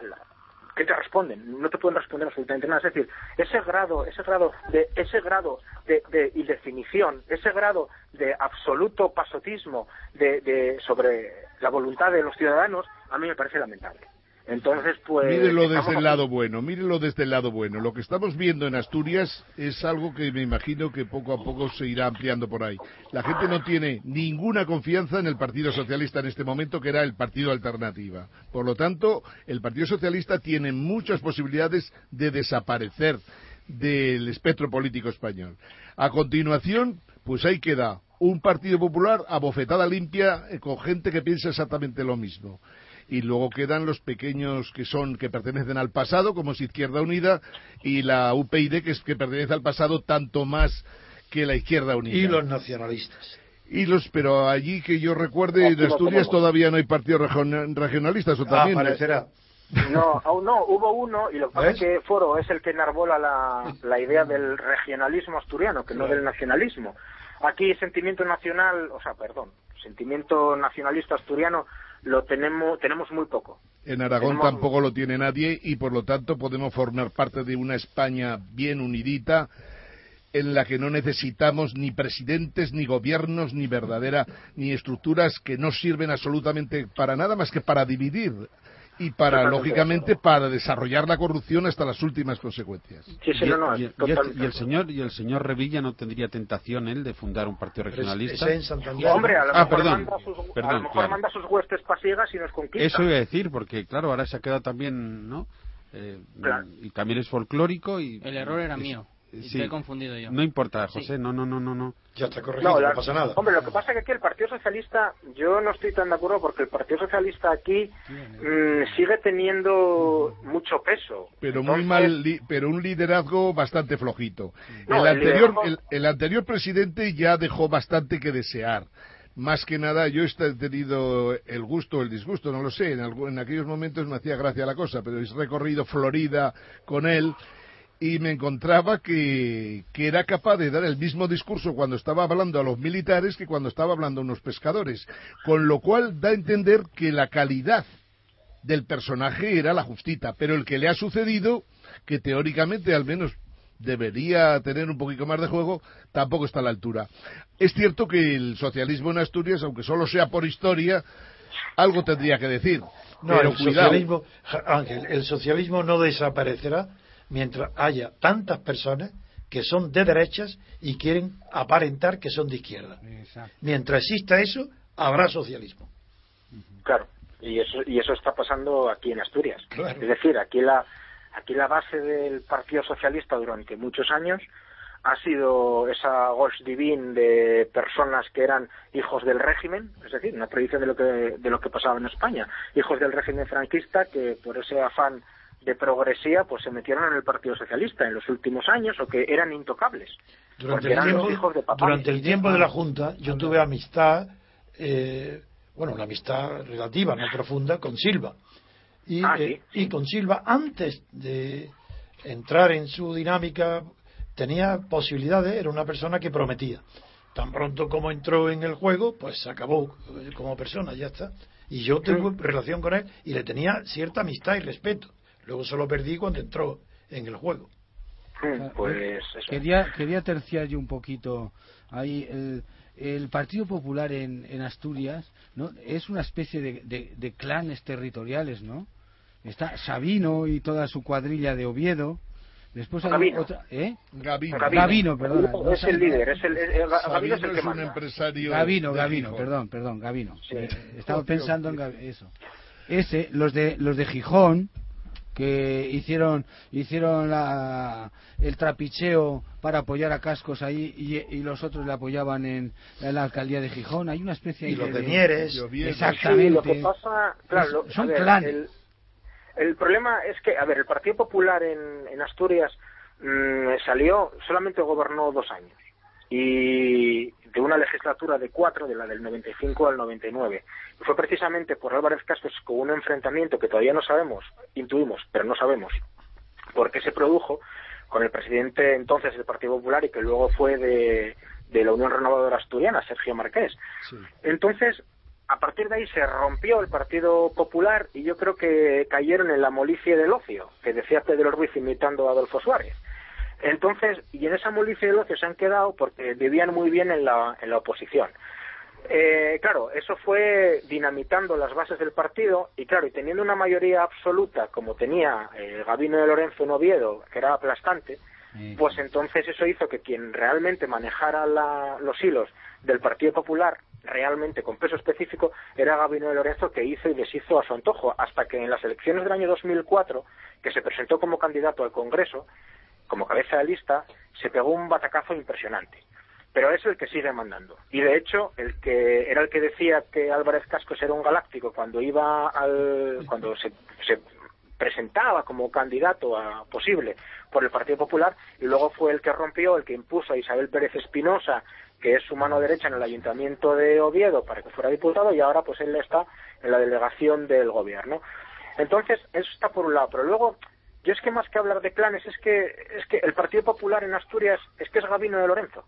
¿qué te responden? No te pueden responder absolutamente nada. Es decir, ese grado, ese grado de, ese grado de, de indefinición, ese grado de absoluto pasotismo de, de, sobre la voluntad de los ciudadanos, a mí me parece lamentable. Entonces, pues. Mírelo desde el lado bueno, mírelo desde el lado bueno. Lo que estamos viendo en Asturias es algo que me imagino que poco a poco se irá ampliando por ahí. La gente no tiene ninguna confianza en el Partido Socialista en este momento, que era el partido alternativa. Por lo tanto, el Partido Socialista tiene muchas posibilidades de desaparecer del espectro político español. A continuación, pues ahí queda un Partido Popular a bofetada limpia eh, con gente que piensa exactamente lo mismo y luego quedan los pequeños que son que pertenecen al pasado como es Izquierda Unida y la UPyD que es que pertenece al pasado tanto más que la Izquierda Unida. Y los nacionalistas. Y los pero allí que yo recuerde de Asturias todavía no hay partidos regionalistas o ah, también aparecerá no, aún no, hubo uno, y lo que pasa es que Foro es el que enarbola la, la idea del regionalismo asturiano, que no del nacionalismo. Aquí sentimiento nacional, o sea, perdón, sentimiento nacionalista asturiano lo tenemos, tenemos muy poco. En Aragón tampoco lo tiene nadie y por lo tanto podemos formar parte de una España bien unidita en la que no necesitamos ni presidentes, ni gobiernos, ni verdadera, ni estructuras que no sirven absolutamente para nada más que para dividir y para, lógicamente, para desarrollar la corrupción hasta las últimas consecuencias. Sí, sí, no, y, el señor y el señor Revilla no tendría tentación él de fundar un partido regionalista. Hombre, a lo ah, mejor, manda, sus, a mejor manda sus huestes pasiegas y nos conquista. Eso iba a decir, porque claro, ahora se ha quedado también, ¿no? Eh, y también es folclórico y el error era mío sí. he confundido yo. No importa, José, no, no, no, no, no. Ya está corregido, no, pasa nada. Hombre, lo que pasa es que aquí el Partido Socialista, yo no estoy tan de acuerdo porque el Partido Socialista aquí mm, sigue teniendo mucho peso. Pero muy mal, pero un liderazgo bastante flojito. el, anterior, el, anterior presidente ya dejó bastante que desear más que nada yo he tenido el gusto o el disgusto, no lo sé, en, en, aquellos momentos me hacía gracia la cosa, pero he recorrido Florida con él y me encontraba que, que, era capaz de dar el mismo discurso cuando estaba hablando a los militares que cuando estaba hablando a unos pescadores, con lo cual da a entender que la calidad del personaje era la justita, pero el que le ha sucedido, que teóricamente al menos debería tener un poquito más de juego, tampoco está a la altura. Es cierto que el socialismo en Asturias, aunque solo sea por historia, algo tendría que decir. No, el socialismo, Ángel, el socialismo no desaparecerá mientras haya tantas personas que son de derechas y quieren aparentar que son de izquierda. Mientras exista eso, habrá socialismo. Claro, y eso, y eso está pasando aquí en Asturias. Es decir, aquí la, aquí la base del Partido Socialista durante muchos años ha sido esa gauche divine de personas que eran hijos del régimen, es decir, una predicción de lo que, de lo que pasaba en España, hijos del régimen franquista que por ese afán de progresía pues se metieron en el Partido Socialista en los últimos años o que eran intocables. Durante, el tiempo, de, durante el tiempo de la Junta yo tuve amistad, eh, bueno, una amistad relativa, no profunda, con Silva. Y, ah, eh, y con Silva, antes de entrar en su dinámica, tenía posibilidades, era una persona que prometía. Tan pronto como entró en el juego, pues se acabó eh, como persona, ya está. Y yo tengo relación con él y le tenía cierta amistad y respeto Luego se lo perdí cuando entró en el juego. Mm, Pues eso. Quería, quería terciar yo un poquito ahí. El, el Partido Popular en, en Asturias ¿no? es una especie de, de- de clanes territoriales, ¿no? Está Sabino y toda su cuadrilla de Oviedo. Después hay Gavino. otra. ¿Eh? Gavino. Gavino, perdona. Gavino es el líder, es el, Gavino es el que es un empresario. Gavino, Gijón. perdón, perdón, Gavino. Sí. Eh, Estaba pensando en Gav- eso. Ese, los de los de Gijón que hicieron hicieron la, el trapicheo para apoyar a Cascos ahí y, y los otros le apoyaban en, en la alcaldía de Gijón. Hay una especie Y ahí los de Mieres. de. Exactamente. Sí, lo que pasa, claro, Son ver, clanes. El, el problema es que, a ver, el Partido Popular en, en Asturias mm, salió, solamente gobernó dos años. Y de una legislatura de cuatro, de la del 95 al 99. Y fue precisamente por Álvarez Cascos con un enfrentamiento que todavía no sabemos, intuimos, pero no sabemos por qué se produjo con el presidente entonces del Partido Popular y que luego fue de, de la Unión Renovadora Asturiana, Sergio Marqués. Entonces, a partir de ahí se rompió el Partido Popular y yo creo que cayeron en la molicie del ocio, que decía Pedro Ruiz imitando a Adolfo Suárez. Entonces, y en esa molicie del ocio se han quedado porque vivían muy bien en la, en la oposición. Eh, claro, eso fue dinamitando las bases del partido y claro, y teniendo una mayoría absoluta como tenía eh, Gabino de Lorenzo en Oviedo, que era aplastante, pues entonces eso hizo que quien realmente manejara la- los hilos del Partido Popular realmente con peso específico era Gabino de Lorenzo que hizo y deshizo a su antojo hasta que en las elecciones del año 2004 que se presentó como candidato al Congreso como cabeza de lista se pegó un batacazo impresionante pero es el que sigue mandando. Y de hecho, el que era el que decía que Álvarez Cascos era un galáctico cuando iba al, cuando se, se presentaba como candidato a posible por el Partido Popular y luego fue el que rompió, el que impuso a Isabel Pérez Espinosa, que es su mano derecha en el Ayuntamiento de Oviedo para que fuera diputado y ahora pues él está en la delegación del gobierno. Entonces, eso está por un lado, pero luego yo es que más que hablar de clanes es que es que el Partido Popular en Asturias es que es Gabino de Lorenzo.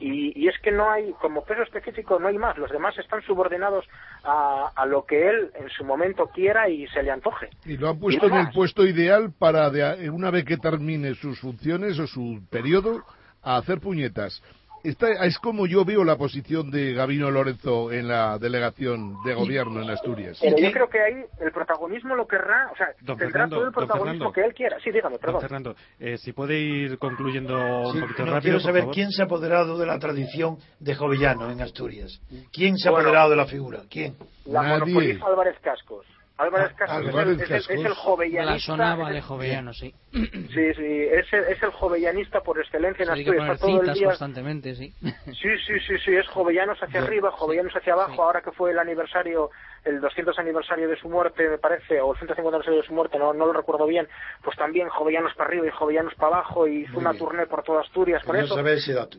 Y, y es que no hay, como peso específico, no hay más. Los demás están subordinados a, a lo que él en su momento quiera y se le antoje. Y lo han puesto en el puesto ideal para, de- una vez que termine sus funciones o su periodo, a hacer puñetas. Esta es como yo veo la posición de Gabino Lorenzo en la delegación de gobierno en Asturias. Pero yo creo que ahí el protagonismo lo querrá, o sea, Don tendrá Fernando, todo el protagonismo Fernando. que él quiera. Sí, dígame, Don perdón. Fernando, eh, si puede ir concluyendo un poquito no, rápido, quiero por saber favor. quién se ha apoderado de la tradición de Jovellano en Asturias. ¿Quién se ha Bueno. apoderado de la figura? ¿Quién? La Nadie. Álvarez Cascos. Álvarez Ah, Cascos es el- es, el, es el Cascos. jovellanista. La sonaba de el- jovellano, sí. Sí, sí, es el, es el jovellanista por excelencia en Asturias. Está todo el día constantemente, sí. Sí, sí, sí, sí, es jovellanos hacia arriba, jovellanos hacia abajo, Sí. ahora que fue el aniversario, el 200 aniversario de su muerte, me parece, o el 150 aniversario de su muerte, no, no lo recuerdo bien, pues también jovellanos para arriba y jovellanos para abajo, y hizo Muy una bien. tournée por toda Asturias con No eso. saber ese dato.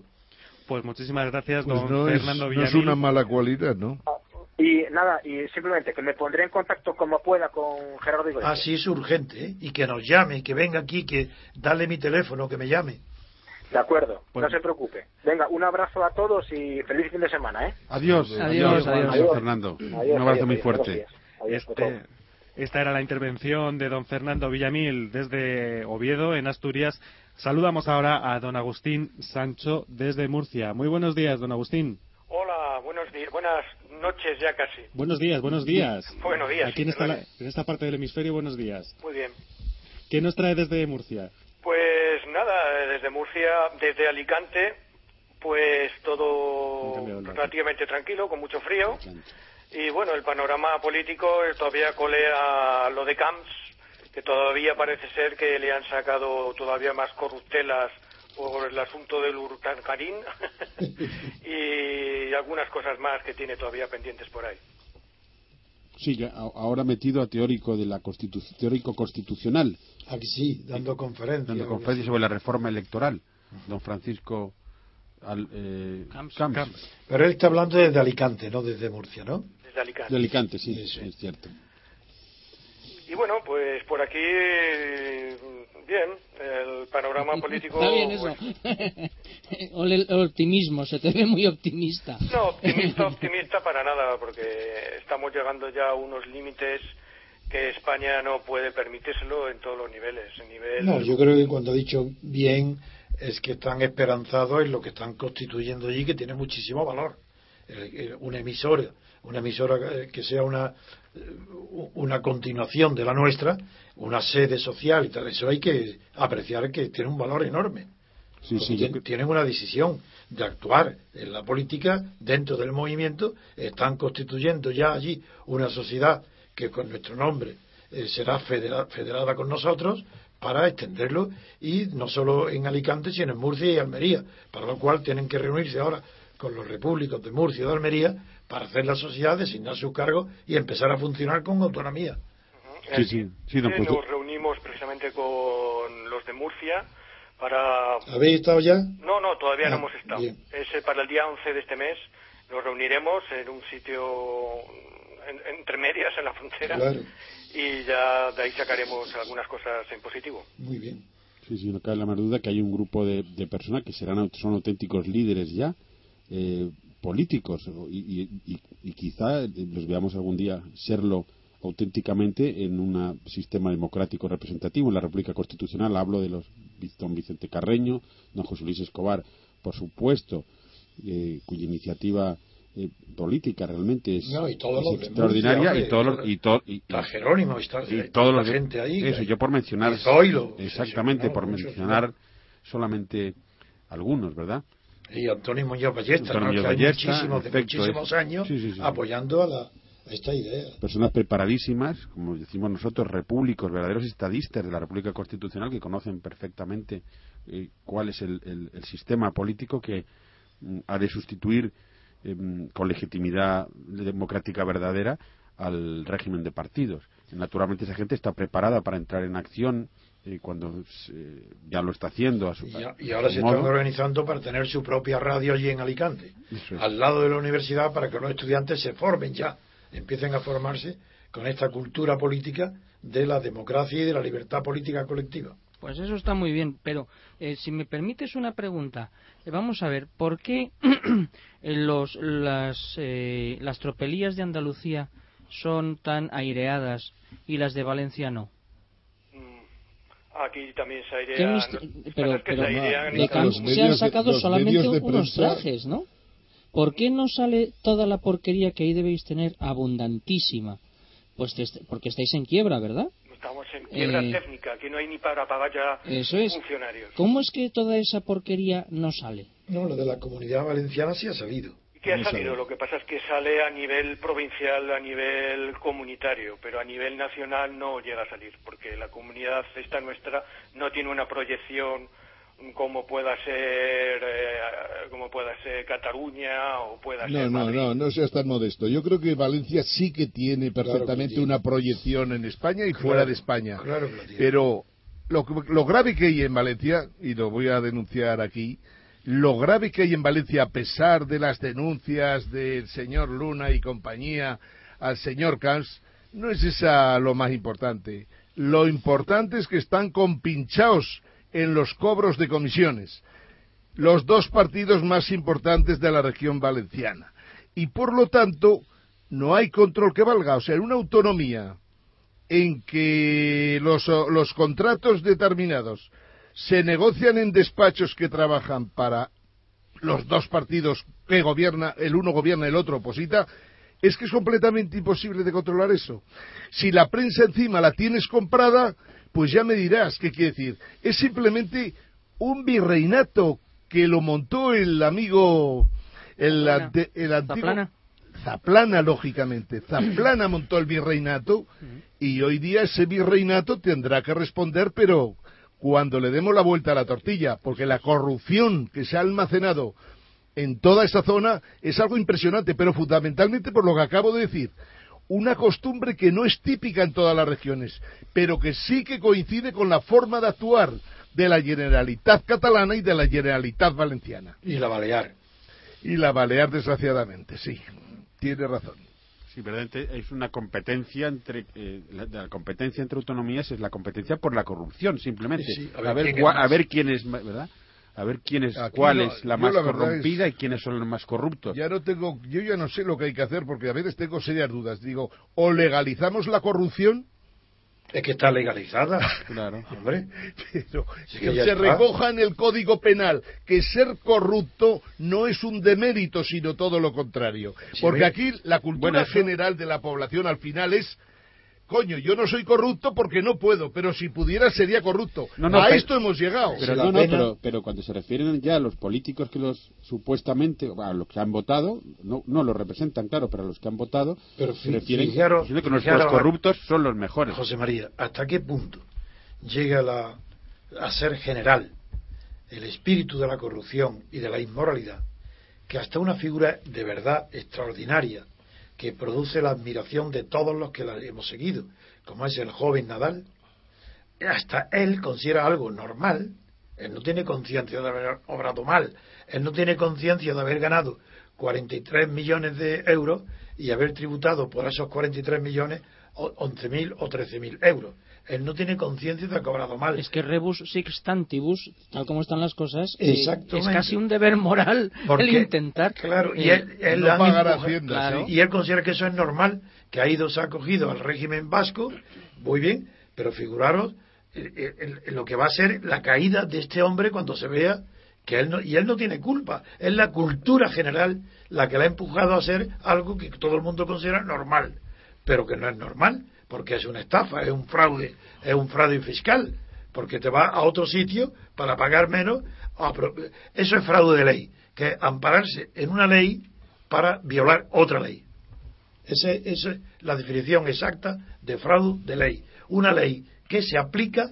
Pues muchísimas gracias, Pues don no es, Fernando no es una mala cualidad, ¿no? Y nada, y simplemente que me pondré en contacto como pueda con Gerardo Iglesias. Así es urgente, ¿eh? Y que nos llame, que venga aquí, que dale mi teléfono, que me llame. De acuerdo, no se preocupe. Venga, un abrazo a todos y feliz fin de semana, ¿eh? Adiós. Adiós, adiós. Adiós. Fernando. Adiós, Un abrazo adiós, muy fuerte. Este, esta era la intervención de don Fernando Villamil desde Oviedo, en Asturias. Saludamos ahora a don Agustín Sancho desde Murcia. Muy buenos días, don Agustín. Hola, buenos días, buenas noches ya casi. Buenos días, buenos días. Buenos días, Aquí en esta, perdón. en esta parte del hemisferio, buenos días. Muy bien. ¿Qué nos trae desde Murcia? Pues nada, desde Murcia, desde Alicante, pues todo relativamente tranquilo, con mucho frío. Y bueno, el panorama político todavía colea lo de Camps, que todavía parece ser que le han sacado todavía más corruptelas por el asunto del Urtancarín y algunas cosas más que tiene todavía pendientes por ahí. Sí, ahora metido a teórico de la constitu- teórico constitucional, Aquí sí, dando conferencias. dando conferencia sobre la reforma electoral. Don Francisco Al- eh, Camps. Camps. Pero él está hablando desde Alicante, no desde Murcia, ¿no? Desde Alicante. De Alicante, sí, Sí, sí. es cierto. Y bueno, pues por aquí, bien, el panorama político... Está bien eso. Ole el optimismo, se te ve muy optimista. No, optimista, optimista para nada, porque estamos llegando ya a unos límites que España no puede permitírselo en todos los niveles. En nivel... No, yo creo que cuando ha dicho bien es que están esperanzados en lo que están constituyendo allí, que tiene muchísimo valor. Una emisora, una emisora que sea una, una continuación de la nuestra, una sede social y tal, eso hay que apreciar que tiene un valor enorme. Sí, sí, tienen una decisión de actuar en la política dentro del movimiento, están constituyendo ya allí una sociedad que con nuestro nombre eh, será federada con nosotros para extenderlo y no solo en Alicante sino en Murcia y Almería, para lo cual tienen que reunirse ahora con los repúblicos de Murcia y de Almería para hacer la sociedad, designar sus cargos y empezar a funcionar con autonomía. Sí, sí, sí, Nos reunimos precisamente con los de Murcia para... ¿Habéis estado ya? No, no, todavía no Ah, hemos estado. bien. Es eh, para el día 11 de este mes. Nos reuniremos en un sitio en- entre medias en la frontera Claro. y ya de ahí sacaremos algunas cosas en positivo. Muy bien. Sí, sí, no cabe la más duda que hay un grupo de, de personas que serán aut- son auténticos líderes ya, eh, políticos, y, y- y- quizá eh, los veamos algún día serlo auténticamente en un sistema democrático representativo, en la República Constitucional. Hablo de los don Vicente Carreño, don José Luis Escobar, por supuesto, eh, cuya iniciativa eh, política realmente es, No, y extraordinaria Murcia, y todos los- y, to- y- Está Jerónimo, está, y hay todos tanta los gente ahí. eso hay- yo por mencionar Zoilo, exactamente por mencionar solamente algunos verdad Y Antonio Muñoz Ballesta, Antonio ¿no? Muñoz que Ballesta, muchísimos, de efecto, muchísimos es- años sí, sí, sí. apoyando a, la, a esta idea. personas preparadísimas como decimos nosotros repúblicos verdaderos estadistas de la República Constitucional que conocen perfectamente eh, cuál es el, el- el sistema político que mm, ha de sustituir em, con legitimidad democrática verdadera al régimen de partidos. Naturalmente esa gente está preparada para entrar en acción eh, cuando se- ya lo está haciendo a su, Y, a- y ahora su se modo. están organizando para tener su propia radio allí en Alicante, es. al lado de la universidad, para que los estudiantes se formen ya, empiecen a formarse con esta cultura política de la democracia y de la libertad política colectiva. Pues eso está muy bien, pero eh, si me permites una pregunta, eh, vamos a ver, ¿por qué los, las, eh, las tropelías de Andalucía son tan aireadas y las de Valencia no? Aquí también se ¿Qué airea. mister- no- pero es que pero se airean de Camps los se han de- sacado los solamente de unos prensa- trajes, ¿no? ¿Por qué no sale toda la porquería que ahí debéis tener abundantísima? Pues te- porque estáis en quiebra, ¿verdad? Estamos en quiebra Eh, técnica, aquí no hay ni para pagar ya Eso es. funcionarios. ¿Cómo es que toda esa porquería no sale? No, lo de la comunidad valenciana sí ha salido. ¿Y qué ha salido? Lo que pasa es que sale a nivel provincial, a nivel comunitario, pero a nivel nacional no llega a salir, porque la comunidad esta nuestra no tiene una proyección como pueda ser eh, como pueda ser Cataluña o pueda No, ser no, Madrid. no, no seas tan modesto. Yo creo que Valencia sí que tiene perfectamente tiene. una proyección en España y Claro, fuera de España. claro que la tiene. Pero lo, que- lo grave que hay en Valencia, y lo voy a denunciar aquí, lo grave que hay en Valencia, a pesar de las denuncias del señor Luna y compañía al señor Camps, no es esa lo más importante. Lo importante es que están compinchados en los cobros de comisiones los dos partidos más importantes de la región valenciana. Y por lo tanto, no hay control que valga. O sea, en una autonomía en que los, los contratos determinados se negocian en despachos que trabajan para los dos partidos que gobierna, el uno gobierna, el otro oposita, es que es completamente imposible de controlar eso. Si la prensa encima la tienes comprada, pues ya me dirás qué quiere decir. Es simplemente un virreinato que lo montó el amigo, el, Zaplana. ante- el antiguo... Zaplana. Zaplana, lógicamente. Zaplana montó el virreinato y hoy día ese virreinato tendrá que responder, pero cuando le demos la vuelta a la tortilla, porque la corrupción que se ha almacenado en toda esa zona es algo impresionante, pero fundamentalmente por lo que acabo de decir. Una costumbre que no es típica en todas las regiones, pero que sí que coincide con la forma de actuar de la Generalitat catalana y de la Generalitat valenciana. Y la Balear. Y la Balear, desgraciadamente, sí. Tiene razón. Sí, verdaderamente es una competencia entre eh, la, la competencia entre autonomías es la competencia por la corrupción simplemente. Sí, sí, a, ver, quién a ver quién es verdad a ver quién es Aquí cuál no- es la más la corrompida es- y quiénes son los más corruptos. Ya no tengo, yo ya no sé lo que hay que hacer porque a veces tengo serias dudas. Digo, o legalizamos la corrupción Es que está legalizada. Claro. Hombre. Pero Sí, que se está. recoja en el Código Penal que ser corrupto no es un demérito, sino todo lo contrario. Sí, Porque aquí la cultura Bueno, eso- general de la población al final es. Coño, yo no soy corrupto porque no puedo, pero si pudiera sería corrupto. No, no, a pero- esto hemos llegado. Pero no, pena- pero, pero cuando se refieren ya a los políticos que los supuestamente, a los que han votado, no, no los representan, claro, pero a los que han votado, Pero se fi- refieren fijaros- diciendo que nuestros fijaros- corruptos son los mejores. José María, ¿hasta qué punto llega la, a ser general el espíritu de la corrupción y de la inmoralidad que hasta una figura de verdad extraordinaria que produce la admiración de todos los que la hemos seguido, como es el joven Nadal, hasta él considera algo normal, él no tiene conciencia de haber obrado mal, él no tiene conciencia de haber ganado 43 millones de euros y haber tributado por esos 43 millones o- 11.000 o 13.000 euros. Él no tiene conciencia de haber cobrado mal. Es que rebus sixtantibus, tal como están las cosas, eh, es casi un deber moral Porque, el intentar. Claro, y eh, él, él no pagar empujado- Hacienda, Claro. y él considera que eso es normal, que ha ido, se ha acogido al régimen vasco, muy bien, pero figuraros eh, el- el- lo que va a ser la caída de este hombre cuando se vea que él no, y él no tiene culpa, es la cultura general la que le ha empujado a hacer algo que todo el mundo considera normal, pero que no es normal, porque es una estafa, es un fraude, es un fraude fiscal, porque te va a otro sitio para pagar menos, a pro- eso es fraude de ley, que es ampararse en una ley para violar otra ley. Ese- Esa es la definición exacta de fraude de ley. Una ley que se aplica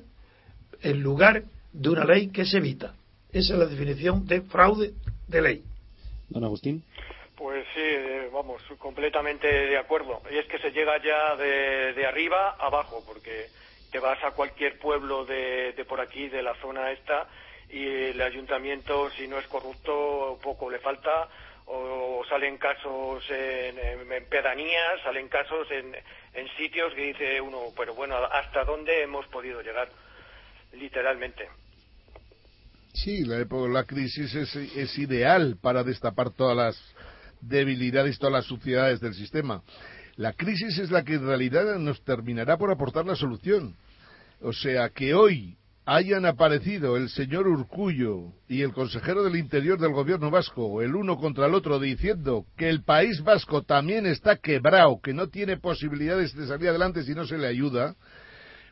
en lugar de una ley que se evita. Esa es la definición de fraude de ley. Don Agustín. Pues sí, eh, vamos, completamente de acuerdo. Y es que se llega ya de, de arriba abajo, porque te vas a cualquier pueblo de, de por aquí, de la zona esta, y el ayuntamiento, si no es corrupto, poco le falta, o salen casos en, pedanías, salen casos en, en sitios que dice uno, pero bueno, ¿hasta dónde hemos podido llegar? Literalmente. Sí, la, época- la crisis es ideal para destapar todas las debilidades, todas las suciedades del sistema. La crisis es la que en realidad nos terminará por aportar la solución. O sea, que hoy hayan aparecido el señor Urcullo y el consejero del Interior del gobierno vasco, el uno contra el otro, diciendo que el país vasco también está quebrado, que no tiene posibilidades de salir adelante si no se le ayuda,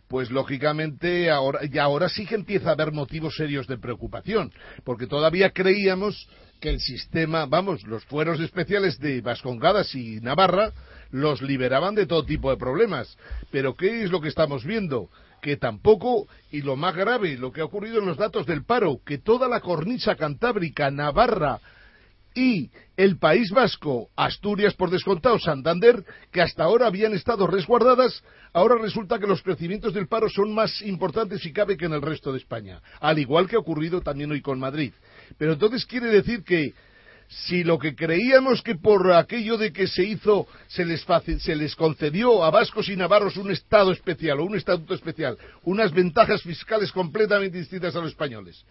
pues lógicamente ahora, y ahora sí que empieza a haber motivos serios de preocupación, porque todavía creíamos que el sistema, vamos, los fueros especiales de Vascongadas y Navarra los liberaban de todo tipo de problemas. Pero ¿qué es lo que estamos viendo? Que tampoco, y lo más grave, lo que ha ocurrido en los datos del paro, que toda la cornisa cantábrica, Navarra, y el País Vasco, Asturias por descontado, Santander, que hasta ahora habían estado resguardadas, ahora resulta que los crecimientos del paro son más importantes si cabe que en el resto de España, al igual que ha ocurrido también hoy con Madrid. Pero entonces quiere decir que si lo que creíamos que por aquello de que se hizo se les, se les concedió a vascos y navarros un estado especial o un estatuto especial, unas ventajas fiscales completamente distintas a los españoles,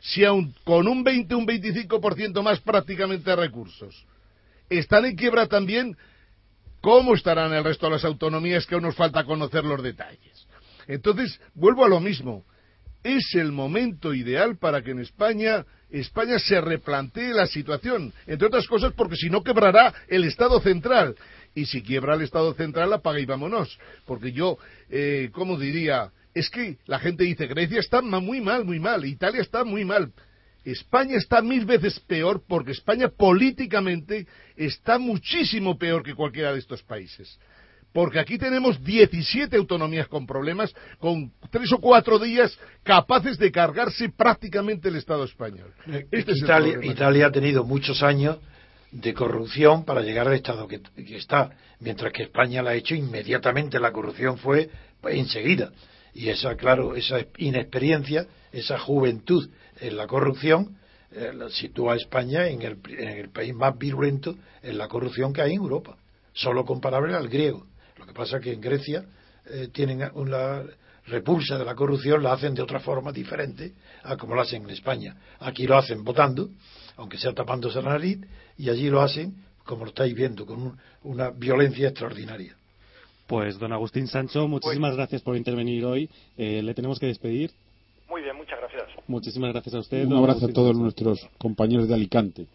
si aun con un 20 un 25% más prácticamente de recursos están en quiebra también, ¿cómo estarán el resto de las autonomías que aún nos falta conocer los detalles? Entonces, vuelvo a lo mismo. Es el momento ideal para que en España, España se replantee la situación. Entre otras cosas porque si no quebrará el Estado central. Y si quiebra el Estado central, apaga y vámonos. Porque yo, eh, ¿cómo diría? Es que la gente dice, Grecia está muy mal, muy mal, Italia está muy mal. España está mil veces peor porque España políticamente está muchísimo peor que cualquiera de estos países. Porque aquí tenemos 17 autonomías con problemas, con tres o cuatro días capaces de cargarse prácticamente el Estado español. Este es el Italia, ha tenido muchos años de corrupción para llegar al estado que, que está, mientras que España la ha hecho inmediatamente. La corrupción fue pues, enseguida. Y esa, claro, esa inexperiencia, esa juventud en la corrupción, eh, la sitúa a España en el, en el país más virulento en la corrupción que hay en Europa, solo comparable al griego. Lo que pasa es que en Grecia eh, tienen una repulsa de la corrupción, la hacen de otra forma diferente a como lo hacen en España. Aquí lo hacen votando, aunque sea tapándose la nariz, y allí lo hacen, como lo estáis viendo, con un- una violencia extraordinaria. Pues don Agustín Sancho, muchísimas gracias por intervenir hoy. Eh, le tenemos que despedir. Muy bien, muchas gracias. Muchísimas gracias a usted. Un abrazo a todos nuestros compañeros de Alicante.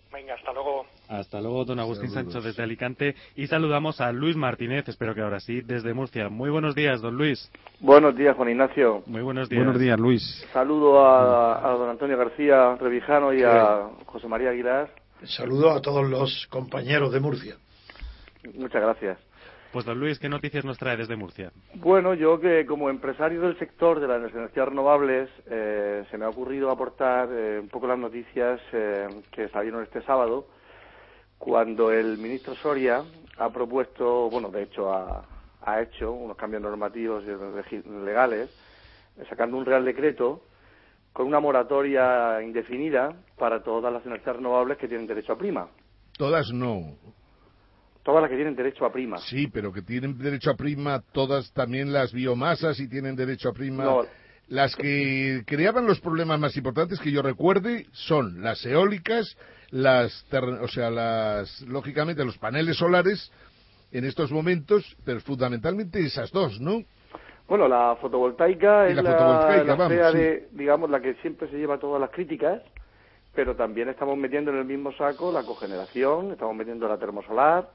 Hasta luego. Don Agustín Saludos. Sancho desde Alicante. Y saludamos a Luis Martínez, espero que ahora sí, desde Murcia. Muy buenos días, don Luis. Buenos días, Juan Ignacio. Muy buenos días. Buenos días, Luis. Saludo a, a don Antonio García Revijano y a José María Aguilar. Saludo a todos los compañeros de Murcia. Muchas gracias. Pues don Luis, ¿qué noticias nos trae desde Murcia? Bueno, yo que como empresario del sector de las energías renovables, eh, se me ha ocurrido aportar eh, un poco las noticias eh, que salieron este sábado, cuando el ministro Soria ha propuesto, bueno, de hecho ha, ha hecho unos cambios normativos y legales, sacando un real decreto con una moratoria indefinida para todas las energías renovables que tienen derecho a prima. Todas no. Todas las que tienen derecho a prima. Sí, pero que tienen derecho a prima todas también las biomasas y tienen derecho a prima. No. Las que creaban los problemas más importantes que yo recuerde son las eólicas, las, o sea, las, lógicamente los paneles solares en estos momentos, pero fundamentalmente esas dos, ¿no? Bueno, la fotovoltaica Y es la fotovoltaica, la vamos, sí. de, digamos, la que siempre se lleva todas las críticas, pero también estamos metiendo en el mismo saco la cogeneración, estamos metiendo la termosolar,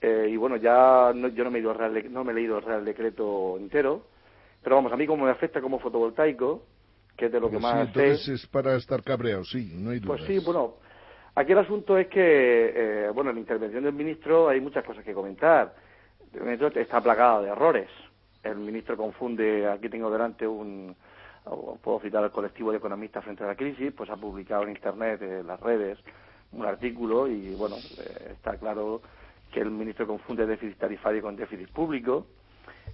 eh, y bueno, ya no- yo no me, he ido al Real no me he leído el Real Decreto entero, pero vamos, a mí como me afecta como fotovoltaico, que es de lo que Pues más sí, entonces sé, es para estar cabreado, sí, no hay duda. pues sí, bueno, aquí el asunto es que, eh, bueno, en la intervención del ministro hay muchas cosas que comentar. El ministro está plagado de errores. El ministro confunde, aquí tengo delante un, puedo citar al colectivo de economistas frente a la crisis, pues ha publicado en Internet, en las redes, un artículo y, bueno, eh, está claro que el ministro confunde déficit tarifario con déficit público.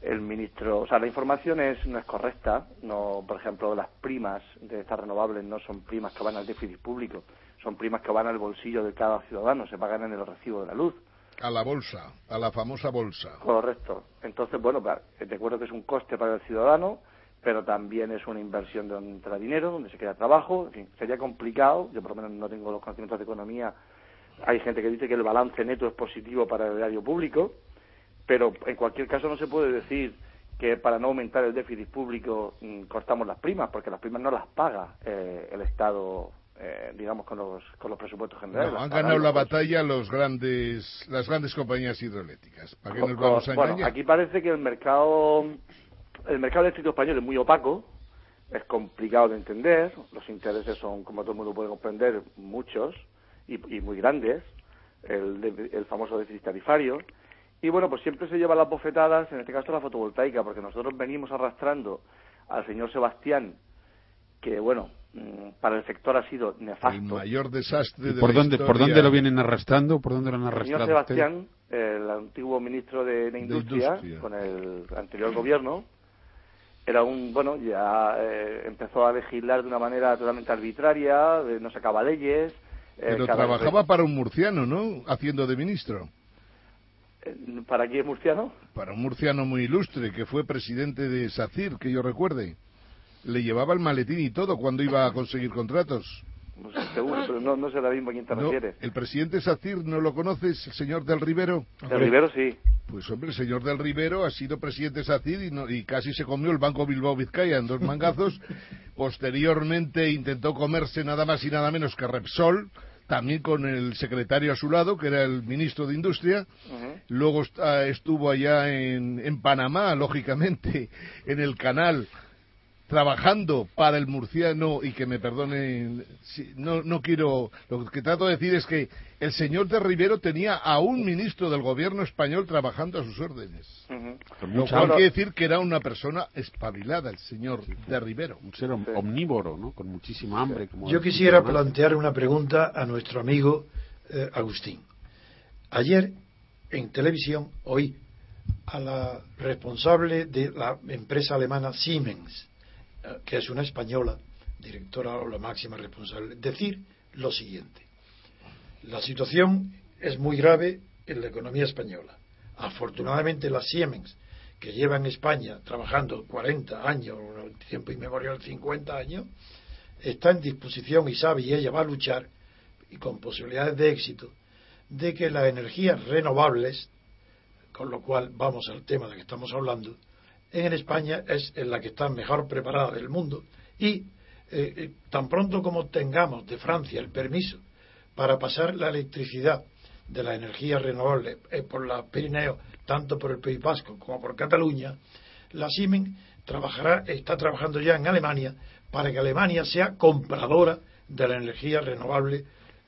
El ministro, o sea, la información es, no es correcta. No, por ejemplo, las primas de estas renovables no son primas que van al déficit público, son primas que van al bolsillo de cada ciudadano, se pagan en el recibo de la luz. A la bolsa, a la famosa bolsa. Correcto. Entonces, bueno, te acuerdo que es un coste para el ciudadano, pero también es una inversión donde entra dinero, donde se queda trabajo. En fin, sería complicado. Yo, por lo menos, no tengo los conocimientos de economía. Hay gente que dice que el balance neto es positivo para el erario público, pero en cualquier caso no se puede decir que para no aumentar el déficit público mm, cortamos las primas, porque las primas no las paga eh, el Estado, eh, digamos, con los, con los presupuestos generales. No, han ganado la batalla los grandes, las grandes compañías hidroeléctricas. ¿Para qué nos Co- vamos a bueno, aquí parece que el mercado el mercado eléctrico español es muy opaco, es complicado de entender, los intereses son, como todo el mundo puede comprender, muchos y, y muy grandes, el, el famoso déficit tarifario, y bueno, pues siempre se lleva las bofetadas, en este caso la fotovoltaica, porque nosotros venimos arrastrando al señor Sebastián, que bueno, mm, para el sector ha sido El nefasto. mayor desastre ¿Y de por la dónde, por historia. dónde lo vienen arrastrando? ¿Por dónde lo han El señor arrastrado? Sebastián, el antiguo ministro de, de Industria, Industria. con el anterior gobierno, era un, bueno, ya eh, empezó a legislar de una manera totalmente arbitraria, eh, no sacaba leyes. eh, Pero trabajaba para un murciano, ¿no? Haciendo de ministro. ¿Para quién murciano? Para un murciano muy ilustre, que fue presidente de SACIR, que yo recuerde. Le llevaba el maletín y todo cuando iba a conseguir contratos. No sé, seguro, pero no, no sé a quién te No, refieres. ¿El presidente SACIR no lo conoces, el señor del Rivero? De Rivero sí. Pues hombre, el señor del Rivero ha sido presidente de SACIR y, no- y casi se comió el Banco Bilbao Vizcaya en dos mangazos. Posteriormente intentó comerse nada más y nada menos que Repsol, también con el secretario a su lado, que era el ministro de Industria. Luego ah, estuvo allá en, en Panamá, lógicamente, en el canal, trabajando para el murciano y que me perdonen, si- no, no quiero, lo que trato de decir es que el señor de Rivero tenía a un ministro del gobierno español trabajando a sus órdenes. Ujú. Con Lo cual quiere decir que era una persona espabilada, el señor de Rivero. un ser om- omnívoro, ¿no? Con muchísima hambre. Como Yo quisiera plantear una pregunta a nuestro amigo eh, Agustín. Ayer en televisión oí a la responsable de la empresa alemana Siemens, que es una española, directora o la máxima responsable, decir lo siguiente. La situación es muy grave en la economía española. Afortunadamente la Siemens, que lleva en España trabajando 40 años, tiempo inmemorial 50 años, está en disposición y sabe y ella va a luchar y con posibilidades de éxito de que las energías renovables con lo cual vamos al tema de que estamos hablando, en España es en la que está mejor preparada del mundo y eh, eh, tan pronto como tengamos de Francia el permiso para pasar la electricidad de la energía renovable eh, por la Pirineo, tanto por el País Vasco como por Cataluña, la Siemens trabajará, está trabajando ya en Alemania para que Alemania sea compradora de la energía renovable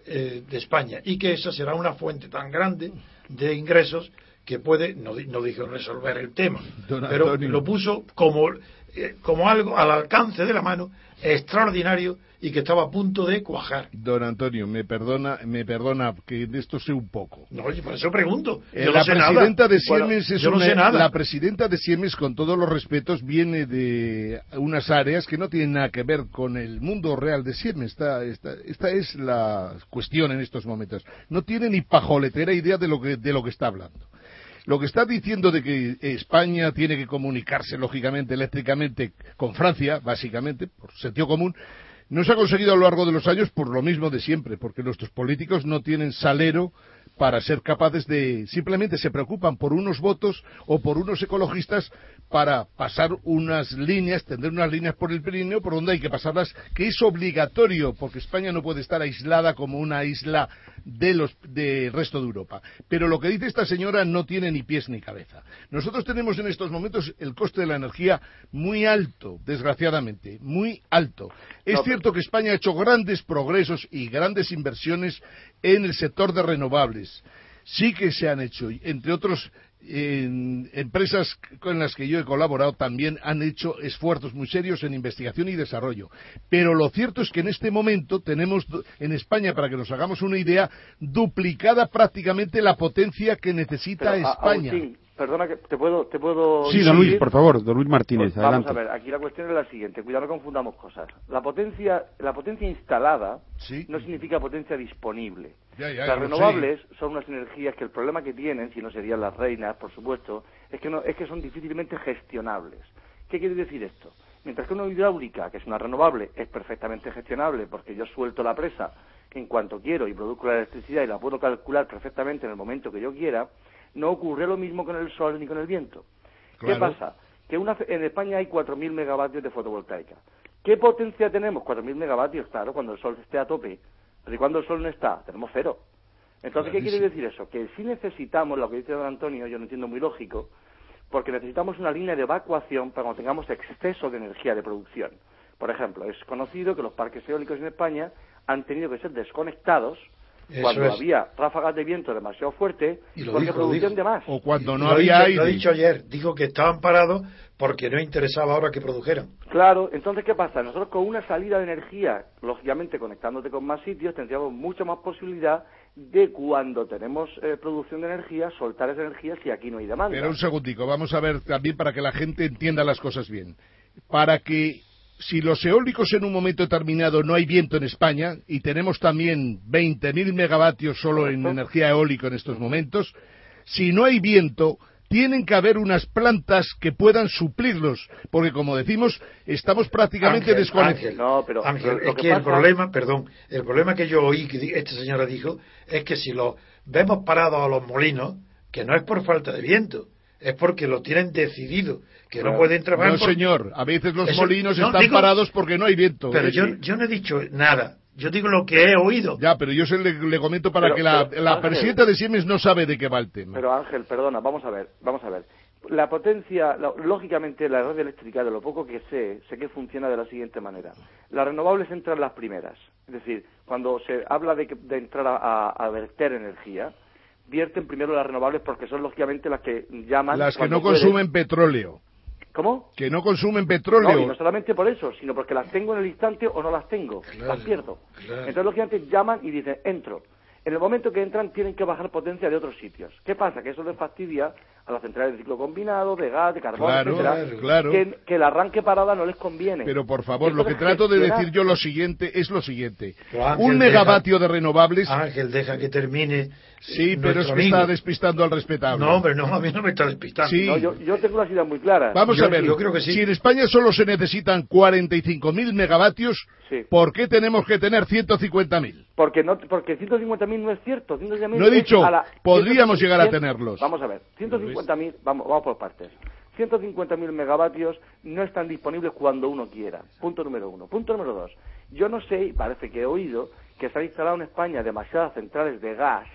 de España y que esa será una fuente tan grande de ingresos que puede, no, no dijo resolver el tema, pero lo puso como, eh, como algo al alcance de la mano extraordinario y que estaba a punto de cuajar. Don Antonio, me perdona, me perdona que de esto sé un poco. No, por eso pregunto. Eh, yo la no sé presidenta nada. de Siemens es yo no una- sé nada. la presidenta de Siemens, con todos los respetos, viene de unas áreas que no tienen nada que ver con el mundo real de Siemens. Esta, esta, esta es la cuestión en estos momentos. No tiene ni pajoletera idea de lo que, de lo que está hablando. Lo que está diciendo de que España tiene que comunicarse lógicamente eléctricamente con Francia, básicamente, por sentido común, no se ha conseguido a lo largo de los años por lo mismo de siempre, porque nuestros políticos no tienen salero para ser capaces de simplemente se preocupan por unos votos o por unos ecologistas para pasar unas líneas, tender unas líneas por el Pirineo por donde hay que pasarlas, que es obligatorio, porque España no puede estar aislada como una isla los del resto de Europa. Pero lo que dice esta señora no tiene ni pies ni cabeza. Nosotros tenemos en estos momentos el coste de la energía muy alto, desgraciadamente, muy alto. Es No, cierto que España ha hecho grandes progresos y grandes inversiones en el sector de renovables. Sí que se han hecho, y entre otros, en empresas con las que yo he colaborado también han hecho esfuerzos muy serios en investigación y desarrollo. Pero lo cierto es que en este momento tenemos en España, para que nos hagamos una idea, duplicada prácticamente la potencia que necesita Pero, España. Agustín, perdona que te puedo, te puedo Sí, don Luis, por favor, don Luis Martínez, Pues vamos adelante. a ver, aquí la cuestión es la siguiente, cuidado no confundamos cosas. La potencia, la potencia instalada no significa potencia disponible. Ya, ya, las renovables son unas energías que el problema que tienen, si no serían las reinas, por supuesto, es que no, es que son difícilmente gestionables. ¿Qué quiere decir esto? Mientras que una hidráulica, que es una renovable, es perfectamente gestionable porque yo suelto la presa en cuanto quiero y produzco la electricidad y la puedo calcular perfectamente en el momento que yo quiera, no ocurre lo mismo con el sol ni con el viento. ¿Qué pasa? Que una, en España hay 4.000 megavatios de fotovoltaica. ¿Qué potencia tenemos? 4.000 megavatios, claro, cuando el sol esté a tope. Pero ¿y cuando el sol no está? Tenemos cero. Entonces, ¿qué quiere decir eso? Que si necesitamos, lo que dice don Antonio, yo no entiendo muy lógico, porque necesitamos una línea de evacuación para cuando tengamos exceso de energía de producción. Por ejemplo, es conocido que los parques eólicos en España han tenido que ser desconectados Eso cuando es. había ráfagas de viento demasiado fuertes Y lo porque dijo, producían de más. O cuando no Lo había dicho- Lo he aire. dicho ayer, dijo que estaban parados porque no interesaba ahora que produjeran. Claro, entonces, ¿qué pasa? Nosotros con una salida de energía, lógicamente conectándote con más sitios, tendríamos mucha más posibilidad de cuando tenemos eh, producción de energía, soltar esa energía si aquí no hay demanda. Pero un segundico, vamos a ver también para que la gente entienda las cosas bien. Para que si los eólicos en un momento determinado no hay viento en España y tenemos también 20.000 megavatios solo en energía eólica en estos momentos, si no hay viento tienen que haber unas plantas que puedan suplirlos, porque como decimos, estamos prácticamente desconectados. Ángel, Ángel, es que, el problema, perdón, el problema que yo oí que di- esta señora dijo es que si lo vemos parados a los molinos, que no es por falta de viento, es porque lo tienen decidido, que no pueden trabajar. No, por- señor, a veces los Eso- molinos no, están digo- parados porque no hay viento. Pero Eh, yo, no he dicho nada, yo digo lo que he oído. Ya, pero yo se le, le comento para Pero- que la, pero, la Ángel- presidenta de Siemens no sabe de qué va el tema. Pero Ángel, perdona, vamos a ver, vamos a ver. La potencia, la- lógicamente la red eléctrica, de lo poco que sé, sé que funciona de la siguiente manera. Las renovables entran las primeras. Es decir, cuando se habla de, que- de entrar a, a- a verter energía, vierten primero las renovables porque son lógicamente las que llaman... Las que no pueden. consumen petróleo. ¿Cómo? Que no consumen No, petróleo. y no solamente por eso, sino porque las tengo en el instante o no las tengo, las pierdo. Entonces, lógicamente, llaman y dicen, entro. En el momento que entran, tienen que bajar potencia de otros sitios. ¿Qué pasa? Que eso les fastidia a las centrales de ciclo combinado, de gas, de carbón, Claro, etcétera, claro. Que, que el arranque parada no les conviene. Pero por favor, lo que trato de decir yo lo siguiente es lo siguiente. Un deja- megavatio de renovables. Ángel, deja que termine. Sí, pero es que amigo. está despistando al respetable. No, hombre, no, a mí no me está despistando. Sí. No, yo, yo tengo las ideas muy claras. Vamos a ver, yo creo que sí. si en España solo se necesitan 45.000 megavatios, Sí. ¿por qué tenemos que tener 150.000? Porque, no, porque 150.000 no es cierto. 150.000 No he es dicho, la- podríamos llegar a 100 tenerlos. Vamos a ver, 150.000 150.000, vamos, vamos por partes. 150.000 megavatios no están disponibles cuando uno quiera. Punto número uno. Punto número dos. Yo no sé, parece que he oído, que se han instalado en España demasiadas centrales de gas,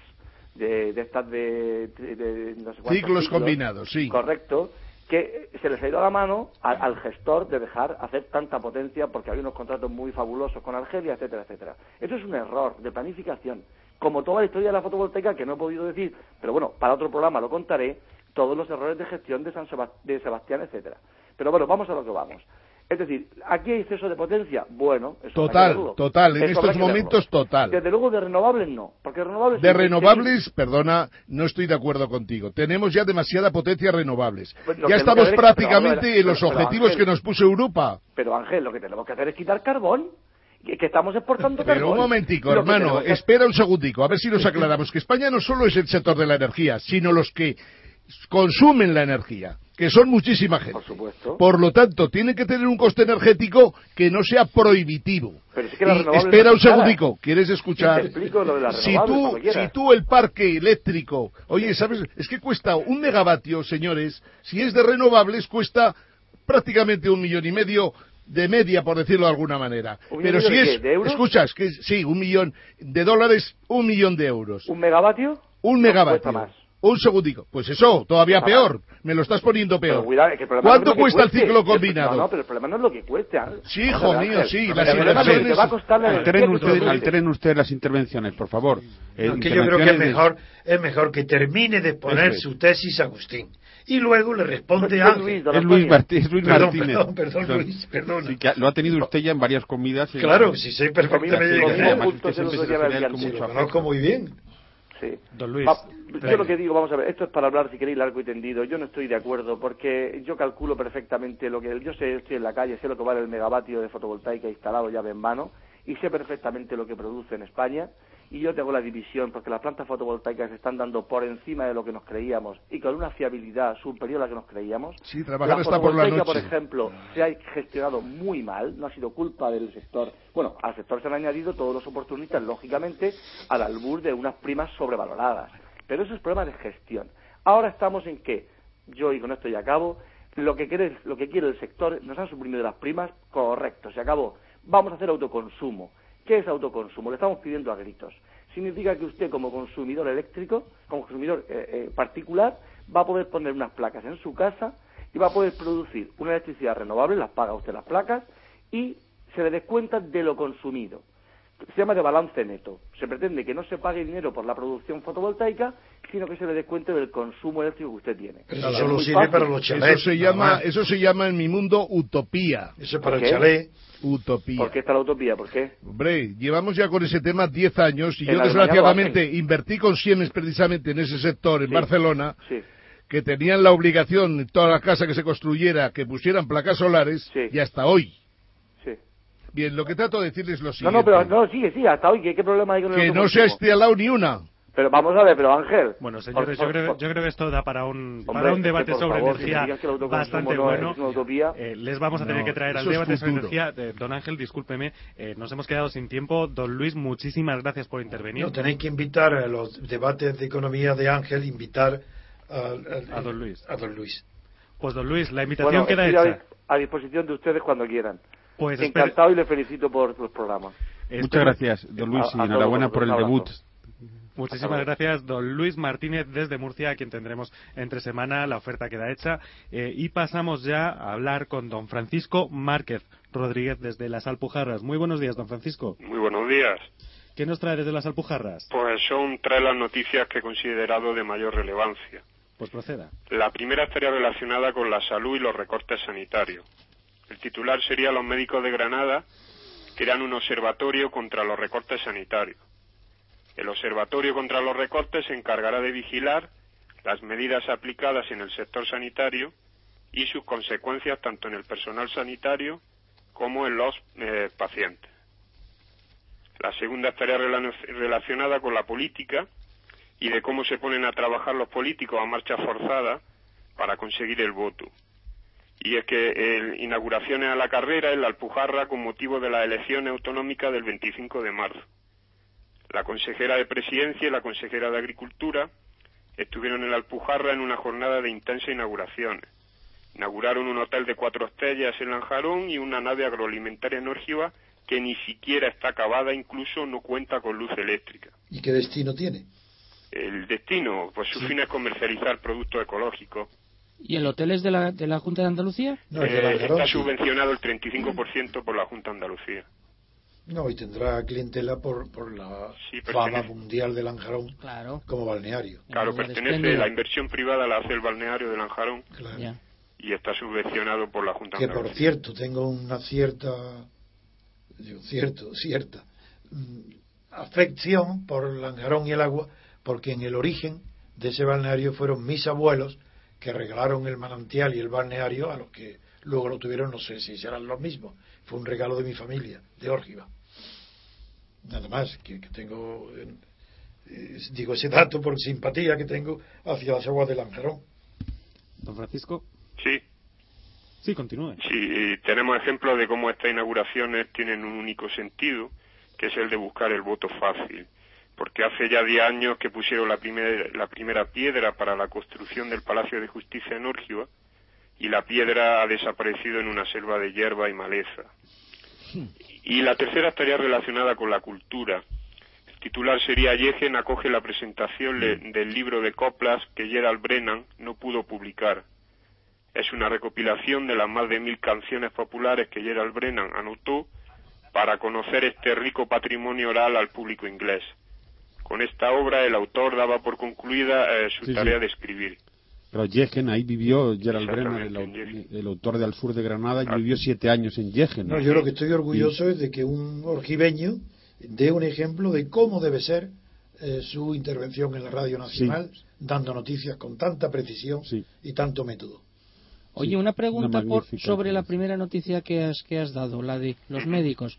de, de estas de, de- de no sé Ciclos combinados, sí. Correcto, que se les ha ido a la mano al, al gestor de dejar hacer tanta potencia porque había unos contratos muy fabulosos con Argelia, etcétera, etcétera. Eso es un error de planificación. Como toda la historia de la fotovoltaica, que no he podido decir, pero bueno, para otro programa lo contaré, todos los errores de gestión de, San Sebas- de Sebastián, etcétera. Pero bueno, vamos a lo que vamos. Es decir, ¿aquí hay exceso de potencia? Bueno, eso no hay que Total, total, en Eso estos verlo. momentos total. Desde luego de renovables no, porque renovables... De renovables, perdona, no estoy de acuerdo contigo. Tenemos ya demasiada potencia renovables. Pues Ya estamos que prácticamente pero, en los pero, objetivos Ángel, que nos puso Europa. Pero Ángel, lo que tenemos que hacer es quitar carbón, que, que estamos exportando Pero carbón. un momentico, hermano, espera un segundico, a ver si nos aclaramos que España no solo es el sector de la energía, sino los que consumen la energía, que son muchísima gente. Por supuesto. Por lo tanto, tiene que tener un coste energético que no sea prohibitivo. Pero es que Y espera un segundico, ¿quieres escuchar? Lo de las si tú, si tú el parque eléctrico, oye, ¿sabes? Es que cuesta un megavatio, señores, si es de renovables cuesta prácticamente un millón y medio de media, por decirlo de alguna manera. ¿Un Pero millón si de es, qué? ¿De euros? escuchas, que sí, un millón de dólares, un millón de euros. ¿Un megavatio? Un megavatio. más. Un segundico. Pues eso, todavía Cuesta peor. Me lo estás poniendo peor. cuidado, que el ¿Cuánto no es lo que cuesta el ciclo combinado? No, no, pero el problema no es lo que cueste. Ángel. Sí, hijo a mío, sí, las problema es lo que te inversiones- va a costar la Alteren produce. alteren ustedes las intervenciones, por favor. Eh, No, que yo creo que es intervenciones mejor, es mejor que termine de exponer su tesis Agustín. Y luego le responde Es Ángel. Luis, Es Luis, Antonio. Martí- es Luis Perdón, Martínez. perdón, perdón, Luis, perdona. Sí, lo ha tenido usted ya en varias comidas. Claro, si Sí, perfectamente usted a lo conozco muy bien. Sí. Don Luis. Va, yo lo que digo, vamos a ver, esto es para hablar, si queréis, largo y tendido. Yo no estoy de acuerdo porque yo calculo perfectamente lo que. Yo sé, estoy en la calle, sé lo que vale el megavatio de fotovoltaica instalado llave en mano y sé perfectamente lo que produce en España. Y yo tengo la división porque las plantas fotovoltaicas se están dando por encima de lo que nos creíamos y con una fiabilidad superior a la que nos creíamos. Sí, trabajar La hasta por la fotovoltaica, noche. por ejemplo, se ha gestionado muy mal, no ha sido culpa del sector. Bueno, al sector se han añadido todos los oportunistas, lógicamente, al albur de unas primas sobrevaloradas. Pero eso es problema de gestión. Ahora estamos en que, yo y con esto ya acabo, lo que quiere, lo que quiere el sector, nos han suprimido las primas, correcto, se acabó. Vamos a hacer autoconsumo. ¿Qué es autoconsumo? Le estamos pidiendo a gritos. Significa que usted como consumidor eléctrico, como consumidor eh, eh, particular, va a poder poner unas placas en su casa y va a poder producir una electricidad renovable, las paga usted las placas, y se le descuenta de lo consumido. Se llama de balance neto. Se pretende que no se pague dinero por la producción fotovoltaica, sino que se le descuente del consumo eléctrico que usted tiene. Pero eso Es solo muy sirve fácil. para los Eso se llama, más. eso se llama en mi mundo utopía. Eso es para ¿Por el chalet. Utopía. ¿Por qué está la utopía? ¿Por qué? Hombre, llevamos ya con ese tema 10 años y En yo desgraciadamente invertí con Siemens precisamente en ese sector en Sí. Barcelona, Sí. que tenían la obligación en toda la casa que se construyera que pusieran placas solares Sí. y hasta hoy. Sí. Bien, lo que trato de decirles es lo No, siguiente. no, pero no, sigue, sigue, hasta hoy. ¿Qué, qué problema hay con el que no se ha instalado ni una. Pero vamos a ver, pero Ángel. Bueno, señores, por- yo creo, por- yo creo que esto da para un, Hombre, para un debate sobre favor, energía bastante no bueno. Eh, les vamos a tener No, que traer al debate sobre energía. Eh, don Ángel, discúlpeme, eh, nos hemos quedado sin tiempo. Don Luis, muchísimas gracias por intervenir. No, tenéis que invitar a los debates de economía de Ángel, invitar al- al- A don Luis. A don Luis. Pues don Luis, la invitación Bueno, queda hecha. a, a disposición de ustedes cuando quieran. Pues espere- Encantado y le felicito por los programas. espere- Muchas gracias, don Luis, A- y enhorabuena por el debut. Muchísimas gracias, don Luis Martínez desde Murcia, a quien tendremos entre semana. La oferta queda hecha. Eh, y pasamos ya a hablar con don Francisco Márquez Rodríguez desde Las Alpujarras. Muy buenos días, don Francisco. Muy buenos días. ¿Qué nos trae desde Las Alpujarras? Pues son tres las noticias que he considerado de mayor relevancia. Pues proceda. La primera estaría relacionada con la salud y los recortes sanitarios. El titular sería Los médicos de Granada crean un observatorio contra los recortes sanitarios. El observatorio contra los recortes se encargará de vigilar las medidas aplicadas en el sector sanitario y sus consecuencias tanto en el personal sanitario como en los eh, pacientes. La segunda estaría rela- relacionada con la política y de cómo se ponen a trabajar los políticos a marcha forzada para conseguir el voto. Y es que eh, inauguraciones a la carrera en la Alpujarra con motivo de las elecciones autonómicas del 25 de marzo. La consejera de Presidencia y la consejera de Agricultura estuvieron en la Alpujarra en una jornada de intensas inauguraciones. Inauguraron un hotel de cuatro estrellas en Lanjarón y una nave agroalimentaria en Orgiva que ni siquiera está acabada, incluso no cuenta con luz eléctrica. ¿Y qué destino tiene? El destino, pues su fin es comercializar productos ecológicos. ¿Y el hotel es de la, de la Junta de Andalucía? No, es de Eh, está subvencionado el 35% por la Junta de Andalucía. No, y tendrá clientela por, por la Sí, fama mundial de Lanjarón Claro. como balneario. Claro, pertenece, la inversión privada la hace el balneario de Lanjarón Claro. y está subvencionado por la Junta Que por cierto, tengo una cierta, digo, cierto, cierta mm, afección por Lanjarón y el agua, porque en el origen de ese balneario fueron mis abuelos que regalaron el manantial y el balneario a los que luego lo tuvieron, no sé si serán los mismos. Fue un regalo de mi familia, de Órgiva. Nada más, que, que tengo, eh, digo ese dato por simpatía que tengo hacia las aguas de Lanjarón. Don Francisco. Sí. Sí, continúe. Sí, tenemos ejemplos de cómo estas inauguraciones tienen un único sentido, que es el de buscar el voto fácil. Porque hace ya 10 años que pusieron la, primer- la primera piedra para la construcción del Palacio de Justicia en Órgiva y la piedra ha desaparecido en una selva de hierba y maleza. Y la tercera estaría relacionada con la cultura. El titular sería Yegen acoge la presentación del libro de coplas que Gerald Brennan no pudo publicar. Es una recopilación de las más de mil canciones populares que Gerald Brennan anotó para conocer este rico patrimonio oral al público inglés. Con esta obra el autor daba por concluida eh, su Sí, sí. tarea de escribir. Pero Yegen, ahí vivió Gerald Exactamente, el, au- el autor de Al sur de Granada, y vivió siete años en Yegen. No, yo lo que estoy orgulloso es de que un orgiveño dé un ejemplo de cómo debe ser eh, su intervención en la Radio Nacional, dando noticias con tanta precisión y tanto método. Oye, una pregunta una por, sobre la primera noticia que has, que has dado, la de los médicos.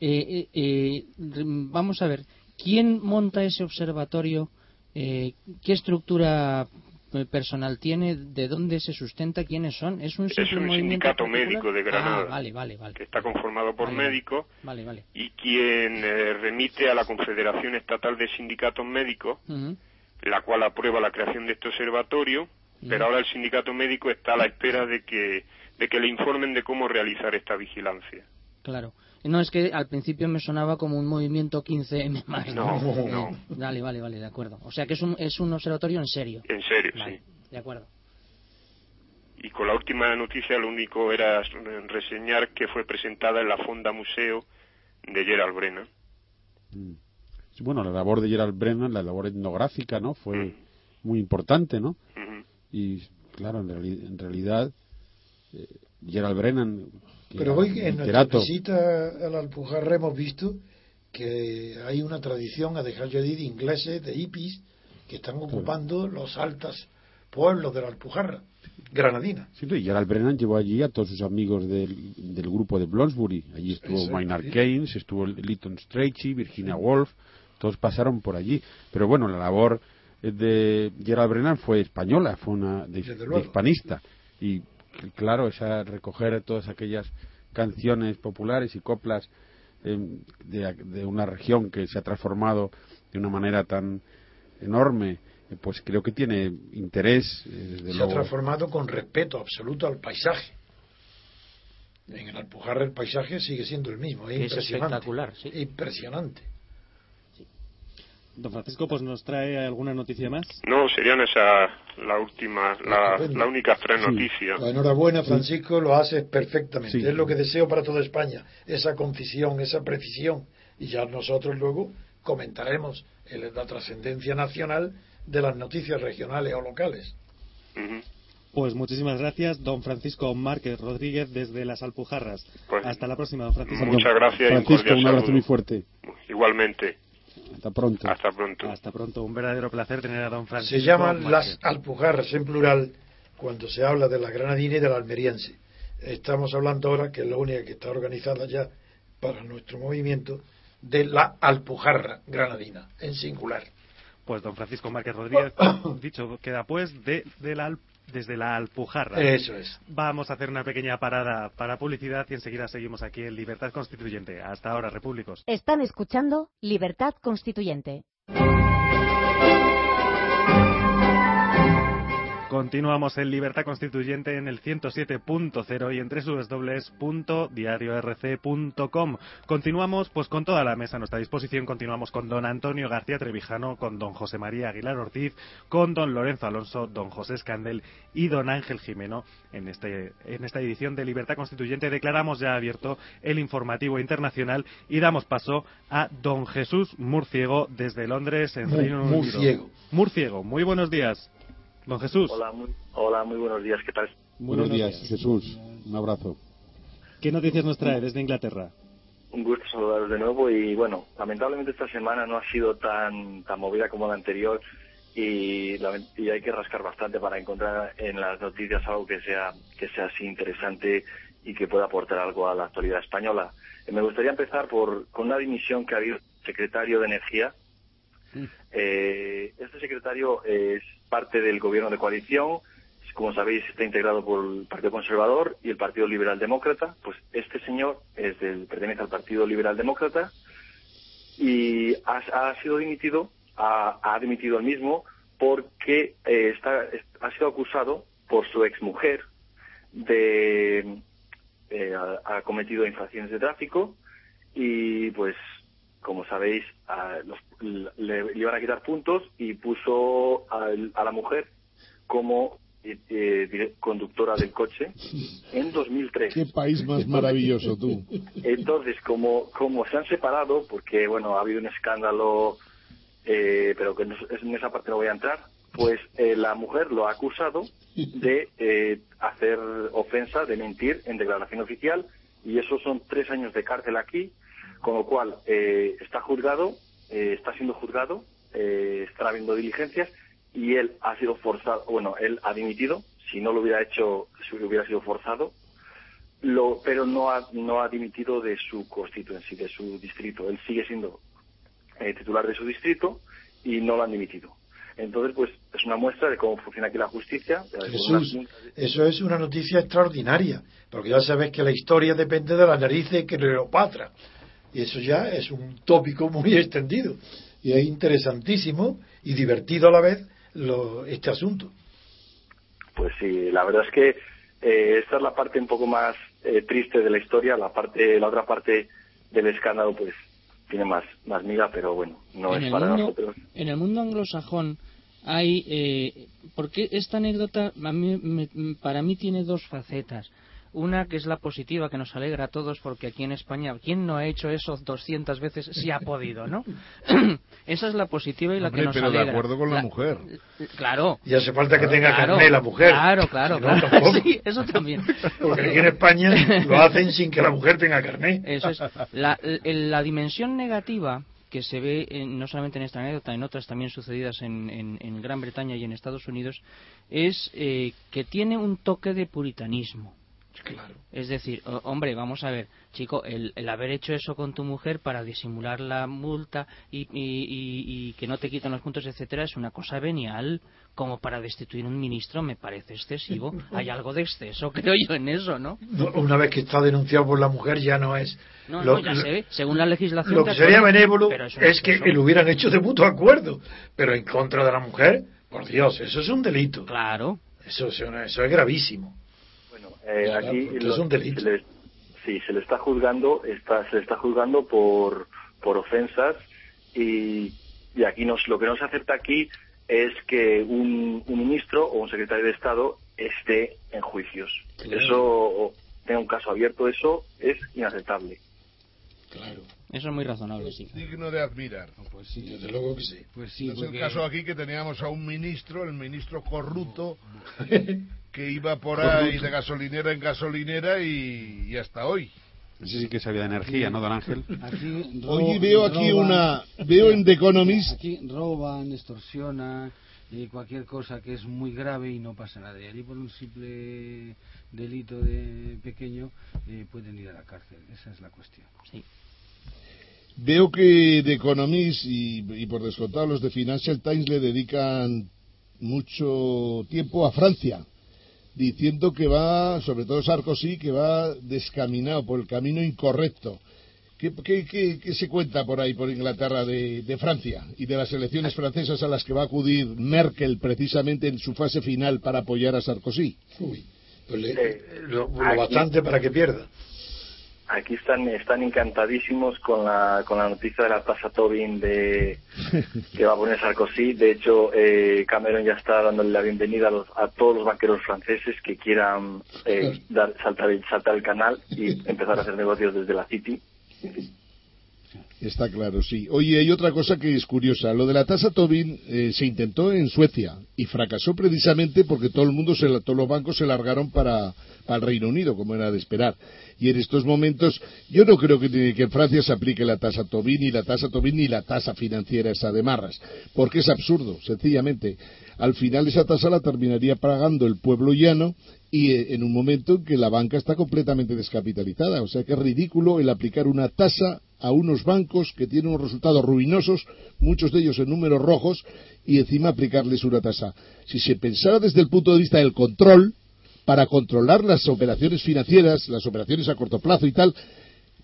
Eh, eh, eh, vamos a ver, ¿quién monta ese observatorio? Eh, ¿Qué estructura eh, personal tiene? ¿De dónde se sustenta? ¿Quiénes son? ¿Es un, Es sindicato médico de Granada. Ah, vale, vale, vale. que está conformado por médicos Vale, vale. y quien eh, remite a la Confederación Estatal de Sindicatos Médicos, la cual aprueba la creación de este observatorio, pero ahora el sindicato médico está a la espera de que, de que le informen de cómo realizar esta vigilancia. Claro. No, es que al principio me sonaba como un movimiento 15M más. No, no. Vale, vale, vale, de acuerdo. O sea que es un, es un observatorio en serio. En serio, Vale, sí. de acuerdo. Y con la última noticia lo único era reseñar que fue presentada en la Fonda Museo de Gerald Brennan. Sí, Bueno, la labor de Gerald Brennan, la labor etnográfica, ¿no? Fue muy importante, ¿no? Y claro, en, reali- en realidad, eh, Gerald Brennan, Pero hoy en nuestra visita a la Alpujarra hemos visto que hay una tradición, a dejar yo de ingleses, de hippies, que están ocupando los altos pueblos de la Alpujarra, granadina. Sí, y Gerald Brennan llevó allí a todos sus amigos del, del grupo de Bloomsbury. Allí estuvo Maynard. Keynes, estuvo Lytton Strachey, Virginia Woolf, todos pasaron por allí. Pero bueno, la labor de Gerald Brennan fue española, fue una de, hispanista. Y claro, esa recoger todas aquellas canciones populares y coplas eh, de, de una región que se ha transformado de una manera tan enorme, eh, pues creo que tiene interés, eh, desde Se ha transformado con respeto absoluto al paisaje. En el Alpujarra el paisaje sigue siendo el mismo, es, Es impresionante. espectacular, sí. Impresionante. Don Francisco, pues nos trae alguna noticia más. No, serían esas la última, la, las únicas tres Sí. noticias. Enhorabuena, Francisco, lo haces perfectamente. Sí. Es lo que deseo para toda España, esa concisión, esa precisión. Y ya nosotros luego comentaremos el- la trascendencia nacional de las noticias regionales o locales. Pues muchísimas gracias, don Francisco Márquez Rodríguez, desde las Alpujarras. Pues, Hasta la próxima, don Francisco. Muchas gracias y un Francisco, un abrazo saludo. muy fuerte. Igualmente. Hasta pronto. Hasta pronto. Hasta pronto. Un verdadero placer tener a don Francisco. Se llaman las Alpujarras en plural cuando se habla de la granadina y de la almeriense. Estamos hablando ahora, que es la única que está organizada ya para nuestro movimiento, de la Alpujarra granadina, en singular. Pues don Francisco Márquez Rodríguez, dicho queda pues, de, de la Al- desde la Alpujarra. Eso es. Vamos a hacer una pequeña parada para publicidad y enseguida seguimos aquí en Libertad Constituyente. Hasta ahora, repúblicos. Están escuchando Libertad Constituyente. Continuamos en Libertad Constituyente en el 107.0 y en www.diariorc.com. Continuamos pues con toda la mesa a nuestra disposición. Continuamos con don Antonio García Trevijano, con don José María Aguilar Ortiz, con don Lorenzo Alonso, don José Escandel y don Ángel Jimeno. En, este, en esta edición de Libertad Constituyente declaramos ya abierto el informativo internacional y damos paso a don Jesús Murciego desde Londres en Reino Unido. Murciego. Murciego, muy buenos días. Don Jesús. Hola muy, hola, muy buenos días, ¿qué tal? Buenos, días, Jesús. Un abrazo. ¿Qué noticias nos trae desde Inglaterra? Un gusto saludaros de nuevo y bueno, lamentablemente esta semana no ha sido tan, tan movida como la anterior y, y hay que rascar bastante para encontrar en las noticias algo que sea, que sea así interesante y que pueda aportar algo a la actualidad española. Eh, me gustaría empezar por, con una dimisión que ha habido secretario de Energía. Eh, este secretario es parte del gobierno de coalición. Como sabéis, está integrado por el Partido Conservador y el Partido Liberal Demócrata. Pues este señor es del, pertenece al Partido Liberal Demócrata y ha, ha sido dimitido, ha, ha, dimitido el mismo porque eh, está, ha sido acusado por su exmujer de eh, ha, cometido infracciones de tráfico y pues como sabéis, a los, le, le, iban a quitar puntos y puso a, a la mujer como eh, conductora del coche en 2003. Qué país más maravilloso tú. Entonces, como, como se han separado, porque bueno, ha habido un escándalo, eh, pero que no, en esa parte no voy a entrar, pues eh, la mujer lo ha acusado de eh, hacer ofensa, de mentir en declaración oficial, y eso son tres años de cárcel aquí, con lo cual eh, está juzgado, eh, está siendo juzgado, eh, está habiendo diligencias y él ha sido forzado, bueno, él ha dimitido, si no lo hubiera hecho, si hubiera sido forzado, lo, pero no ha, no ha dimitido de su constituency, de su distrito. Él sigue siendo eh, titular de su distrito y no lo han dimitido. Entonces, pues es una muestra de cómo funciona aquí la justicia. Jesús, eso es una noticia extraordinaria, porque ya sabes que la historia depende de la narices que Cleopatra. Y eso ya es un tópico muy extendido. Y es interesantísimo y divertido a la vez lo, este asunto. Pues sí, la verdad es que eh, esta es la parte un poco más eh, triste de la historia. La parte, la otra parte del escándalo, pues tiene más, más miga, pero bueno, no en es para mundo, nosotros. En el mundo anglosajón hay, eh, porque esta anécdota a mí, me, para mí tiene dos facetas. Una que es la positiva, que nos alegra a todos, porque aquí en España, ¿quién no ha hecho eso 200 veces si ha podido, no? Esa es la positiva y la Hombre, que nos pero alegra. de acuerdo con la, la mujer. Claro. Y hace falta que tenga claro, carné la mujer. Claro, claro, Si no, claro. Sí, eso también. Porque aquí en España lo hacen sin que la mujer tenga carné. Eso es. La, la dimensión negativa que se ve en, no solamente en esta anécdota, en otras también sucedidas en, en, en Gran Bretaña y en Estados Unidos, es eh, que tiene un toque de puritanismo. Claro. Es decir, hombre, vamos a ver, chico, el, el, haber hecho eso con tu mujer para disimular la multa y, y, y, y, que no te quitan los puntos, etcétera, es una cosa venial. Como para destituir un ministro me parece excesivo. Hay algo de exceso, creo yo, en eso, ¿no? no una vez que está denunciado por la mujer ya no es. No, lo, no, ya se ve, según la legislación. Lo que sería benévolo es que lo hubieran hecho de mutuo acuerdo, pero en contra de la mujer, por Dios, eso es un delito. Claro. Eso, eso, eso es gravísimo. Eh, claro, aquí lo, es un delito. Se le, sí, se le está juzgando, está, se le está juzgando por, por ofensas y, y aquí nos, lo que no se acepta aquí es que un, un ministro o un secretario de Estado esté en juicios. Claro. Eso, tenga un caso abierto, eso es inaceptable. Claro. Eso es muy razonable, sí. Digno de admirar. No, pues sí, desde luego que sí. Pues sí es porque... el caso aquí que teníamos a un ministro, el ministro corrupto, que iba por ahí de gasolinera en gasolinera y, y hasta hoy. Ese sí que sabía de energía, ¿no, don Ángel? Aquí Oye, veo aquí roban, una... Veo en The Economist... Aquí roban, extorsionan, y cualquier cosa que es muy grave y no pasa nada. Y allí por un simple delito de pequeño eh, pueden ir a la cárcel. Esa es la cuestión. Sí. Veo que The Economist y, y por descontado los de Financial Times le dedican mucho tiempo a Francia diciendo que va, sobre todo Sarkozy, que va descaminado por el camino incorrecto, ¿Qué, qué, qué, qué se cuenta por ahí, por Inglaterra, de, de, Francia y de las elecciones francesas a las que va a acudir Merkel precisamente en su fase final para apoyar a Sarkozy? Uy, pues le, lo, lo bastante para que pierda. Aquí están, están encantadísimos con la, con la noticia de la tasa Tobin de, que va a poner Sarkozy. De hecho, eh, Cameron ya está dándole la bienvenida a, los, a todos los banqueros franceses que quieran eh, dar, saltar, el, saltar el canal y empezar a hacer negocios desde la City. Está claro, sí. Oye, hay otra cosa que es curiosa. Lo de la tasa Tobin eh, se intentó en Suecia y fracasó precisamente porque todo el mundo, se, todos los bancos se largaron para, para el Reino Unido, como era de esperar. Y en estos momentos, yo no creo que, que en Francia se aplique la tasa Tobin, ni la tasa Tobin, ni la tasa financiera esa de Marras, porque es absurdo, sencillamente. Al final esa tasa la terminaría pagando el pueblo llano y eh, en un momento en que la banca está completamente descapitalizada. O sea que es ridículo el aplicar una tasa a unos bancos que tienen unos resultados ruinosos, muchos de ellos en números rojos, y encima aplicarles una tasa. Si se pensara desde el punto de vista del control, para controlar las operaciones financieras, las operaciones a corto plazo y tal,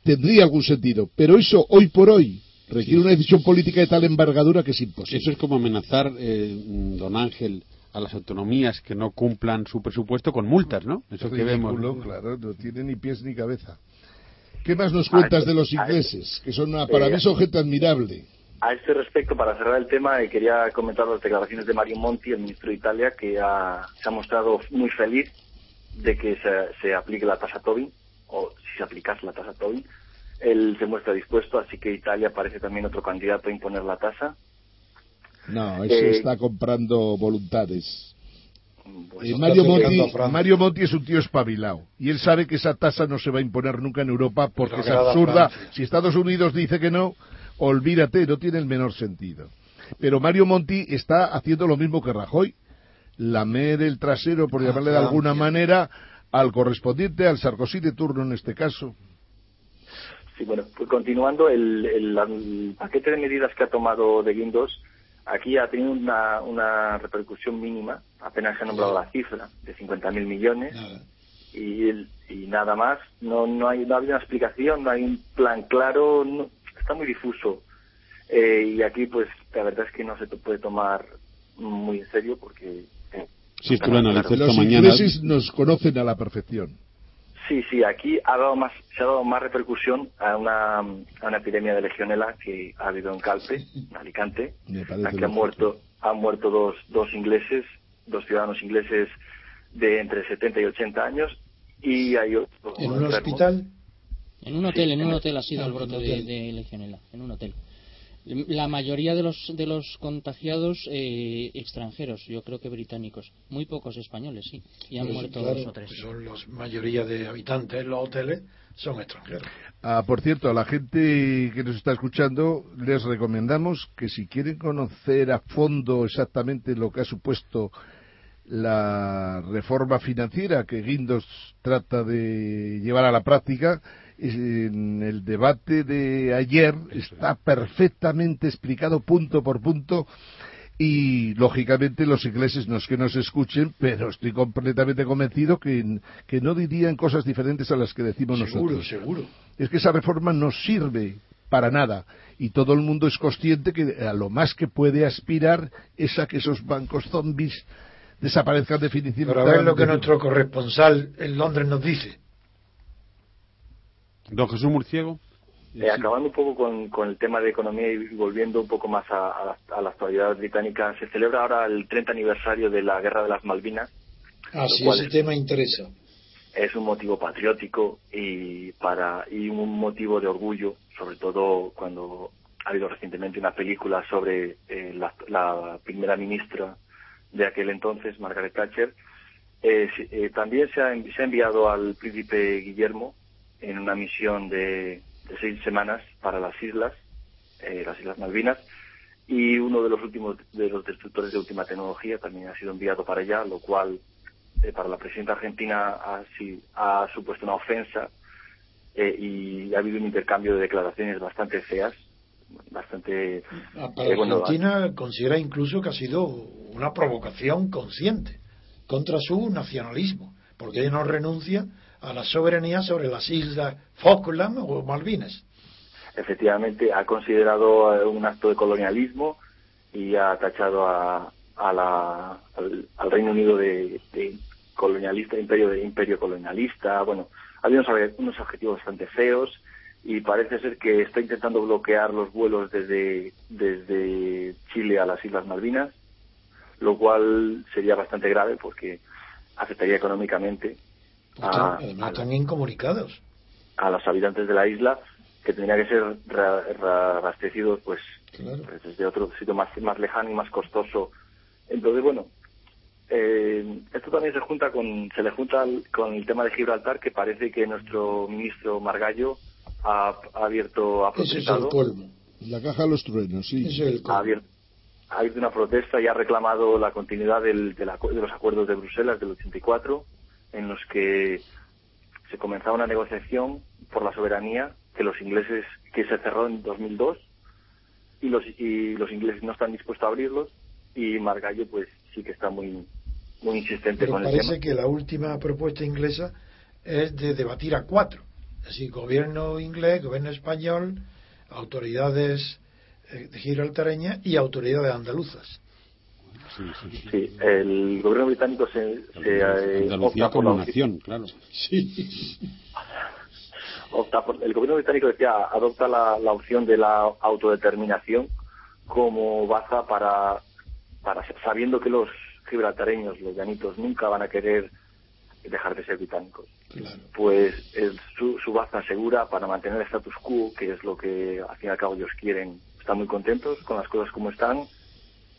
tendría algún sentido. Pero eso, hoy por hoy, requiere una decisión política de tal envergadura que es imposible. Eso es como amenazar, eh, don Ángel, a las autonomías que no cumplan su presupuesto con multas, ¿no? Eso es que vemos. Claro, no tiene ni pies ni cabeza. ¿Qué más nos cuentas de los ingleses? Que son una, para mí son gente admirable. A este respecto, para cerrar el tema, eh, quería comentar las declaraciones de Mario Monti, el ministro de Italia, que ha, se ha mostrado muy feliz de que se, se, aplique la tasa Tobin, o si se aplicase la tasa Tobin. Él se muestra dispuesto, así que Italia parece también otro candidato a imponer la tasa. No, ese eh, está comprando voluntades. Pues eh, Mario, Monti, Mario, Monti, es un tío espabilado y él sabe que esa tasa no se va a imponer nunca en Europa porque es absurda. Si Estados Unidos dice que no, olvídate, no tiene el menor sentido. Pero Mario Monti está haciendo lo mismo que Rajoy, lamer el trasero, por llamarle de alguna manera, al correspondiente, al Sarkozy de turno en este caso. Sí, bueno, pues continuando, el, el, el paquete de medidas que ha tomado de Guindos aquí ha tenido una, una repercusión mínima, apenas se ha nombrado la cifra de 50.000 millones y, y nada más. No, no, hay, no hay una explicación, no hay un plan claro, no, está muy difuso. Eh, y aquí, pues, la verdad es que no se puede tomar muy en serio porque. Eh, si esto lo analicé Los mañana. ingleses nos conocen a la perfección. Sí, sí, aquí ha dado más, se ha dado más repercusión a una, a una epidemia de legionela que ha habido en Calpe, en Alicante. Aquí han muerto, han muerto dos, dos ingleses, dos ciudadanos ingleses de entre 70 y 80 años y hay otro ¿En un hospital? En un hotel, en un hotel ha sido el brote de, de legionela, en un hotel. La mayoría de los, de los contagiados eh, extranjeros, yo creo que británicos. Muy pocos españoles, sí. Y han Pues, muerto claro, dos o tres. pues son la mayoría de habitantes en los hoteles son extranjeros. Ah, por cierto, a la gente que nos está escuchando les recomendamos que si quieren conocer a fondo exactamente lo que ha supuesto la reforma financiera que Guindos trata de llevar a la práctica, en el debate de ayer está perfectamente explicado punto por punto y lógicamente los ingleses no es que nos escuchen, pero estoy completamente convencido que, que no dirían cosas diferentes a las que decimos Seguro, nosotros. seguro. Es que esa reforma no sirve para nada y todo el mundo es consciente que a lo más que puede aspirar es a que esos bancos zombies desaparezcan definitivamente. Pero a ver lo que nuestro corresponsal en Londres nos dice. Don Jesús Murciego. Eh, acabando un poco con, con, el tema de economía y volviendo un poco más a, a, la, a, la, actualidad británica, se celebra ahora el 30 aniversario de la Guerra de las Malvinas. Ah, sí, ese es, tema interesa. Es un motivo patriótico y, para, y un motivo de orgullo, sobre todo cuando ha habido recientemente una película sobre eh, la, la, primera ministra de aquel entonces, Margaret Thatcher. Eh, eh, también se ha, se ha enviado al príncipe Guillermo en una misión de, de seis semanas para las islas, eh, las Islas Malvinas, y uno de los últimos de los destructores de última tecnología también ha sido enviado para allá, lo cual eh, para la presidenta argentina ha, sí, ha supuesto una ofensa eh, y ha habido un intercambio de declaraciones bastante feas, bastante. Ah, para bueno, Argentina considera incluso que ha sido una provocación consciente contra su nacionalismo, porque ella no renuncia a la soberanía sobre las islas Falkland o Malvinas. efectivamente ha considerado eh, un acto de colonialismo y ha tachado a, a la, al, Reino Unido de, colonialista, imperio de imperio colonialista. Bueno, había unos, unos objetivos bastante feos y parece ser que está intentando bloquear los vuelos desde, desde Chile a las Islas Malvinas, lo cual sería bastante grave porque afectaría económicamente a, Además, están incomunicados. a los habitantes de la isla que tendrían que ser ra- ra- abastecidos pues, pues desde otro sitio más, más lejano y más costoso. Entonces, bueno, eh, esto también se junta con se le junta al- con el tema de Gibraltar que parece que nuestro ministro Margallo ha, ha abierto ha Ese es el protestado colmo. La caja de los truenos, sí. ha abierto, ha abierto una protesta y ha reclamado la continuidad del, del acu- de los acuerdos de Bruselas del 84, en los que se comenzaba una negociación por la soberanía que los ingleses que se cerró en 2002 y los y los ingleses no están dispuestos a abrirlos y Margallo pues sí que está muy muy insistente Pero con el parece tema. que la última propuesta inglesa es de debatir a cuatro. Así, gobierno inglés, gobierno español, autoridades eh, gibraltareñas y autoridades andaluzas. Sí, el gobierno británico se, se eh, Andalucía opta por como la nación, claro. opta por- el gobierno británico decía adopta la, la opción de la autodeterminación como baza para, para sabiendo que los gibraltareños, los llanitos, nunca van a querer dejar de ser británicos. Pues es su, su baza segura para mantener el status quo, que es lo que al fin y al cabo ellos quieren. Están muy contentos con las cosas como están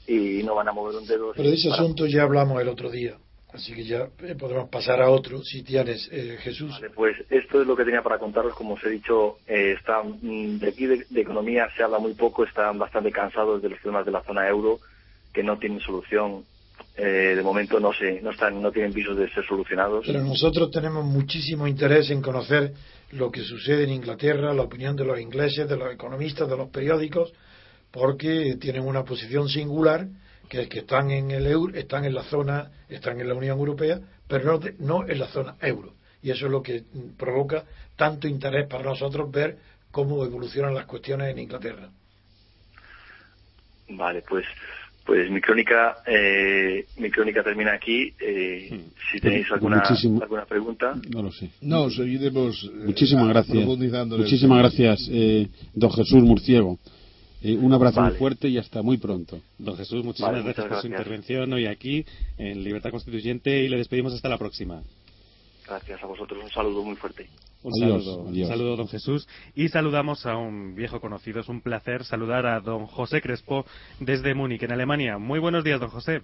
y no van a mover un dedo. Pero de ese para- asunto ya hablamos el otro día. Así que ya eh, podemos pasar a otro, si tienes, eh, Jesús. Vale, pues esto es lo que tenía para contaros. Como os he dicho, eh, están, mm, de aquí de, de economía se habla muy poco, están bastante cansados de los temas de la zona euro, que no tienen solución. Eh, de momento no se, no están, no tienen visos de ser solucionados. Pero nosotros tenemos muchísimo interés en conocer lo que sucede en Inglaterra, la opinión de los ingleses, de los economistas, de los periódicos, porque tienen una posición singular, que es que están en el euro, están en la zona, están en la Unión Europea, pero no, en la zona euro. Y eso es lo que provoca tanto interés para nosotros ver cómo evolucionan las cuestiones en Inglaterra. Vale, pues, pues mi crónica, eh, mi crónica termina aquí. Eh, si tenéis Pues alguna, muchísimo- alguna pregunta. No lo sé. No, seguiremos eh, Muchísimas gracias. Muchísimas tema. gracias, eh, don Jesús Murciego. Eh, un abrazo Vale. muy fuerte y hasta muy pronto. Don Jesús, muchísimas Vale, gracias por su intervención hoy aquí en Libertad Constituyente y le despedimos hasta la próxima. Gracias a vosotros. Un saludo muy fuerte. Un Adiós, saludo, un saludo, don Jesús. Y saludamos a un viejo conocido. Es un placer saludar a don José Crespo desde Múnich, en Alemania. Muy buenos días, don José.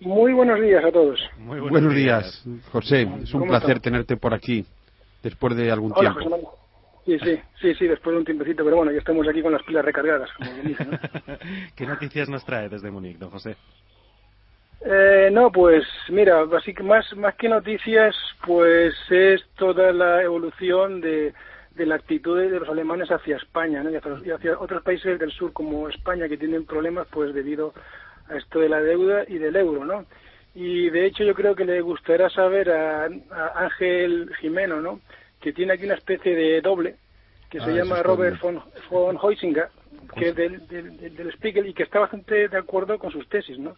Muy buenos días a todos. Muy Buenos, días, José. Es un ¿Cómo placer está? tenerte por aquí después de algún Hola, tiempo. Sí, sí, sí, sí, después de un tiempecito, pero bueno, ya estamos aquí con las pilas recargadas, como bien dice, ¿no? ¿Qué noticias nos trae desde Múnich, don José? Eh, no, pues mira, así que más, más que noticias, pues es toda la evolución de, de la actitud de los alemanes hacia España ¿no? y, hacia, y hacia otros países del sur como España que tienen problemas pues debido a esto de la deuda y del euro, ¿no? Y de hecho yo creo que le gustará saber a, a Ángel Jimeno, ¿no? Que tiene aquí una especie de doble que Ah, se eso llama Robert von, von Heusinger, que es del, del, del- del Spiegel y que está bastante de acuerdo con sus tesis, ¿no?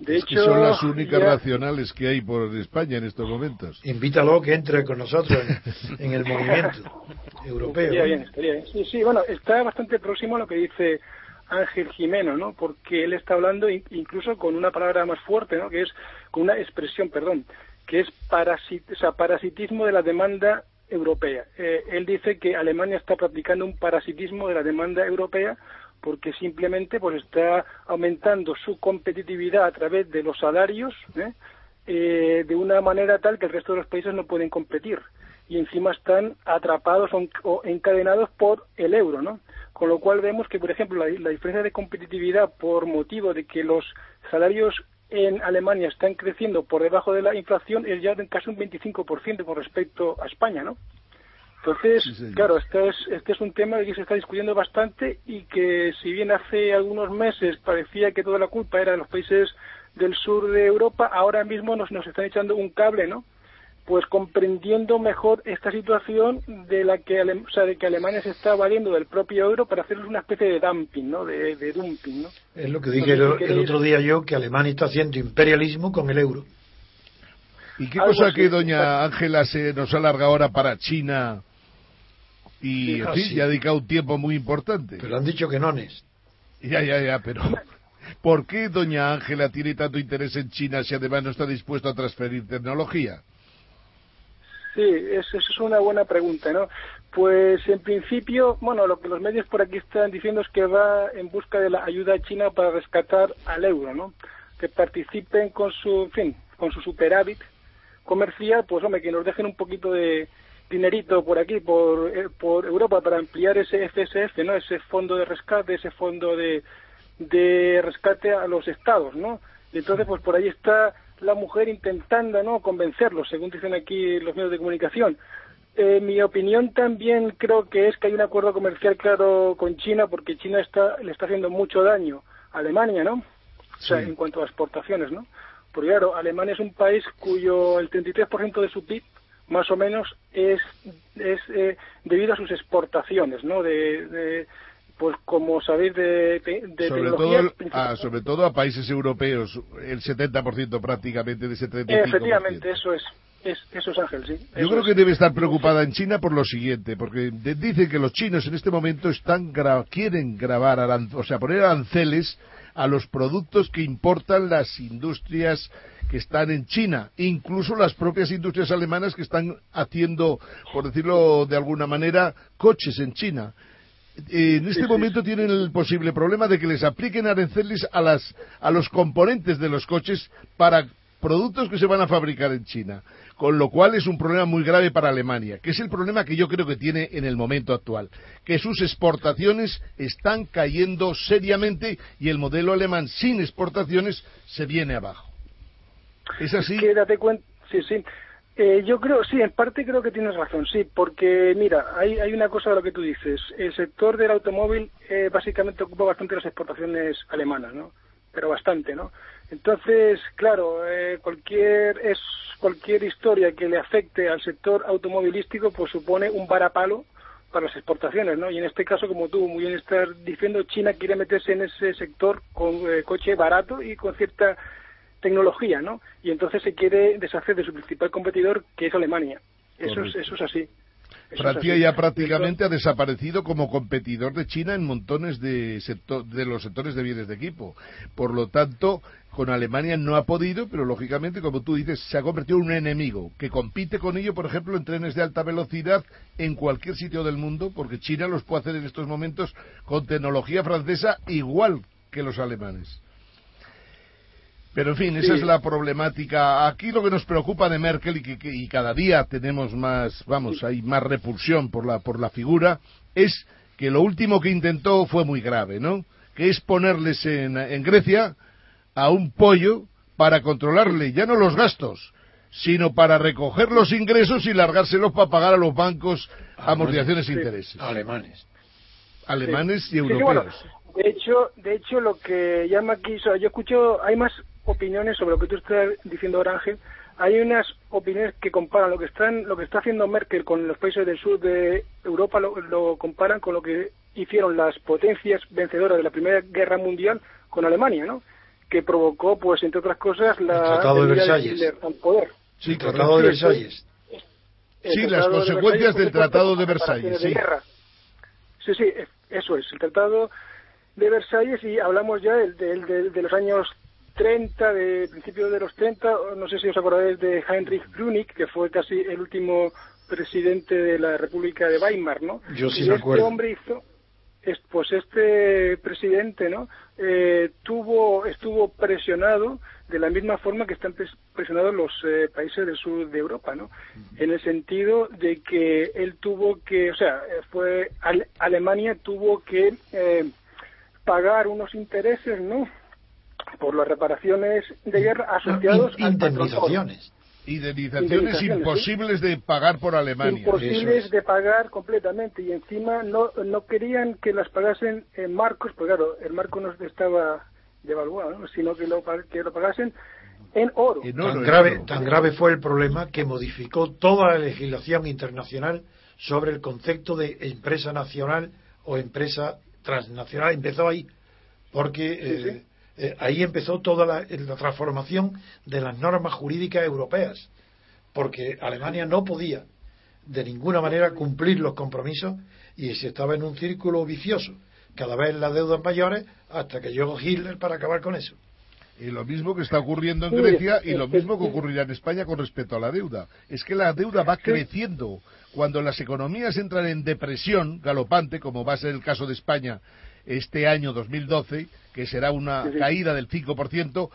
De Es que hecho, son las únicas ya- racionales que hay por España en estos momentos. Invítalo que entre con nosotros en, en el movimiento europeo. Estaría bien, estaría bien. Sí, sí, bueno, está bastante próximo a lo que dice Ángel Jimeno, ¿no? Porque él está hablando in- incluso con una palabra más fuerte, ¿no? Que es, con una expresión, perdón, que es parasit o sea, parasitismo de la demanda europea. Eh, él dice que Alemania está practicando un parasitismo de la demanda europea porque simplemente pues está aumentando su competitividad a través de los salarios ¿eh? Eh, de una manera tal que el resto de los países no pueden competir y encima están atrapados o en- o encadenados por el euro, ¿no? Con lo cual vemos que, por ejemplo, la, la diferencia de competitividad por motivo de que los salarios en Alemania están creciendo por debajo de la inflación es ya de casi un 25% con respecto a España, ¿no? Entonces, claro, este es, este es un tema que se está discutiendo bastante y que si bien hace algunos meses parecía que toda la culpa era de los países del sur de Europa, ahora mismo nos, nos están echando un cable, ¿no? Pues comprendiendo mejor esta situación de la que, o sea, de que Alemania se está valiendo del propio euro para hacer una especie de dumping, ¿no? De, de dumping, ¿no? Es lo que dije el, el otro día yo, que Alemania está haciendo imperialismo con el euro. ¿Y qué Algo cosa así, que doña Ángela se nos alarga ahora para China y Sí, en ah, fin, ya ha dedicado un tiempo muy importante? Pero han dicho que no es. Ya, ya, ya, pero ¿por qué doña Ángela tiene tanto interés en China si además no está dispuesto a transferir tecnología? Sí, es- eso es una buena pregunta, ¿no? Pues en principio, bueno, lo que los medios por aquí están diciendo es que va en busca de la ayuda china para rescatar al euro, ¿no? Que participen con su, en fin, con su superávit comercial, pues hombre, que nos dejen un poquito de dinerito por aquí, por, eh, por Europa, para ampliar ese FSF, ¿no? Ese fondo de rescate, ese fondo de, de rescate a los estados, ¿no? Entonces, pues por ahí está la mujer intentando, ¿no? Convencerlos, según dicen aquí los medios de comunicación. Eh, mi opinión también creo que es que hay un acuerdo comercial claro con China, porque China está, le está haciendo mucho daño a Alemania, ¿no? O sea, en cuanto a exportaciones, ¿no? Porque claro, Alemania es un país cuyo el 33% de su PIB, más o menos, es, es eh, debido a sus exportaciones, ¿no? De, de, pues como sabéis, de, de, de sobre tecnología, todo, a, sobre todo a países europeos, el 70% prácticamente de ese 35%. Efectivamente, eso es. es. Eso es Ángel, sí. Yo creo es. que debe estar preocupada en China por lo siguiente, porque dicen que los chinos en este momento están gra- quieren grabar, o sea, poner aranceles a los productos que importan las industrias que están en China, incluso las propias industrias alemanas que están haciendo, por decirlo de alguna manera, coches en China. Eh, en este momento tienen el posible problema de que les apliquen aranceles a, las, a los componentes de los coches para productos que se van a fabricar en China, con lo cual es un problema muy grave para Alemania, que es el problema que yo creo que tiene en el momento actual, que sus exportaciones están cayendo seriamente y el modelo alemán sin exportaciones se viene abajo. ¿Es así? que date cuenta, sí, sí. Eh, yo creo, sí, en parte creo que tienes razón, sí, porque mira, hay, hay una cosa de lo que tú dices. El sector del automóvil eh, básicamente ocupa bastante las exportaciones alemanas, ¿no? Pero bastante, ¿no? Entonces, claro, eh, cualquier es cualquier historia que le afecte al sector automovilístico, pues supone un varapalo para las exportaciones, ¿no? Y en este caso, como tú muy bien estás diciendo, China quiere meterse en ese sector con eh, coche barato y con cierta tecnología, ¿no? Y entonces se quiere deshacer de su principal competidor, que es Alemania. Eso es, eso es así. Eso Francia ya prácticamente ha desaparecido como competidor de China en montones de, sector- de los sectores de bienes de equipo. Por lo tanto, con Alemania no ha podido, pero lógicamente, como tú dices, se ha convertido en un enemigo que compite con ello, por ejemplo, en trenes de alta velocidad en cualquier sitio del mundo, porque China los puede hacer en estos momentos con tecnología francesa igual que los alemanes. Pero en fin, esa Sí. es la problemática. Aquí lo que nos preocupa de Merkel y que, y cada día tenemos más, vamos, hay más repulsión por la por la figura es que lo último que intentó fue muy grave, ¿no? Que es ponerles en, en Grecia a un pollo para controlarle ya no los gastos, sino para recoger los ingresos y largárselos para pagar a los bancos amortizaciones e Sí, intereses. Alemanes. Alemanes Sí. y Sí, sí, bueno, europeos. de hecho, de hecho lo que llama aquí, yo escucho, hay más opiniones sobre lo que tú estás diciendo ahora, Ángel. Hay unas opiniones que comparan lo que están, lo que está haciendo Merkel con los países del sur de Europa, lo, lo comparan con lo que hicieron las potencias vencedoras de la Primera Guerra Mundial con Alemania, ¿no? Que provocó, pues, entre otras cosas, la Tratado de Versalles. Al poder. Sí, Tratado de Sí, Versalles. el Sí, las de consecuencias Versalles, del Tratado de Versalles, reparaciones de sí. guerra. Sí, sí, eso es, el Tratado de Versalles y hablamos ya del, del- del- de los años 30, de principios de los 30, o no sé si os acordáis de Heinrich Brünig, que fue casi el último presidente de la República de Weimar, ¿no? Yo sí y me este acuerdo. hombre hizo, es- pues este presidente, ¿no? Eh, tuvo, estuvo presionado de la misma forma que están pres- presionados los eh, países del sur de Europa, ¿no? En el sentido de que él tuvo que, o sea, fue Ale- Alemania tuvo que eh, pagar unos intereses, ¿no? Por las reparaciones de guerra asociados al indemnizaciones. Indemnizaciones Indemnizaciones, imposibles de pagar por Alemania. imposibles de pagar completamente y encima no no querían que las pagasen en marcos, porque claro, el marco no estaba devaluado, ¿no? sino que lo, que lo pagasen en oro. tan, grave, tan grave fue el problema que modificó toda la legislación internacional sobre el concepto de empresa nacional o empresa transnacional. Empezó ahí, porque eh, eh, ahí empezó toda la, la, transformación de las normas jurídicas europeas, porque Alemania no podía de ninguna manera cumplir los compromisos y se estaba en un círculo vicioso, cada vez las deudas mayores hasta que llegó Hitler para acabar con eso. Y lo mismo que está ocurriendo en Grecia y lo mismo que ocurrirá en España con respecto a la deuda. Es que la deuda va creciendo. Cuando las economías entran en depresión galopante, como va a ser el caso de España este año 2012, que será una caída del 5%,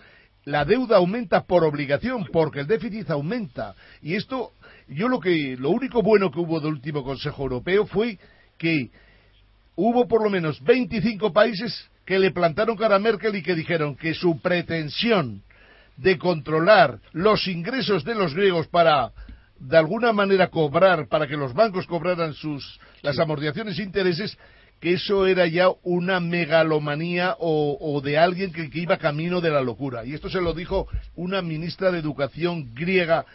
la deuda aumenta por obligación, porque el déficit aumenta. Y esto, yo lo que, lo único bueno que hubo del último Consejo Europeo fue que hubo por lo menos 25 países que le plantaron cara a Merkel y que dijeron que su pretensión de controlar los ingresos de los griegos para de alguna manera cobrar para que los bancos cobraran sus las amortizaciones e intereses que eso era ya una megalomanía o, de alguien que, iba camino de la locura y esto se lo dijo una ministra de educación griega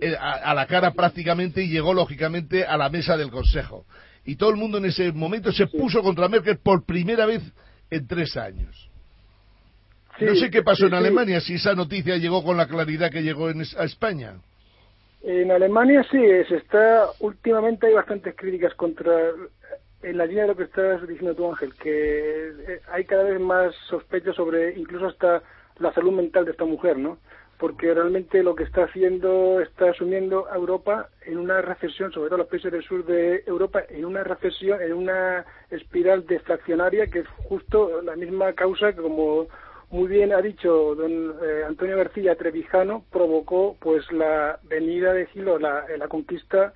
eh, a la cara prácticamente y llegó lógicamente a la mesa del consejo y todo el mundo en ese momento se puso contra Merkel por primera vez en tres años. no sé qué pasó en Alemania, si esa noticia llegó con la claridad que llegó en, a España. En Alemania sí, se está, últimamente hay bastantes críticas contra, en la línea de lo que estás diciendo tú Ángel, que eh, hay cada vez más sospechas sobre incluso hasta la salud mental de esta mujer, ¿no? porque realmente lo que está haciendo, está asumiendo a Europa en una recesión, sobre todo los países del sur de Europa, en una recesión, en una espiral deflacionaria que es justo la misma causa que, como muy bien ha dicho don eh, Antonio García Trevijano, provocó pues la venida de Gilo, la, la conquista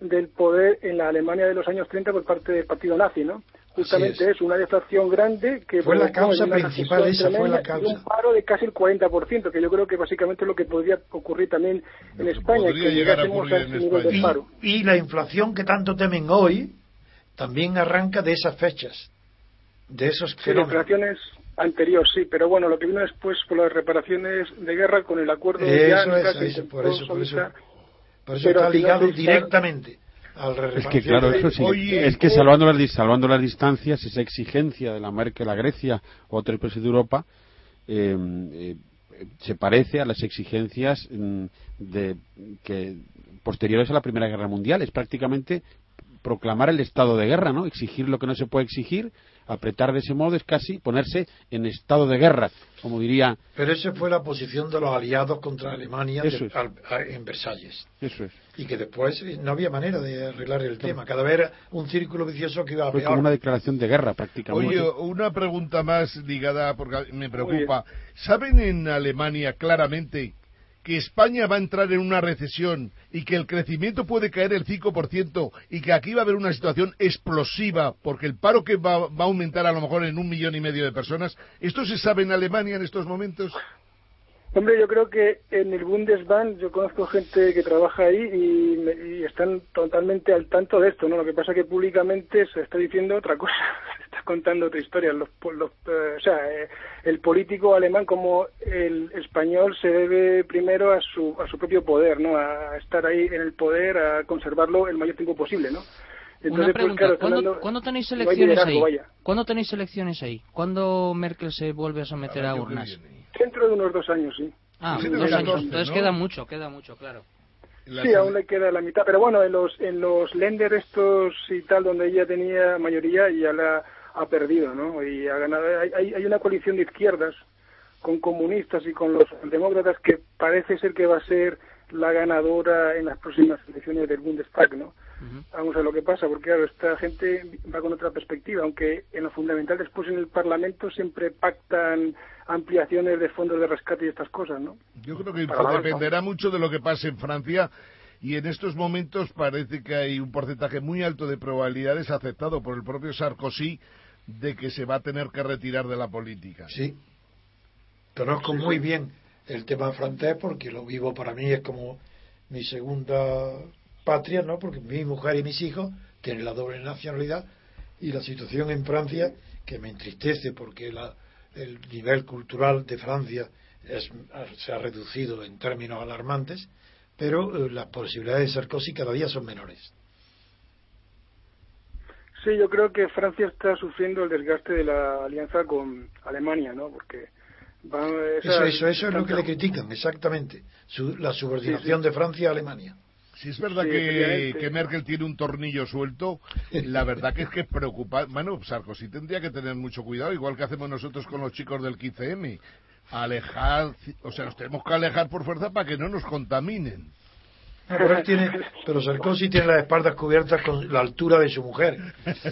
del poder en la Alemania de los años 30 por parte del partido nazi, ¿no? justamente es. una deflación grande que fue la causa principal esa fue la causa un paro de casi el 40% que yo creo que básicamente es lo que podría ocurrir también en España que llegásemos a nivel de paro. Y, la inflación que tanto temen hoy también arranca de esas fechas de esos sí, inflaciones anterior sí pero bueno lo que vino después con las reparaciones de guerra con el acuerdo de eso por eso por eso, por eso está ligado directamente es que claro, eso sí. es que salvando las, salvando las distancias, esa exigencia de la Merkel a Grecia o otros países de Europa em, eh, se parece a las exigencias mm, de, que posteriores a la Primera Guerra Mundial. Es prácticamente proclamar el estado de guerra, ¿no? Exigir lo que no se puede exigir apretar de ese modo es casi ponerse en estado de guerra, como diría. Pero esa fue la posición de los aliados contra Alemania en Versalles. Eso es. Y que después eh, no había manera de arreglar el tema. Cada vez era un círculo vicioso que iba a Fue como una declaración de guerra prácticamente. Oye, una pregunta más ligada, porque me preocupa. ¿Saben en Alemania claramente que España va a entrar en una recesión y que el crecimiento puede caer el 5% y que aquí va a haber una situación explosiva porque el paro que va, va, a aumentar a lo mejor en un millón y medio de personas, ¿esto se sabe en Alemania en estos momentos? Hombre, yo creo que en el Bundesbank yo conozco gente que trabaja ahí y, están totalmente al tanto de esto, ¿no? Lo que pasa es que públicamente se está diciendo otra cosa, se está contando otra historia. Los, eh, o sea, eh, el político alemán como el español se debe primero a su, a su propio poder, ¿no? A estar ahí en el poder, a conservarlo el mayor tiempo posible, ¿no? Una pues, pregunta, ¿cuándo, tenéis elecciones ahí? ¿Cuándo tenéis elecciones ahí? ¿Cuándo Merkel se vuelve a someter a urnas? Dentro de unos dos años, sí. Ah, dos años. Entonces queda mucho, queda mucho, claro. Sí, aún le queda la mitad, pero bueno, en los en los lender estos y tal, donde ella tenía mayoría, ya la ha perdido, ¿no? Y ha ganado. Hay, hay una coalición de izquierdas con comunistas y con los demócratas que parece ser que va a ser la ganadora en las próximas elecciones del Bundestag, ¿no? Vamos a ver lo que pasa, porque claro, esta gente va con otra perspectiva, aunque en lo fundamental después en el Parlamento siempre pactan ampliaciones de fondos de rescate y estas cosas, ¿no? Yo creo que dependerá mucho de lo que pase en Francia y en estos momentos parece que hay un porcentaje muy alto de probabilidades aceptado por el propio Sarkozy de que se va a tener que retirar de la política. Sí. Conozco muy bien el tema francés porque lo vivo para mí es como mi segunda patria, ¿no? Porque mi mujer y mis hijos tienen la doble nacionalidad y la situación en Francia que me entristece porque la el nivel cultural de Francia es, se ha reducido en términos alarmantes, pero eh, las posibilidades de Sarkozy cada día son menores. Sí, yo creo que Francia está sufriendo el desgaste de la alianza con Alemania, ¿no? Porque eso, eso, eso es lo que le critican, exactamente, la subordinación de Francia a Alemania. Si es verdad que, que, Merkel tiene un tornillo suelto, la verdad que es que es preocupante. Bueno, Sarkozy tendría que tener mucho cuidado, igual que hacemos nosotros con los chicos del 15M. Alejar, o sea, nos tenemos que alejar por fuerza para que no nos contaminen pero, tiene, pero Sarkozy tiene las espaldas cubiertas con la altura de su mujer.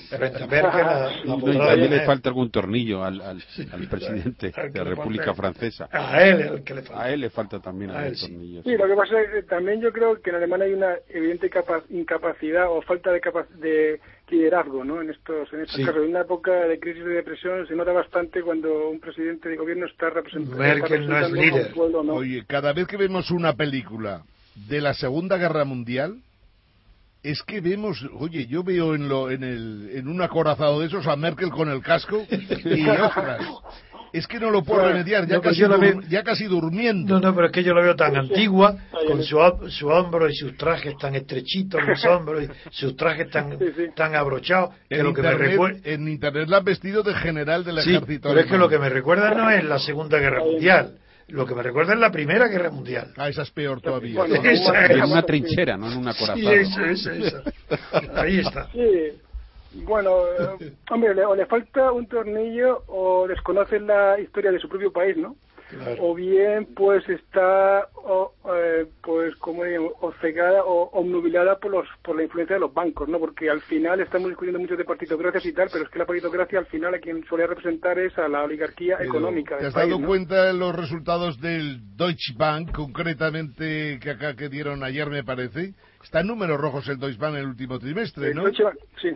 Frente a Merkel, también le falta algún tornillo al, al, presidente de la República Francesa. A él, le falta. A él le falta también algún tornillo. Sí. lo que pasa es que también yo creo que en Alemania hay una evidente incapacidad o falta de, de liderazgo ¿no? en estos, en estos casos. En una época de crisis de depresión se nota bastante cuando un presidente de gobierno está representando. Merkel no es líder. Oye, cada vez que vemos una película de la Segunda Guerra Mundial es que vemos, oye, yo veo en, lo, en, el, en un acorazado de esos a Merkel con el casco y ostras, es que no lo puedo remediar, ya, casi, ya casi durmiendo. No, no, pero es que yo lo veo tan antigua, con su, su hombro y sus trajes tan estrechitos, los hombros y sus trajes tan, tan abrochados. Que en, lo internet, que me recuerda... en internet la han vestido de general del ejército. Pero es que lo que me recuerda no es la Segunda Guerra Mundial lo que me recuerda es la Primera Guerra Mundial. Ah, esa es peor todavía. en una trinchera, no en una corazón. Sí, eso, eso, eso. Ahí está. Sí. Bueno, eh, hombre, le, o le falta un tornillo o desconoce la historia de su propio país, ¿no? O bien pues está eh, pues como digo, o cegada o obnubilada por los por la influencia de los bancos no porque al final estamos discutiendo mucho de partitocracias y tal pero es que la partitocracia al final a quien suele representar es a la oligarquía económica ¿te has dado cuenta de los resultados del Deutsche Bank concretamente que acá que dieron ayer me parece está en números rojos el Deutsche Bank en el último trimestre el ¿no? Deutsche Bank, sí.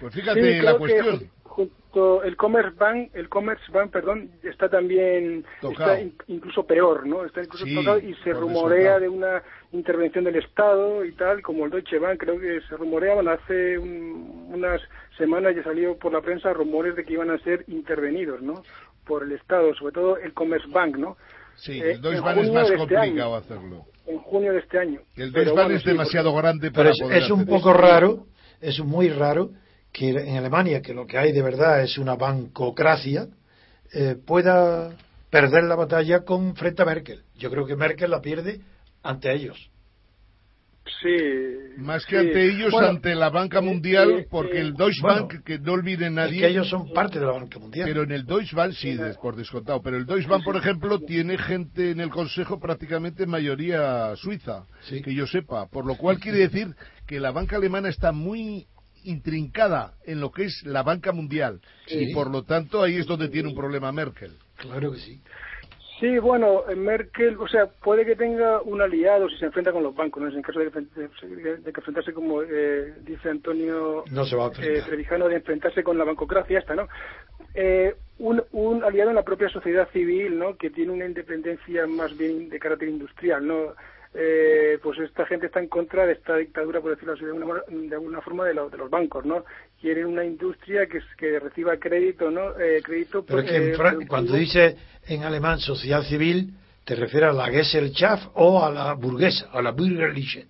Pues fíjate la cuestión junto el Commerce Bank, el Commerce Bank, perdón, está también está incluso peor, ¿no? Está incluso tocado y se rumorea de una intervención del Estado y tal, como el Deutsche Bank, creo que se rumoreaban hace unas semanas ya salió por la prensa rumores de que iban a ser intervenidos, ¿no? Por el Estado, sobre todo el Commerce Bank, ¿no? Sí, el Deutsche Bank es más este complicado hacerlo. En junio de este año. El Deutsche Bank es demasiado grande para Pero es, es un poco raro, es muy raro que en Alemania, que lo que hay de verdad es una bancocracia, eh, pueda perder la batalla con frente a Merkel. Yo creo que Merkel la pierde ante ellos. Sí. Más que ante ellos, ante la banca mundial, porque el Deutsche Bank, que no olviden nadie. que ellos son parte de la banca mundial. Pero en el Deutsche Bank, sí, por descontado. Pero el Deutsche Bank, por ejemplo, tiene gente en el consejo prácticamente mayoría suiza, que yo sepa. Por lo cual quiere decir que la banca alemana está muy intrincada en lo que es la banca mundial y por lo tanto ahí es donde tiene un problema Merkel. Claro que sí. Sí, bueno, Merkel, o sea, puede que tenga un aliado si se enfrenta con los bancos, ¿no? En caso de, que enfrentarse, como eh, dice Antonio no se va a eh, Trevijano, de enfrentarse con la bancocracia esta, ¿no? Eh, un, un aliado en la propia sociedad civil, ¿no? Que tiene una independencia más bien de carácter industrial, ¿no? Eh, pues esta gente está en contra de esta dictadura, por decirlo así, de alguna, de alguna forma, de, de, los bancos, ¿no? Quieren una industria que, que reciba crédito, ¿no? Eh, crédito Pero que eh, cuando dice en alemán sociedad civil, te refieres a la Gesellschaft o a la burguesa, a la Bürgerliche.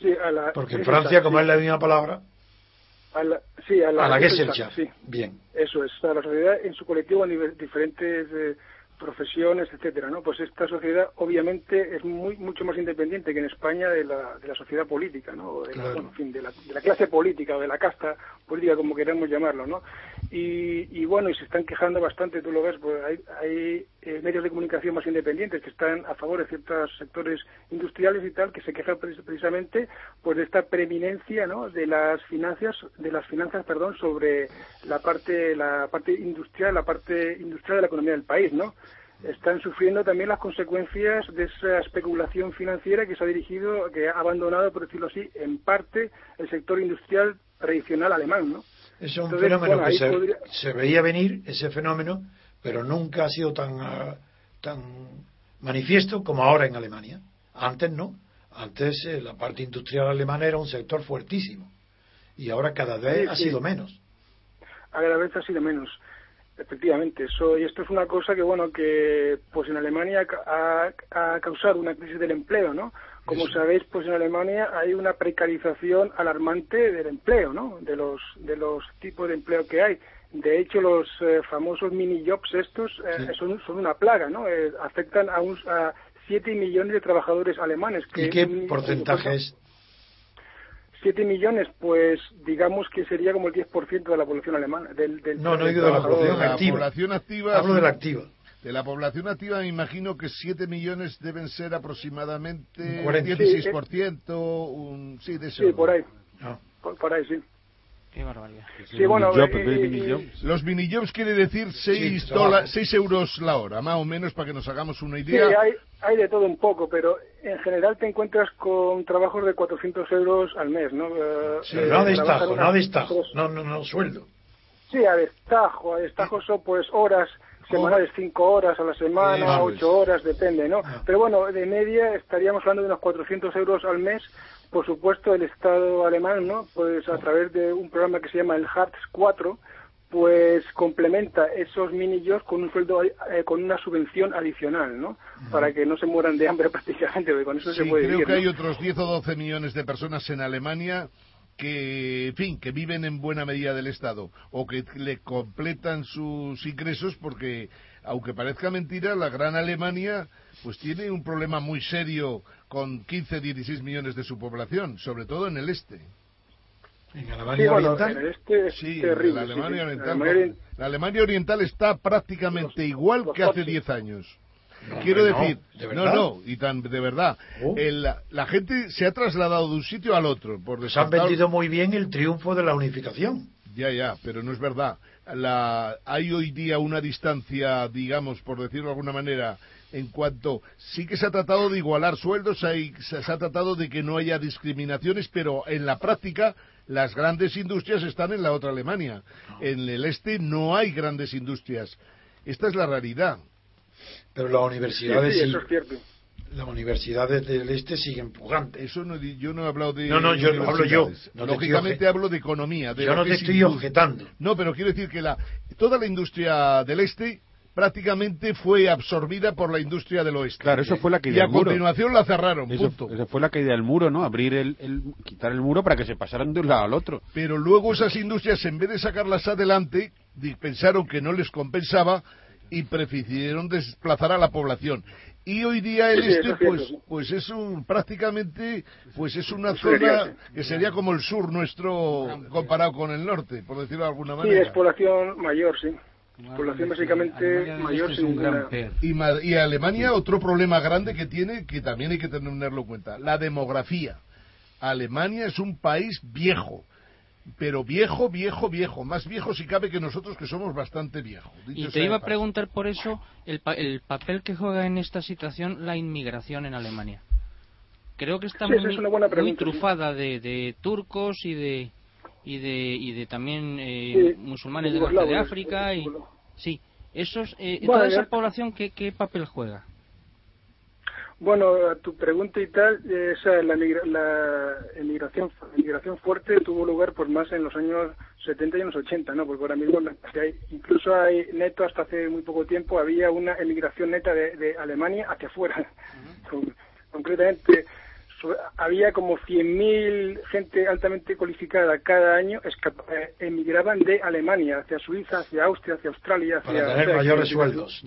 Sí, a la, Porque en Francia, como es la misma palabra, a la, sí, a la, Gesellschaft. Sí. Bien. Eso es, a la sociedad en su colectivo a nivel, diferentes eh, profesiones, etcétera, ¿no? Pues esta sociedad obviamente es muy mucho más independiente que en España de la, de la sociedad política, ¿no? De en fin, de la, de la, clase política o de la casta política, como queramos llamarlo, ¿no? Y, y bueno, y se están quejando bastante, tú lo ves, pues hay, hay eh, medios de comunicación más independientes que están a favor de ciertos sectores industriales y tal, que se quejan precisamente pues de esta preeminencia, ¿no? De las finanzas, de las finanzas, perdón, sobre la parte, la parte industrial, la parte industrial de la economía del país, ¿no? están sufriendo también las consecuencias de esa especulación financiera que se ha dirigido, que ha abandonado, por decirlo así, en parte el sector industrial tradicional alemán, ¿no? Es un fenómeno que se, veía venir, ese fenómeno, pero nunca ha sido tan, ah, tan manifiesto como ahora en Alemania. Antes no. Antes eh, la parte industrial alemana era un sector fuertísimo y ahora cada vez ha sido menos. Cada vez ha sido menos. Efectivamente, eso, y esto es una cosa que, bueno, que pues en Alemania ha, ha causado una crisis del empleo, ¿no? Como sabéis, pues en Alemania hay una precarización alarmante del empleo, ¿no? De los, de los tipos de empleo que hay. De hecho, los eh, famosos mini jobs estos eh, son, son una plaga, ¿no? Eh, afectan a, un, a 7 millones de trabajadores alemanes. Que ¿Y qué porcentaje es? 7 millones, pues digamos que sería como el 10% de la población alemana. Del, del no, no digo de la población activa. población activa. Hablo de la activa. De la población activa me imagino que 7 millones deben ser aproximadamente un 16%, un, sí, de eso. Sí, por ahí. No. Por, por ahí, sí. Qué barbaridad. Sí, bueno, job, eh, los minijobs quiere decir 6 sí, euros la hora, más o menos, para que nos hagamos una idea. Sí, hay, hay de todo un poco, pero en general te encuentras con trabajos de 400 euros al mes, ¿no? Eh, sí, eh, no a destajo, no a destajo, no, no, no, sueldo. Sí, a destajo, a destajo son pues horas semanales, 5 horas a la semana, 8 horas, depende, ¿no? Ah. Pero bueno, de media estaríamos hablando de unos 400 euros al mes por supuesto, el Estado alemán, ¿no? Pues a través de un programa que se llama el Hartz 4, pues complementa esos minillos con un sueldo, eh, con una subvención adicional, ¿no? Para que no se mueran de hambre prácticamente, porque con eso se puede creo que hay otros 10 o 12 millones de personas en Alemania que, en fin, que viven en buena medida del Estado o que le completan sus ingresos porque, aunque parezca mentira, la gran Alemania pues tiene un problema muy serio con 15, 16 millones de su población, sobre todo en el este. ¿En Alemania Oriental? En este sí, la Alemania Oriental. La Alemania Oriental está prácticamente igual que hace 10 años. Quiero decir, no, no, y tan de verdad. Oh. la gente se ha trasladado de un sitio al otro. Por se han vendido muy bien el triunfo de la unificación. Ya, ya, pero no es verdad. La, hay hoy día una distancia, digamos, por decirlo de alguna manera, en cuanto sí que se ha tratado de igualar sueldos, se, ha tratado de que no haya discriminaciones, pero en la práctica las grandes industrias están en la otra Alemania. En el este no hay grandes industrias. Esta es la realidad. Pero las universidades sí, Las universidades del este siguen pujantes. Eso no, yo no he hablado de. No, no, yo hablo yo. Lógicamente hablo de economía. yo no te estoy objetando. No, pero quiero decir que la, toda la industria del este prácticamente fue absorbida por la industria del oeste. Claro, eso fue la caída y del muro. Y a continuación la cerraron, eso, punto. Esa fue la caída del muro, ¿no? Abrir el, quitar el muro para que se pasaran de un lado al otro. Pero luego esas industrias, en vez de sacarlas adelante, pensaron que no les compensaba y prefirieron desplazar a la población. Y hoy día el este pues pues es un prácticamente pues es una zona que sería como el sur nuestro comparado con el norte por decirlo de alguna manera sí es población mayor sí. Población básicamente mayor y, y Alemania otro problema grande que tiene que también hay que tenerlo en cuenta la demografía. Alemania es un país viejo pero viejo, viejo, viejo, más viejo si cabe que nosotros que somos bastante viejos. Y te iba a preguntar por eso el, el, papel que juega en esta situación la inmigración en Alemania. Creo que está muy, trufada de, de, turcos y de y de y de también eh, musulmanes de norte de África y sí esos eh, toda esa población ¿qué, qué papel juega bueno a tu pregunta y tal esa la, la emigración emigración fuerte tuvo lugar pues más en los años 70 y en los 80 no porque ahora mismo hay, incluso hay neto hasta hace muy poco tiempo había una emigración neta de, de Alemania hacia afuera concretamente había como 100.000 gente altamente cualificada cada año eh, emigraban de Alemania hacia Suiza, hacia Austria, hacia Australia. Hacia, para tener mayores sueldos.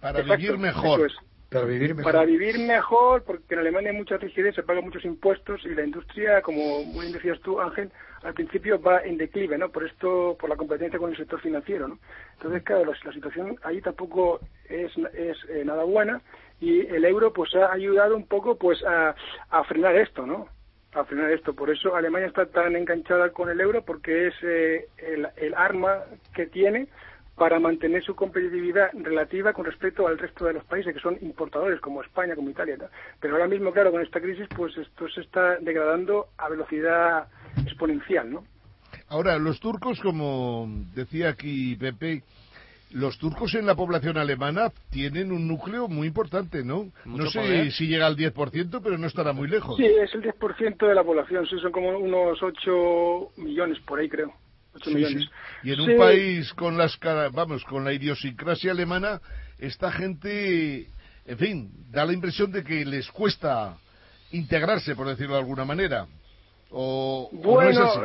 Para vivir mejor. Para vivir mejor. Para vivir mejor, porque en Alemania hay mucha rigidez, se pagan muchos impuestos y la industria, como muy bien decías tú, Ángel, al principio va en declive, ¿no? Por esto, por la competencia con el sector financiero, ¿no? Entonces, claro, la, situación ahí tampoco es, es eh, nada buena y el euro pues ha ayudado un poco pues a, a frenar esto, ¿no? A frenar esto. Por eso Alemania está tan enganchada con el euro porque es eh, el arma que tiene para mantener su competitividad relativa con respecto al resto de los países que son importadores como España, como Italia. Pero ahora mismo, claro, con esta crisis, pues esto se está degradando a velocidad exponencial, ¿no? Ahora, los turcos, como decía aquí Pepe, los turcos en la población alemana tienen un núcleo muy importante, ¿no? no sé si llega al 10%, pero no estará muy lejos. Sí, es el 10% de la población, sí, son como unos 8 millones por ahí, creo. 8 millones. Y en un país con las vamos, con la idiosincrasia alemana, esta gente, en fin, da la impresión de que les cuesta integrarse, por decirlo de alguna manera. O, bueno, no es así?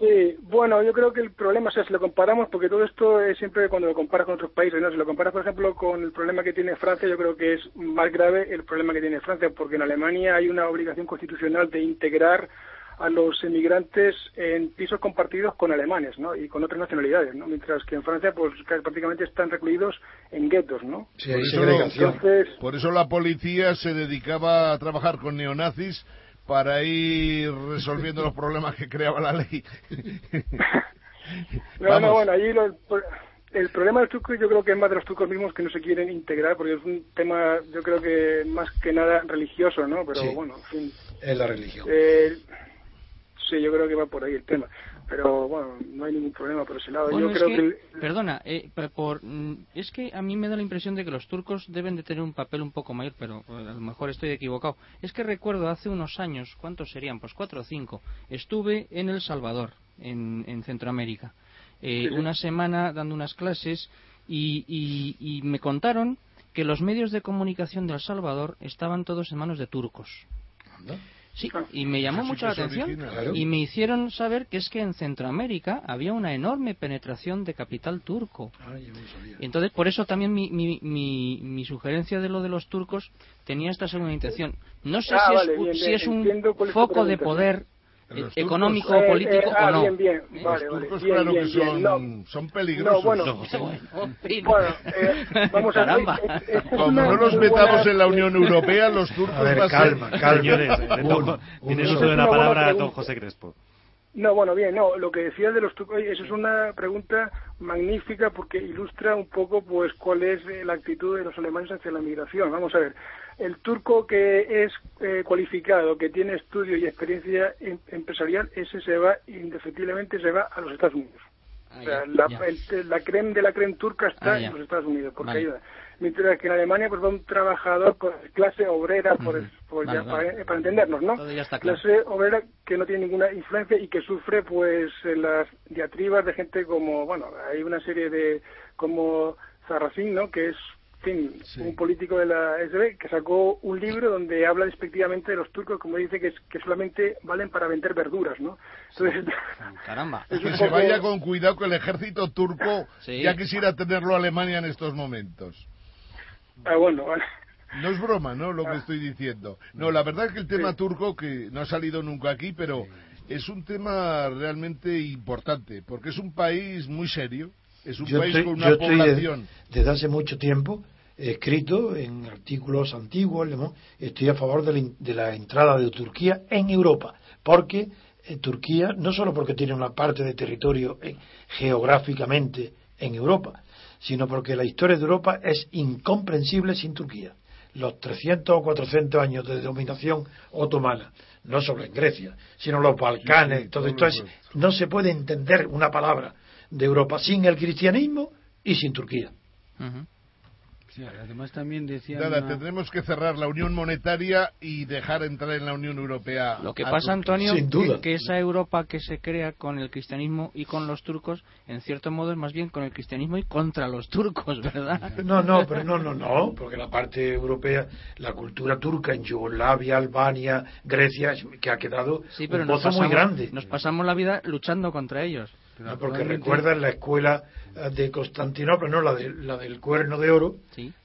Sí, bueno, yo creo que el problema, o sea, si lo comparamos, porque todo esto es siempre cuando lo comparas con otros países, ¿no? Si lo comparas, por ejemplo, con el problema que tiene Francia, yo creo que es más grave el problema que tiene Francia, porque en Alemania hay una obligación constitucional de integrar a los emigrantes en pisos compartidos con alemanes, ¿no? Y con otras nacionalidades, ¿no? Mientras que en Francia, pues prácticamente están recluidos en guetos, ¿no? Sí, por, eso por eso la policía se dedicaba a trabajar con neonazis para ir resolviendo los problemas que creaba la ley. no, no, bueno, allí el problema del turco yo creo que es más de los turcos mismos que no se quieren integrar, porque es un tema, yo creo que más que nada religioso, ¿no? Pero bueno, en fin. Es la religión. Eh, sí, yo creo que va por ahí el tema pero bueno, no hay ningún problema por ese lado. Yo creo que, Perdona, eh, por, mm, es que a mí me da la impresión de que los turcos deben de tener un papel un poco mayor, pero eh, a lo mejor estoy equivocado. Es que recuerdo hace unos años, ¿cuántos serían? Pues cuatro o cinco. Estuve en El Salvador, en, en Centroamérica, eh, una semana dando unas clases y, y, y me contaron que los medios de comunicación de El Salvador estaban todos en manos de turcos. Sí, y me llamó mucho la atención y me hicieron saber que es que en Centroamérica había una enorme penetración de capital turco. Ah, entonces, por eso también mi, mi, mi, sugerencia de lo de los turcos tenía esta segunda intención. No sé ah, si, es, si es un foco de poder económico o político o no. Bien, bien, los turcos claro que son, son peligrosos. bueno, eh, vamos a ver. Como no nos metamos en la Unión Europea, los turcos... A ver, calma, calma. Señores, tiene uso de la palabra don José Crespo. No, bueno, bien, no, lo que decía de los turcos, eso es una pregunta magnífica porque ilustra un poco pues cuál es la actitud de los alemanes hacia la migración. Vamos a ver, el turco que es eh, cualificado, que tiene estudio y experiencia em, empresarial, ese se va, indefectiblemente se va a los Estados Unidos. Ah, o sea, la, la creme de la creme turca está ah, en los Estados Unidos, porque ayuda. Mientras que en Alemania pues va un trabajador con clase obrera, por, para, entendernos, ¿no? Clase obrera que no tiene ninguna influencia y que sufre pues las diatribas de gente como, bueno, hay una serie de, como Zarracín, ¿no? Que es un político de la SB que sacó un libro donde habla despectivamente de los turcos, como dice que, que solamente valen para vender verduras, ¿no? Entonces, Caramba. Que se vaya con cuidado que el ejército turco ya quisiera tenerlo Alemania en estos momentos. Ah, bueno, vale. No es broma, ¿no? Lo que ah. estoy diciendo. No, la verdad es que el tema turco, que no ha salido nunca aquí, pero es un tema realmente importante, porque es un país muy serio, es un país con una población. desde hace mucho tiempo escrito en artículos antiguos, estoy a favor de la, entrada de Turquía en Europa, porque eh, Turquía, no solo porque tiene una parte de territorio eh, geográficamente en Europa, sino porque la historia de Europa es incomprensible sin Turquía. Los 300 o 400 años de dominación otomana, no solo en Grecia, sino los Balcanes, todo esto es, no se puede entender una palabra de Europa sin el cristianismo y sin Turquía además también decía. Nada, tendremos que cerrar la Unión Monetaria y dejar entrar en la Unión Europea. Lo que pasa, Antonio, Que, esa Europa que se crea con el cristianismo y con los turcos, en cierto modo es más bien con el cristianismo y contra los turcos, ¿verdad? No, no, pero no, no, no, porque la parte europea, la cultura turca en Yugoslavia, Albania, Grecia, que ha quedado sí, pero un pozo muy grande. Nos pasamos la vida luchando contra ellos. No, porque recuerdan la escuela eh, de Constantinopla, no la, de, la del Cuerno de Oro,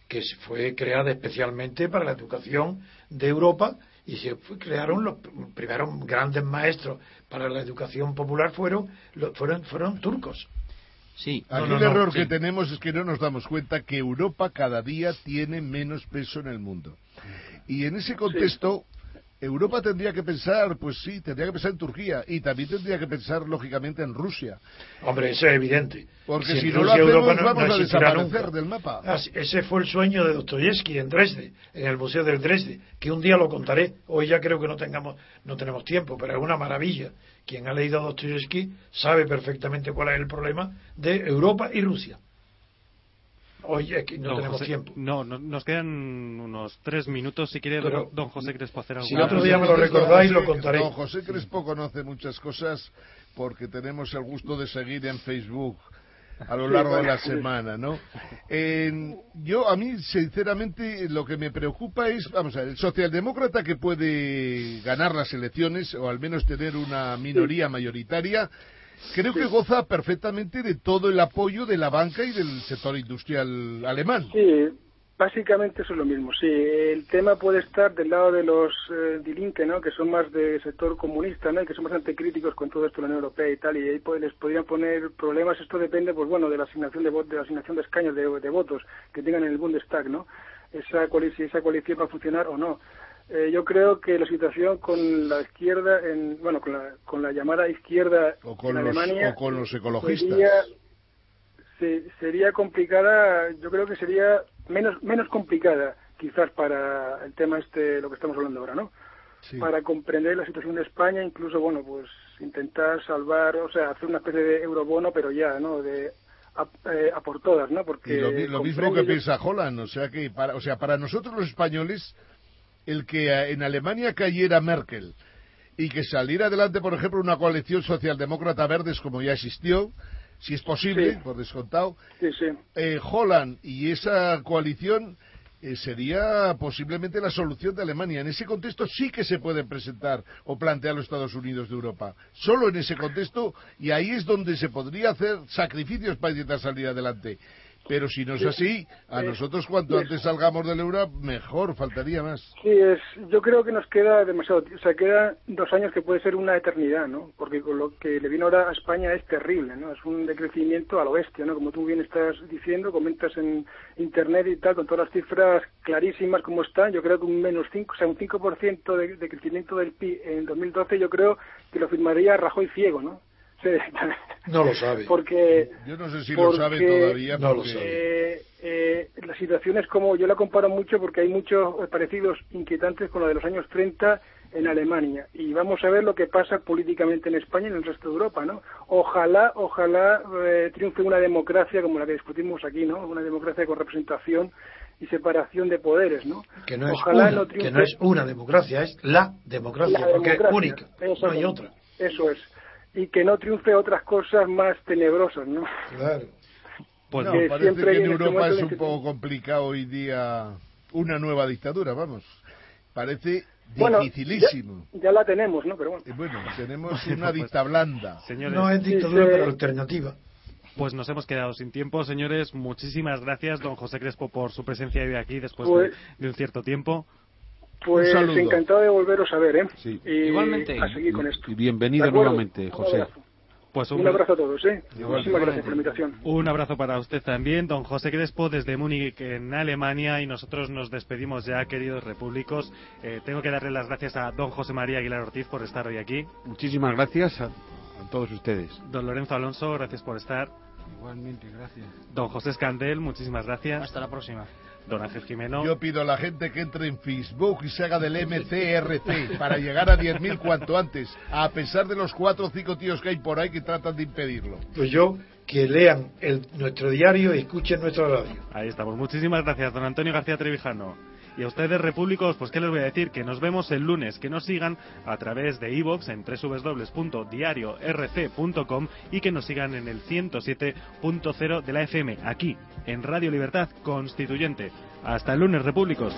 que fue creada especialmente para la educación de Europa y se crearon los primeros grandes maestros para la educación popular fueron fueron fueron turcos. Sí. Aquí el error que tenemos es que no nos damos cuenta que Europa cada día tiene menos peso en el mundo. Y en ese contexto, Europa tendría que pensar, pues sí, tendría que pensar en Turquía y también tendría que pensar, lógicamente, en Rusia. Hombre, eso es evidente. Porque si, no lo hacemos, Europa vamos a desaparecer del mapa. Ah, ese fue el sueño de Dostoyevsky en Dresde, en el Museo del Dresde, que un día lo contaré. Hoy ya creo que no, tengamos, no tenemos tiempo, pero es una maravilla. Quien ha leído a Dostoyevsky sabe perfectamente cuál es el problema de Europa y Rusia. Oye, que no Don tenemos José- tiempo. No, no- nos quedan unos tres minutos. Si quiere, Pero- don, José Crespo hacer algo. Si otro día me lo recordáis, lo contaré. Don José Crespo conoce muchas cosas porque tenemos el gusto de seguir en Facebook a lo largo de la semana, ¿no? En- yo, a mí, sinceramente, lo que me preocupa es, vamos a ver, el socialdemócrata que puede ganar las elecciones o al menos tener una minoría mayoritaria, creo que goza perfectamente de todo el apoyo de la banca y del sector industrial alemán. Sí, básicamente eso es lo mismo. Sí, el tema puede estar del lado de los eh, Die Linke, ¿no? Que son más del sector comunista, ¿no? Y que son bastante críticos con todo esto de la Unión Europea y tal. Y ahí pues, les podrían poner problemas. Esto depende, pues bueno, de la asignación de, de la asignación de escaños de, de votos que tengan en el Bundestag, ¿no? Esa coalición, si esa coalición va a funcionar o no. Eh, yo creo que la situación con la izquierda, en, bueno, con la, con la llamada izquierda O con en los, Alemania o con los ecologistas. sería, se- sería complicada, yo creo que sería menos menos complicada quizás para el tema este, lo que estamos hablando ahora, ¿no? Para comprender la situación de España, incluso, bueno, pues intentar salvar, o sea, hacer una especie de eurobono, pero ya, ¿no? De a, eh, a por todas, ¿no? Porque Y lo, mi- lo mismo que piensa Holland, o sea que para, o sea, para nosotros los españoles, el que eh, en Alemania cayera Merkel y que saliera adelante, por ejemplo, una coalición socialdemócrata verdes como ya existió, si es posible, Sí. por descontado, Sí, sí. eh, Holland y esa coalición eh, sería posiblemente la solución de Alemania. En ese contexto sí que se pueden presentar o plantear los Estados Unidos de Europa. Solo en ese contexto y ahí es donde se podría hacer sacrificios para intentar salir adelante. Pero si no es Sí. así, a nosotros cuanto antes salgamos del euro, mejor, faltaría más. Sí, es, yo creo que nos queda demasiado, o sea, quedan dos años que puede ser una eternidad, ¿no? Porque con lo que le vino ahora a España es terrible, ¿no? Es un decrecimiento a lo bestia, ¿no? Como tú bien estás diciendo, comentas en internet y tal, con todas las cifras clarísimas como están, yo creo que un menos 5, o sea, un 5% de, de crecimiento del PIB en 2012, yo creo que lo firmaría Rajoy ciego, ¿no? Sí, No lo sabe. porque Yo no sé si lo sabe todavía. No lo sabe. eh, eh, la situación es como, yo la comparo mucho porque hay muchos parecidos inquietantes con la de los años 30 en Alemania. Y vamos a ver lo que pasa políticamente en España y en el resto de Europa, ¿no? Ojalá, ojalá eh, triunfe una democracia como la que discutimos aquí, ¿no? Una democracia con representación y separación de poderes, ¿no? Que no, es Ojalá una, no que no es una democracia, es la democracia, la porque democracia. es única, no hay es. otra. Eso es. Y que no triunfe otras cosas más tenebrosas, ¿no? Claro. Pues no, que parece siempre que en este Europa es un poco complicado hoy día una nueva dictadura, vamos. Parece Bueno, dificilísimo. Ya, ya la tenemos, ¿no? Pero bueno. Eh, Bueno, tenemos una pues, dicta blanda. Señores, No es dictadura, pero alternativa. pues nos hemos quedado sin tiempo, señores. Muchísimas gracias, don José Crespo, por su presencia hoy aquí después Pues- de, de un cierto tiempo. Pues Un saludo. encantado de volveros a ver, ¿eh? Sí. Y Igualmente. A seguir con esto. Y bienvenido nuevamente, José. Pues Un abrazo a todos, ¿eh? Muchísimas gracias por la invitación. Un abrazo para usted también, don José Crespo, desde Múnich, en Alemania, y nosotros nos despedimos ya, queridos repúblicos. Eh, tengo que darle las gracias a don José María Aguilar Ortiz por estar hoy aquí. Muchísimas gracias a, a todos ustedes. Don Lorenzo Alonso, gracias por estar. Igualmente, gracias. Don José Escandel, muchísimas gracias. Hasta la próxima. Don Ángel Jimeno. Yo pido a la gente que entre en Facebook y se haga del MCRC para llegar a 10.000 cuanto antes, a pesar de los cuatro o cinco tíos que hay por ahí que tratan de impedirlo. Pues yo, que lean el, nuestro diario y escuchen nuestra radio. Ahí estamos. Muchísimas gracias, don Antonio García Trevijano. Y a ustedes, repúblicos, pues qué les voy a decir, que nos vemos el lunes, que nos sigan a través de iVoox en www.diariorc.com y que nos sigan en el 107.0 de la FM, aquí, en Radio Libertad Constituyente. Hasta el lunes, repúblicos.